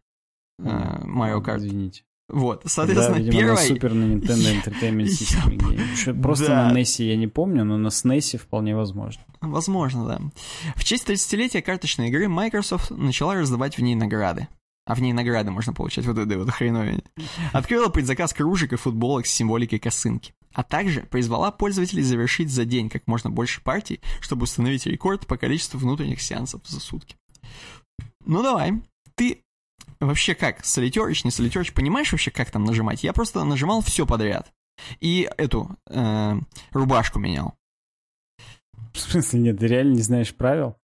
э, Mario Kart. Извините. Вот, Да, соответственно, видимо, первая... на Super Nintendo Entertainment System. Я- Просто Да. на NES я не помню, но на SNES вполне возможно. Возможно, да. В честь 30-летия карточной игры Microsoft начала раздавать в ней награды. А в ней награды можно получать, вот это вот хреновение. Открыла предзаказ кружек и футболок с символикой косынки. А также призвала пользователей завершить за день как можно больше партий, чтобы установить рекорд по количеству внутренних сеансов за сутки. Ну давай. ты вообще как, солитерыч, не солитерыч, понимаешь вообще, как там нажимать? Я просто нажимал все подряд. И эту э, рубашку менял. В смысле, нет, ты реально не знаешь правил?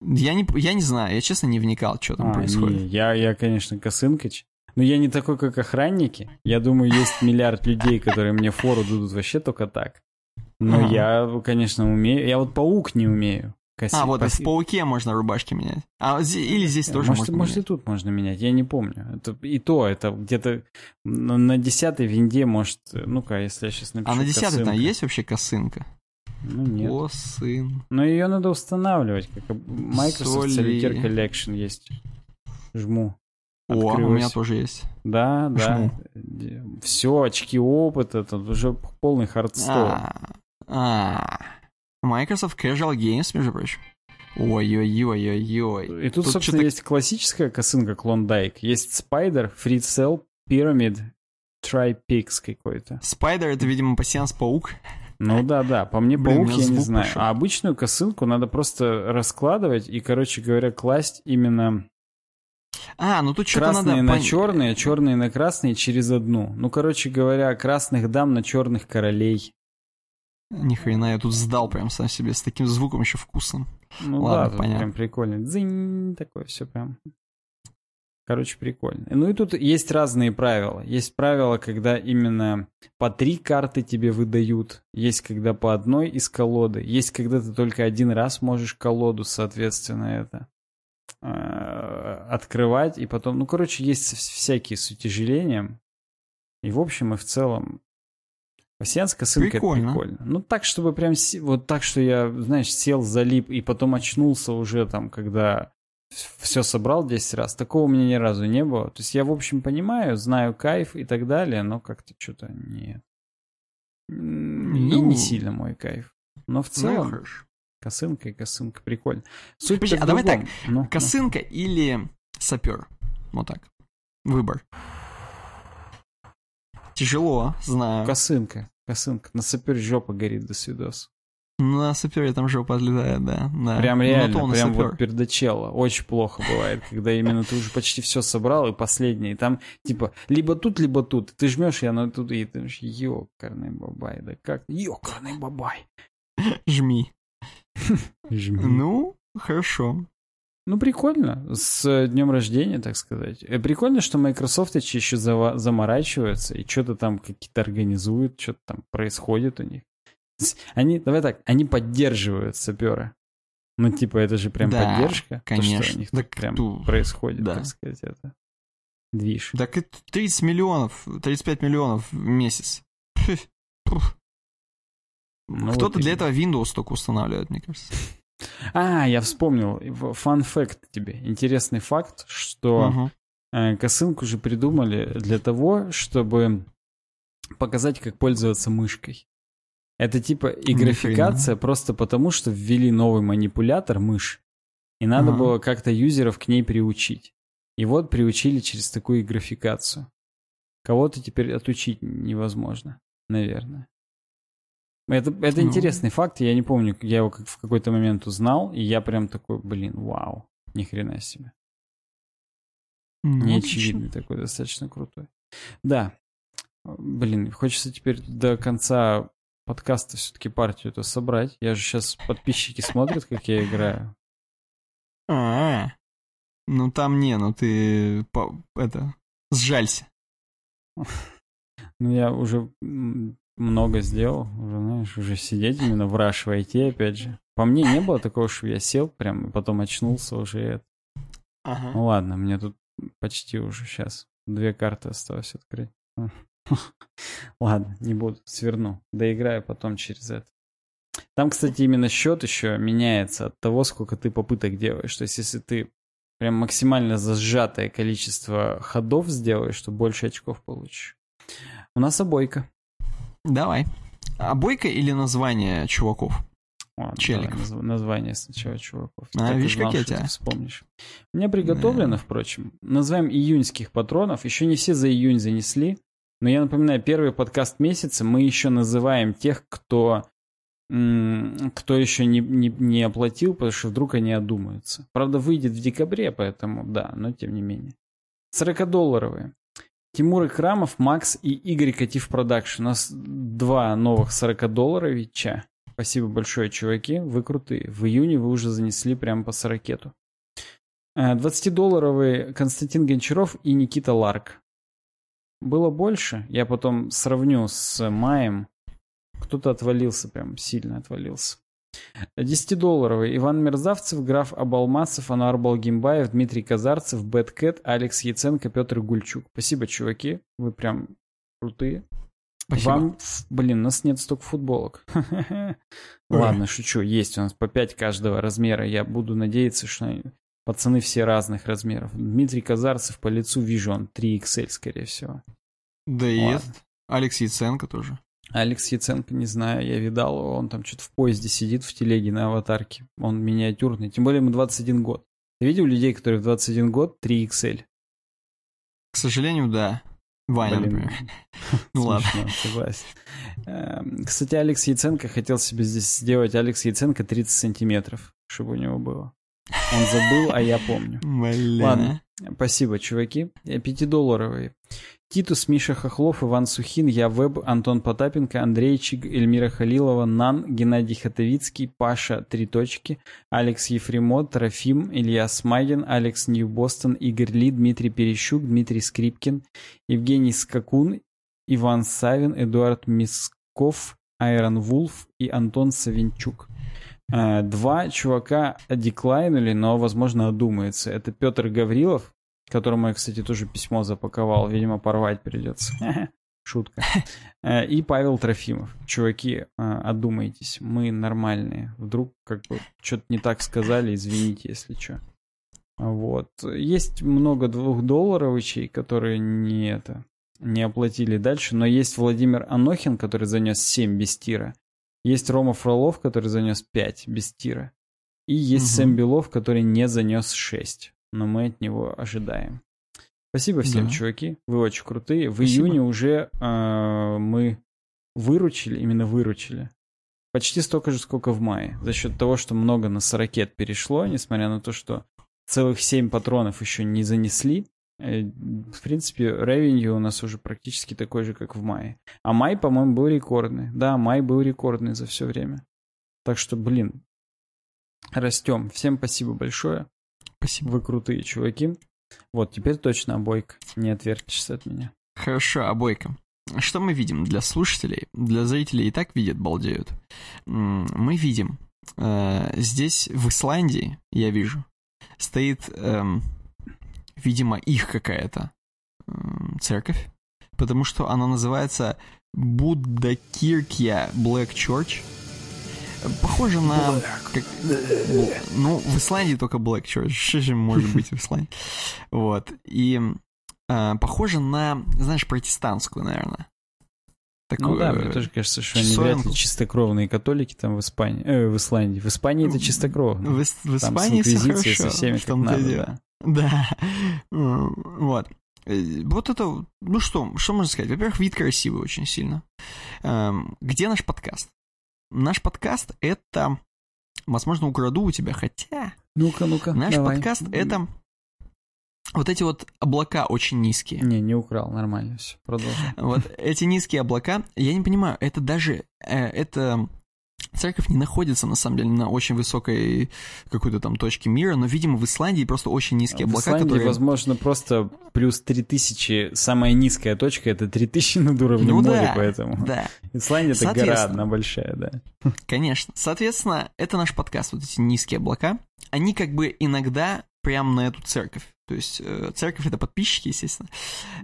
Я не, я не знаю, я честно не вникал, что там А, происходит. не, я, я, конечно, косынкач. Но я не такой, как охранники. Я думаю, есть миллиард людей, которые мне фору дадут вообще только так. Но Ага. я, конечно, умею. Я вот паук не умею. Коси- А, вот коси- в пауке можно рубашки менять. А или здесь тоже может, можно может, и менять. тут можно менять, я не помню. Это, и то, это где-то на, десятой винде, может, ну-ка, если я сейчас напишу А на десятой там есть вообще косынка? Ну, нет. Косын. Но ее надо устанавливать, как и Microsoft. Solitaire Collection есть. Жму. О, у Открылось. меня тоже есть. Да, да. Жму. Все, очки опыта, тут уже полный хардкор. А, а. Microsoft Casual Games, между прочим. Ой-ой-ой-ой-ой. И тут, Тут собственно, есть классическая косынка Клондайк. Есть Spider, FreeCell, Pyramid, Tri-Pix какой-то. Спайдер это, видимо, пассианс-паук. Ну да, да, по мне Блин, паук я не знаю. пошел. А обычную косынку надо просто раскладывать и, короче говоря, класть именно А, ну тут что-то красные надо... на пон- черные, черные на красные через одну. Ну, короче говоря, красных дам на черных королей. Ни хрена, я тут сдал прям сам себе с таким звуком еще вкусным. Ну Ладно, да, понятно. прям прикольно. Дзынь, такое все прям. Короче, прикольно. Ну и тут есть разные правила. Есть правила, когда именно по три карты тебе выдают. Есть когда по одной из колоды. Есть когда ты только один раз можешь колоду, соответственно, это э, открывать. И потом, ну, короче, есть вс- всякие с утяжелением. И в общем и в целом Пассианская ссылка Прикольно. это прикольно. Ну так, чтобы прям вот так, что я, знаешь, сел, залип и потом очнулся уже там, когда все собрал 10 раз. Такого у меня ни разу не было. То есть я, в общем, понимаю, знаю кайф и так далее, но как-то что-то нет. М, И Ну. не сильно мой кайф. Но в Ну, целом хорошо. косынка и косынка прикольно. Суть Подожди, а давай другом. Ну, ну. Косынка или сапер? Вот так. Выбор. Тяжело, знаю. Косынка, косынка. На сапер жопа горит до свидос. На сапере там жопа отлетает, да. да. Прям Ну, реально, прям сапер. вот пердачело. Очень плохо бывает, когда именно ты уже почти все собрал, и последний. И там, типа, либо тут, либо тут. Ты жмешь, и оно тут, и ты думаешь, ёкарный бабай, да как? Ёкарный бабай. Жми. <laughs> Жми. Ну, хорошо. Ну, прикольно. С днем рождения, так сказать. Э, Прикольно, что Microsoft еще зава- заморачиваются и что-то там какие-то организуют, что-то там происходит у них. Они, давай так, они поддерживают сапера. Ну, типа, это же прям Да, поддержка. То, что конечно. у них тут прям ту- происходит, да. так сказать, это. Движ. Так это 30 миллионов, 35 миллионов в месяц. Ну, Кто-то вот для этого Windows только устанавливает, мне кажется. А, я вспомнил. Фан факт тебе. Интересный факт, что э, косынку же придумали для того, чтобы показать, как пользоваться мышкой. Это типа и графикация просто потому, что ввели новый манипулятор мышь. И надо Ага. было как-то юзеров к ней приучить. И вот приучили через такую графикацию. Кого-то теперь отучить невозможно, наверное. Это, это Ну. интересный факт, я не помню, я его как- в какой-то момент узнал, и я прям такой, блин, вау, ни хрена себе. Ну, Неочевидный такой, достаточно крутой. Да. Блин, хочется теперь до конца подкаста все-таки партию эту собрать. Я же сейчас подписчики смотрят, как я играю. А, ну там не, ну ты это сжалься. Ну, я уже много сделал, уже, знаешь, уже сидеть именно в Rush войти, опять же. По мне не было такого, что я сел прям, и потом очнулся уже. Ага. Ну ладно, мне тут почти уже сейчас две карты осталось открыть. <laughs> Ладно, не буду, сверну. Доиграю потом через это. Там, кстати, именно счет еще меняется от того, сколько ты попыток делаешь. То есть, если ты прям максимально зажатое количество ходов сделаешь, то больше очков получишь. У нас обойка. Давай. А бойка или название чуваков? Ладно, Челиков. давай назв- название сначала чуваков. А, Так видишь, как знал, я что ты тебя. вспомнишь. Меня приготовлено, впрочем. Называем июньских патронов. Еще не все за июнь занесли. Но я напоминаю, первый подкаст месяца мы еще называем тех, кто кто еще не, не, не оплатил, потому что вдруг они одумаются. Правда, выйдет в декабре, поэтому да, но тем не менее. 40-долларовые. Тимур Икрамов, Макс и Игорь Катив Production. У нас два новых 40-долларовича. Спасибо большое, чуваки. Вы крутые. В июне вы уже занесли прямо по 40 20-долларовый Константин Гончаров и Никита Ларк. Было больше. Я потом сравню с маем. Кто-то отвалился, прям сильно отвалился. 10-долларовый. Иван Мерзавцев, граф Абалмасов, Ануар Балгимбаев, Дмитрий Казарцев, Бэткэт, Алекс Яценко, Петр Гульчук. Спасибо, чуваки. Вы прям крутые. Спасибо. Вам, блин, у нас нет столько футболок. <laughs> Ладно, шучу. Есть у нас по 5 каждого размера. Я буду надеяться, что пацаны все разных размеров. Дмитрий Казарцев по лицу вижу, он 3XL, скорее всего. Да есть. Алекс Яценко тоже. Алекс Яценко, не знаю, я видал, он там что-то в поезде сидит в телеге на аватарке. Он миниатюрный, тем более ему 21 год. Ты видел людей, которые в 21 год 3XL? К сожалению, да. Ваня, Блин. например. <laughs> Ну ладно. Согласен. Эм, кстати, Алекс Яценко хотел себе здесь сделать Алекс Яценко 30 сантиметров, чтобы у него было. Он забыл, а я помню. Блин. Ладно, спасибо, чуваки. Пятидолларовые. Титус, Миша Хохлов, Иван Сухин, Я Веб, Антон Потапенко, Андрей Чиг, Эльмира Халилова, Нан, Геннадий Хатовицкий, Паша, Три точки, Алекс Ефремот, Трофим, Илья Смагин, Алекс Нью-Бостон, Игорь Ли, Дмитрий Перещук, Дмитрий Скрипкин, Евгений Скакун, Иван Савин, Эдуард Мисков, Айрон Вулф и Антон Савинчук. Э, два чувака деклайнули, но, возможно, одумаются. Это Петр Гаврилов, которому я, кстати, тоже письмо запаковал. Видимо, порвать придется. <laughs> Шутка. Э, и Павел Трофимов. Чуваки, э, одумайтесь, мы нормальные. Вдруг как бы что-то не так сказали, извините, если что. Вот. Есть много двухдолларовичей, которые не это не оплатили дальше, но есть Владимир Анохин, который занес 7 без тира. Есть Рома Фролов, который занес 5 без тира. И есть угу. Сэм Белов, который не занес 6 но мы от него ожидаем. Спасибо всем, да. чуваки. Вы очень крутые. В Спасибо. июне уже э, мы выручили, именно выручили, почти столько же, сколько в мае. За счет того, что много на 40 перешло, несмотря на то, что целых 7 патронов еще не занесли. Э, в принципе, ревенью у нас уже практически такой же, как в мае. А май, по-моему, был рекордный. Да, май был рекордный за все время. Так что, блин, растем. Всем спасибо большое. Спасибо. Вы крутые чуваки. Вот, теперь точно обойка. Не отвертишься от меня. Хорошо, обойка. Что мы видим для слушателей? Для зрителей и так видят, балдеют. Мы видим, э, здесь в Исландии, я вижу, стоит, э, видимо, их какая-то э, церковь, потому что она называется Будда Киркья Black Church. Похоже на... Как, ну, в Исландии только Black Church. Что же может быть в Исландии? <laughs> Вот. И э, похоже на, знаешь, протестантскую, наверное. Такую, ну да, мне тоже кажется, что они вряд ли чистокровные католики там в Испании, э, в Исландии. В Испании это чистокровно. В, в Испании все хорошо. Со всеми как надо, да. Да. <laughs> Вот. Э, вот это, ну что, что можно сказать? Во-первых, вид красивый очень сильно. Эм, где наш подкаст? Наш подкаст — это... Возможно, украду у тебя, хотя... Ну-ка, ну-ка, Наш давай. подкаст — это вот эти вот облака очень низкие. Не, не украл, нормально все, продолжим. Вот эти низкие облака, я не понимаю, это даже, э, это Церковь не находится, на самом деле, на очень высокой какой-то там точке мира, но, видимо, в Исландии просто очень низкие облака, в Исландии, которые... возможно, просто плюс 3000, самая низкая точка — это 3000 над уровнем ну, моря, да, поэтому... да. Исландия — это гора одна большая, да. Конечно. Соответственно, это наш подкаст, вот эти низкие облака. Они как бы иногда прямо на эту церковь. То есть э, церковь это подписчики, естественно.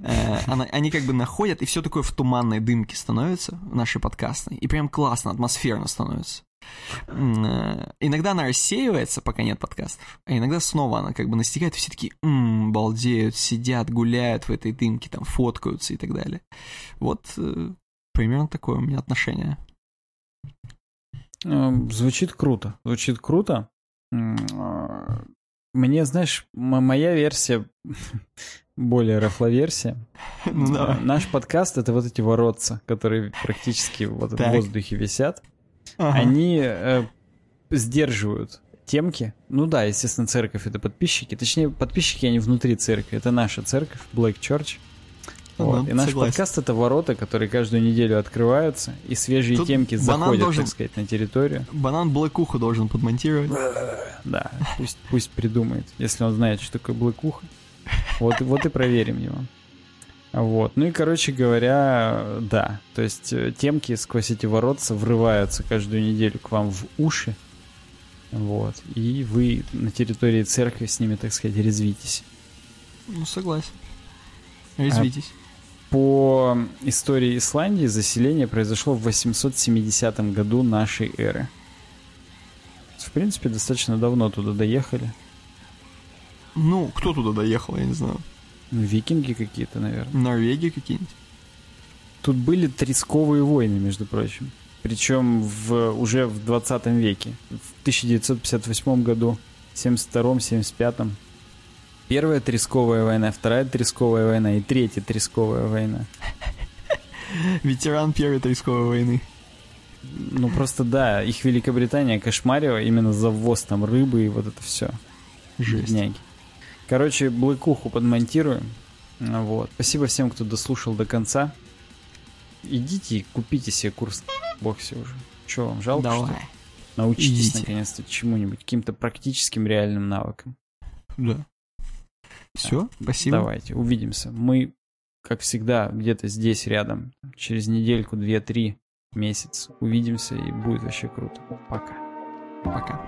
Э, они как бы находят, и все такое в туманной дымке становится, нашей подкастной. И прям классно, атмосферно становится. Э, иногда она рассеивается, пока нет подкастов, а иногда снова она как бы настигает, и все такие м-м, балдеют, сидят, гуляют в этой дымке, там фоткаются и так далее. Вот примерно такое у меня отношение. Э, звучит круто. Звучит круто. Мне, знаешь, моя версия <laughs> более рафловерсия. <laughs> Ну, да. Наш подкаст — это вот эти воротца, которые практически вот в воздухе висят. Ага. они э, сдерживают темки. Ну да, естественно, церковь это подписчики. Точнее, подписчики, они внутри церкви. Это наша церковь, Black Church. Вот. Ага, И наш согласен. подкаст это ворота, которые каждую неделю открываются, и свежие Тут темки заходят, должен- так сказать, на территорию. Банан блэкуху должен подмонтировать. <laughs> Да, пусть, пусть придумает, если он знает, что такое блэкуха. Вот, вот и проверим его. Вот. Ну и, короче говоря, да. То есть э, темки сквозь эти воротца врываются каждую неделю к вам в уши. Вот. И вы на территории церкви с ними, так сказать, резвитесь. Ну, согласен. Резвитесь. По истории Исландии заселение произошло в 870 году нашей эры. В принципе, достаточно давно туда доехали. Ну, кто туда доехал, я не знаю. Ну, Викинги какие-то, наверное. Норвегия какие-нибудь? Тут были тресковые войны, между прочим. Причем в, уже в 20 веке. В 1958 году, 72-м, 75-м. Первая тресковая война, вторая тресковая война и третья тресковая война. Ветеран Первой Тресковой войны. Ну просто да, их Великобритания кошмарила именно за ввоз там рыбы и вот это все. Жесть. Бедняги. Короче, блэкуху подмонтируем. Вот. Спасибо всем, кто дослушал до конца. Идите и купите себе курс боксе уже. Че вам, жалко, что? Давай. Научитесь Идите. наконец-то чему-нибудь, каким-то практическим реальным навыкам. Да. Все, спасибо. Давайте, увидимся. Мы, как всегда, где-то здесь рядом. Через недельку, две-три, месяц. Увидимся и будет вообще круто. Пока. Пока.